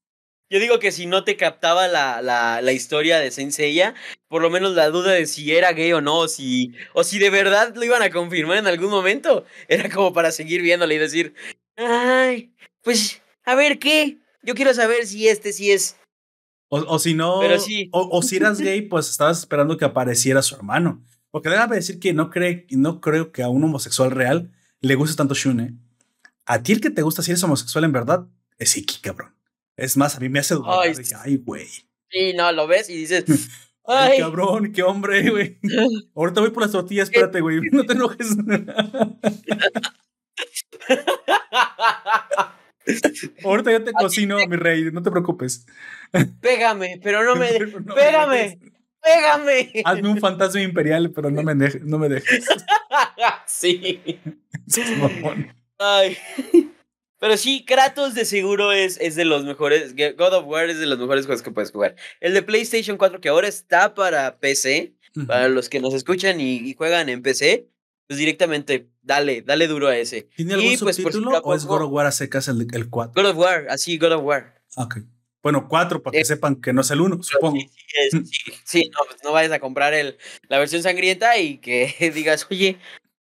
Yo digo que si no te captaba la, la, la, historia de Senseiya, por lo menos la duda de si era gay o no, o si, o si de verdad lo iban a confirmar en algún momento, era como para seguir viéndole y decir, ay, pues, a ver qué, yo quiero saber si este sí es. O, o si no, o, si eras gay, pues estabas esperando que apareciera su hermano. Porque déjame decir que no, cree, no creo que a un homosexual real le guste tanto Shune. A ti el que te gusta si eres homosexual en verdad es Iki, cabrón. Es más, a mí me hace dudar. Ay, ay güey. Sí, no, lo ves y dices. Ay, cabrón, qué hombre, güey. Ahorita voy por las tortillas, espérate, güey. No te enojes. Ahorita yo te cocino, mi rey, no te preocupes. Pégame, pero no me dejes. pégame, pégame. Hazme un fantasma imperial, pero no me, dejes, no me dejes. sí. Ay. Pero sí, Kratos de seguro es, es de los mejores. God of War es de los mejores juegos que puedes jugar. El de PlayStation 4, que ahora está para PC, para los que nos escuchan y juegan en PC, pues directamente, dale, dale duro a ese. ¿Tiene algún pues, subtítulo o es God of War a secas el, el 4? God of War, así, God of War. Ok. Bueno, 4 para que eh, sepan que no es el 1, supongo. Sí, sí, no, pues no vayas a comprar el, la versión sangrienta y que digas, oye,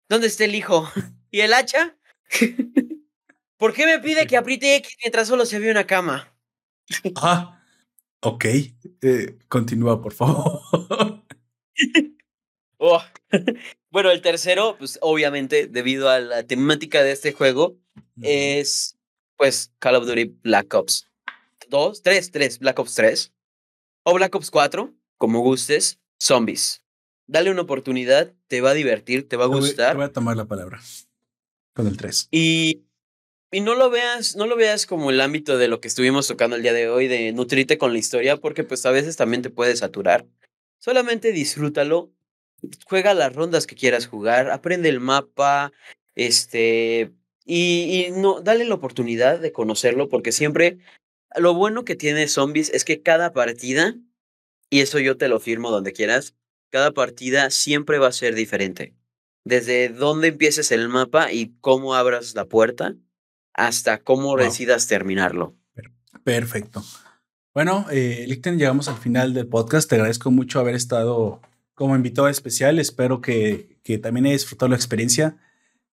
¿dónde está el hijo? ¿Y el hacha? ¿Por qué me pide que apriete X mientras solo se ve una cama? Ah, ok. Eh, continúa, por favor. oh. Bueno, el tercero, pues obviamente, debido a la temática de este juego, es pues Call of Duty Black Ops 2, 3, 3, Black Ops 3. O Black Ops 4, como gustes, zombies. Dale una oportunidad, te va a divertir, te va a gustar. Te voy, a tomar la palabra con el 3. Y, y no lo veas, no lo veas como el ámbito de lo que estuvimos tocando el día de hoy, de nutrirte con la historia, porque pues a veces también te puede saturar. Solamente disfrútalo juega las rondas que quieras jugar, aprende el mapa, este, y, y, no, dale la oportunidad de conocerlo, porque siempre lo bueno que tiene Zombies es que cada partida, y eso yo te lo firmo donde quieras, cada partida siempre va a ser diferente. Desde dónde empieces el mapa y cómo abras la puerta, hasta cómo decidas terminarlo. Perfecto. Bueno, eh, Lichten, llegamos al final del podcast. Te agradezco mucho haber estado como invitado especial. Espero que, que también hayas disfrutado la experiencia.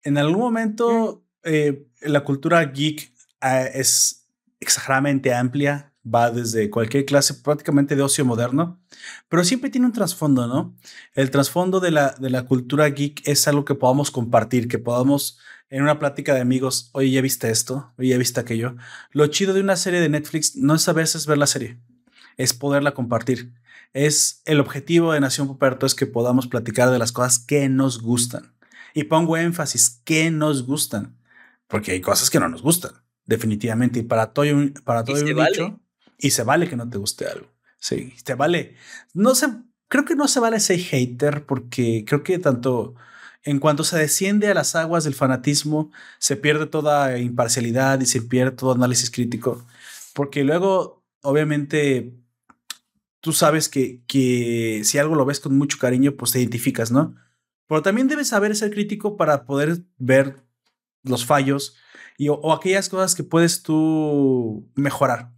En algún momento, eh, la cultura geek ah, es exageradamente amplia, va desde cualquier clase prácticamente de ocio moderno, pero siempre tiene un trasfondo, ¿no? El trasfondo de la, de la cultura geek es algo que podamos compartir, que podamos en una plática de amigos, oye, ¿ya viste esto? Oye, ¿ya viste aquello? Lo chido de una serie de Netflix no es a veces ver la serie, es poderla compartir es el objetivo de Nación Poperto es que podamos platicar de las cosas que nos gustan. Y pongo énfasis, que nos gustan. Porque hay cosas que no nos gustan, definitivamente. Y para todo, para todo un dicho, y se vale que no te guste algo. Sí, te vale. No sé, creo que no se vale ser hater porque creo que tanto en cuanto se desciende a las aguas del fanatismo, se pierde toda imparcialidad y se pierde todo análisis crítico. Porque luego, obviamente, tú sabes que, que si algo lo ves con mucho cariño, pues te identificas, ¿no? Pero también debes saber ser crítico para poder ver los fallos y, o, aquellas cosas que puedes tú mejorar.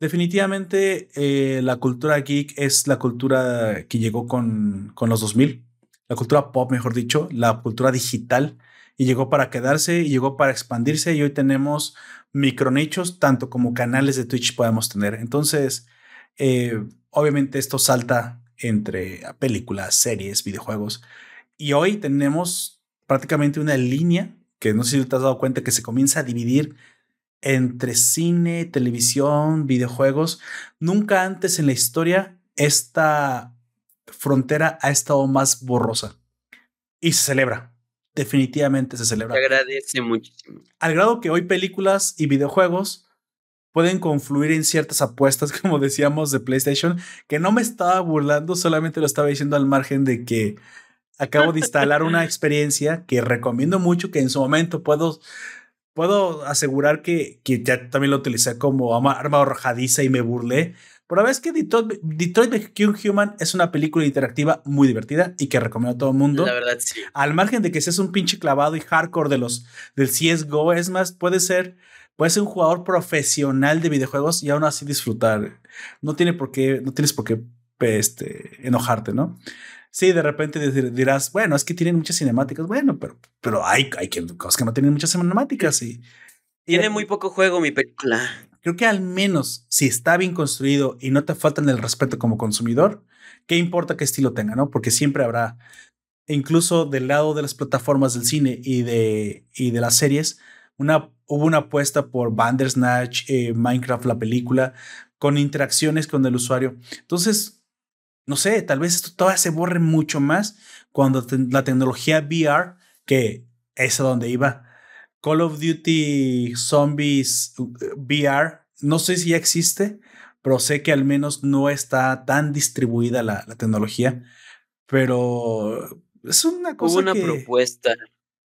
Definitivamente eh, la cultura geek es la cultura que llegó con, con los 2000, la cultura pop, mejor dicho, la cultura digital, y llegó para quedarse y llegó para expandirse y hoy tenemos micronichos, tanto como canales de Twitch podemos tener. Entonces, eh, Obviamente esto salta entre películas, series, videojuegos. Y hoy tenemos prácticamente una línea que no sé si te has dado cuenta que se comienza a dividir entre cine, televisión, videojuegos. Nunca antes en la historia esta frontera ha estado más borrosa y se celebra. Definitivamente se celebra. Se agradece muchísimo. Al grado que hoy películas y videojuegos pueden confluir en ciertas apuestas, como decíamos, de PlayStation, que no me estaba burlando, solamente lo estaba diciendo al margen de que acabo de instalar una experiencia que recomiendo mucho, que en su momento puedo, puedo asegurar que, que ya también lo utilicé como arma arrojadiza y me burlé. Pero la vez que Detroit, Detroit Become Human es una película interactiva muy divertida y que recomiendo a todo el mundo. La verdad, sí. Al margen de que seas un pinche clavado y hardcore de los del CSGO, es más, puede ser, puede ser un jugador profesional de videojuegos y aún así disfrutar. No tiene por qué, no tienes por qué este, enojarte, ¿no? Sí, de repente dirás, bueno, es que tienen muchas cinemáticas. Bueno, pero, pero hay, hay cosas que no tienen muchas cinemáticas y. Tiene muy poco juego mi película. Creo que al menos si está bien construido y no te faltan el respeto como consumidor, ¿qué importa qué estilo tenga, no? Porque siempre habrá, incluso del lado de las plataformas del cine y de, y de las series, una, hubo una apuesta por Bandersnatch, eh, Minecraft, la película, con interacciones con el usuario. Entonces, no sé, tal vez esto todavía se borre mucho más cuando la tecnología VR, que es a donde iba, Call of Duty Zombies uh, VR, no sé si ya existe, pero sé que al menos no está tan distribuida la, tecnología, pero es una cosa. Hubo una propuesta,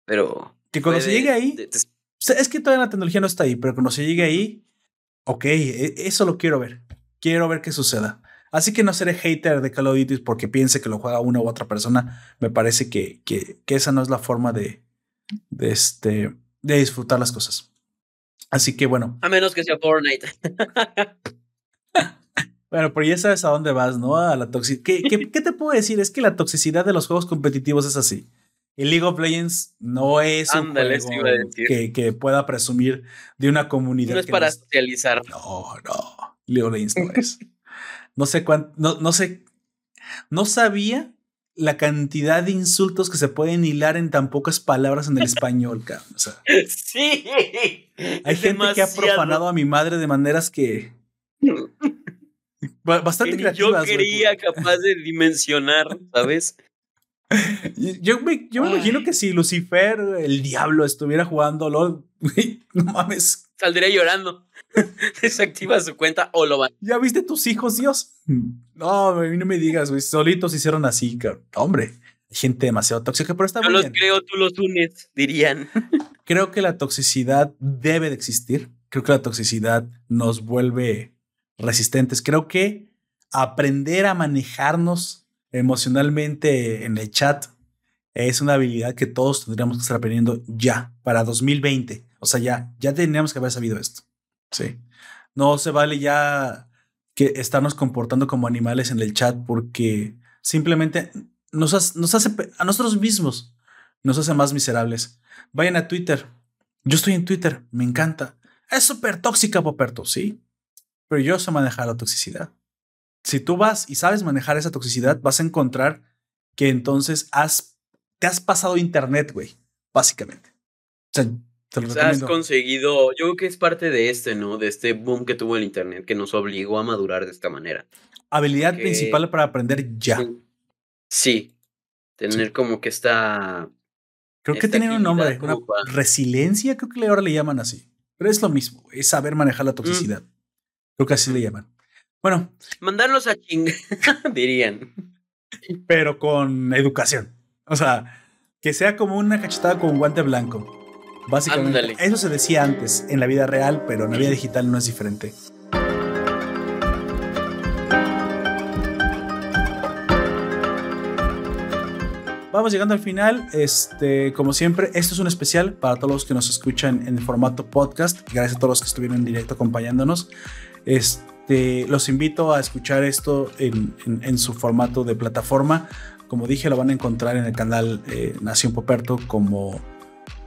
pero. Que cuando se llegue ahí. es que todavía la tecnología no está ahí, pero cuando se llegue ahí, ok, e, eso lo quiero ver. Quiero ver qué suceda. Así que no seré hater de Call of Duty porque piense que lo juega una u otra persona. Me parece que, que, esa no es la forma de, de, este, de disfrutar las cosas. Así que bueno. A menos que sea Fortnite. bueno, pero ya sabes a dónde vas, ¿no? A la toxicidad. ¿Qué, ¿Qué, te puedo decir? Es que la toxicidad de los juegos competitivos es así. El League of Legends no es un juego que, que, pueda presumir de una comunidad. No es para socializar. No, no. League of Legends no es. No sé cuánto, no, sé, no sabía la cantidad de insultos que se pueden hilar en tan pocas palabras en el español, cabrón. sí. Hay gente que ha profanado a mi madre de maneras que. Bastante creativas. Yo quería capaz de dimensionar, ¿sabes? Yo me, yo me imagino que si Lucifer, el diablo, estuviera jugando LOL, no mames. Saldría llorando. Desactiva su cuenta o lo van. ¿Ya viste tus hijos, Dios? No, no me digas, güey. Solitos hicieron así, Hombre, hay gente demasiado tóxica, pero está Yo los creo, tú los unes, dirían. Creo que la toxicidad debe de existir. Creo que la toxicidad nos vuelve resistentes. Creo que aprender a manejarnos emocionalmente en el chat es una habilidad que todos tendríamos que estar aprendiendo ya, para 2020. O sea, ya, ya tendríamos que haber sabido esto. Sí. No se vale ya que estarnos comportando como animales en el chat porque simplemente nos, hace a nosotros mismos nos hace más miserables. Vayan a Twitter. Yo estoy en Twitter, me encanta. Es súper tóxica, Poperto, sí. Pero yo sé manejar la toxicidad. Si tú vas y sabes manejar esa toxicidad, vas a encontrar que entonces te has pasado internet, güey, básicamente. O sea, has conseguido, yo creo que es parte de este, ¿no? De este boom que tuvo el Internet que nos obligó a madurar de esta manera. Habilidad principal para aprender ya. Sí, tener como que esta... Creo que tiene un nombre, una resiliencia, creo que ahora le llaman así. Pero es lo mismo, es saber manejar la mm. toxicidad. Creo que así le llaman. Bueno. Mandarlos a ching, dirían. Pero con educación. O sea, que sea como una cachetada con guante blanco. Básicamente, eso se decía antes en la vida real, pero en la vida digital no es diferente. Vamos llegando al final. Este, como siempre, esto es un especial para todos los que nos escuchan en el formato podcast. Gracias a todos los que estuvieron en directo acompañándonos. Este, los invito a escuchar esto en, su formato de plataforma. Como dije, lo van a encontrar en el canal eh, Nación Poperto como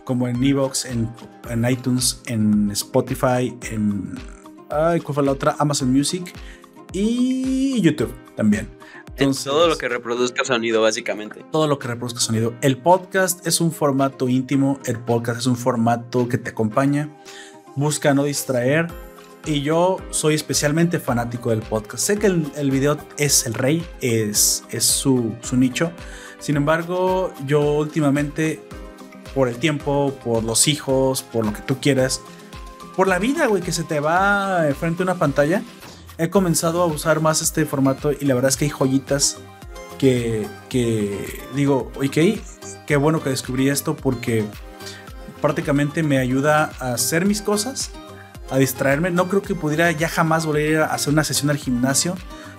como en Evox, en, en, iTunes, en Spotify, en. Ay, ¿cuál fue la otra? Amazon Music y YouTube también. Entonces, todo lo que reproduzca sonido, básicamente. Todo lo que reproduzca sonido. El podcast es un formato íntimo, el podcast es un formato que te acompaña. Busca no distraer, y yo soy especialmente fanático del podcast. Sé que el, video es el rey, es, es su, su, nicho. Sin embargo, yo últimamente, por el tiempo, por los hijos, por lo que tú quieras, por la vida, güey, que se te va frente a una pantalla, he comenzado a usar más este formato y la verdad es que hay joyitas que, que digo, ok, qué bueno que descubrí esto porque prácticamente me ayuda a hacer mis cosas, a distraerme. No creo que pudiera ya jamás volver a hacer una sesión al gimnasio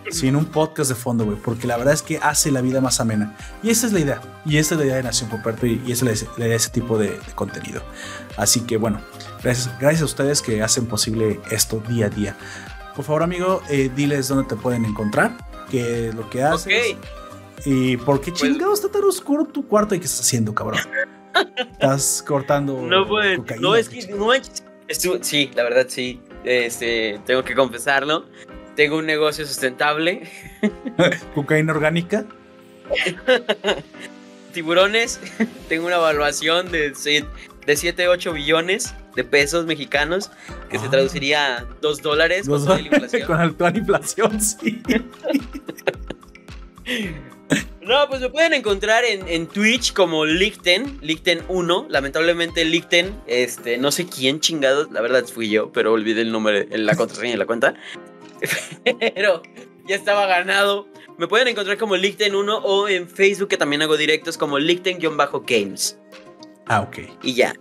sin un podcast de fondo, güey, porque la verdad es que hace la vida más amena. Y esa es la idea, y esa es la idea de Nación Poperto, y, esa es la, idea de ese tipo de, contenido. Así que bueno, gracias, gracias a ustedes que hacen posible esto día a día. Por favor, amigo, eh, diles dónde te pueden encontrar, qué es lo que haces. ¿Y por qué pues chingado está tan oscuro tu cuarto y qué estás haciendo, cabrón? Estás cortando. No pueden. No, es que no Sí, la verdad sí. Este, tengo que confesarlo. Tengo un negocio sustentable. ¿Cocaína orgánica? Tiburones. Tengo una evaluación de, de 7, 8 billones de pesos mexicanos, que se ah. traduciría a 2 dólares con, la inflación. con actual inflación, sí. No, pues me pueden encontrar en, Twitch como Lichten, Lichten1. Lamentablemente Lichten, este, no sé quién chingados, la verdad fui yo, pero olvidé el nombre, la contraseña de la cuenta. pero ya estaba ganado. Me pueden encontrar como Lichten1 o en Facebook que también hago directos como Lichten-Games. Ah, ok. Y ya.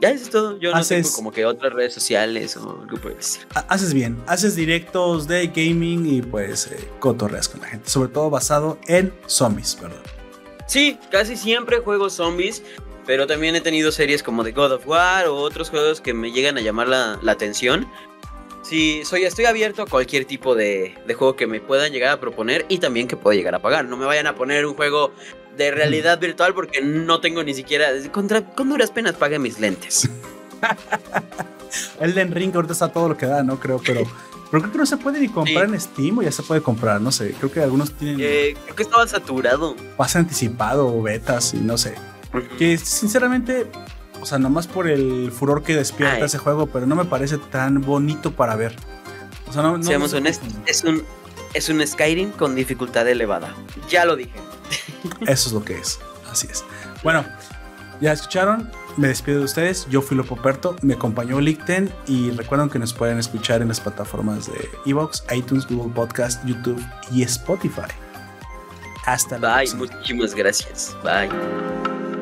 Ya eso es todo. Yo no tengo como que otras redes sociales o algo por decir. Haces bien. Haces directos de gaming y pues eh, cotorreas con la gente. Sobre todo basado en zombies, ¿verdad? Sí, casi siempre juego zombies. Pero también he tenido series como The God of War o otros juegos que me llegan a llamar la, atención. Sí, soy, estoy abierto a cualquier tipo de, de, juego que me puedan llegar a proponer y también que pueda llegar a pagar. No me vayan a poner un juego de realidad virtual porque no tengo ni siquiera. Contra, con duras penas pagué mis lentes. El Den Ring ahorita está todo lo que da, ¿no? Creo, pero. Pero creo que no se puede ni comprar en Steam o ya se puede comprar, no sé. Creo que algunos tienen. Eh, creo que estaba saturado. Pase anticipado o betas y no sé. Que sinceramente, o sea, nomás por el furor que despierta ese juego, pero no me parece tan bonito para ver. O sea, no. Seamos honestos, es un, es un Skyrim con dificultad elevada. Ya lo dije. Eso es lo que es. Así es. Bueno, ya escucharon. Me despido de ustedes. Yo fui Lopo Perto. Me acompañó Licten. Y recuerden que nos pueden escuchar en las plataformas de Evox, iTunes, Google Podcast, YouTube y Spotify. Hasta próxima. Bye. Muchísimas gracias. Bye.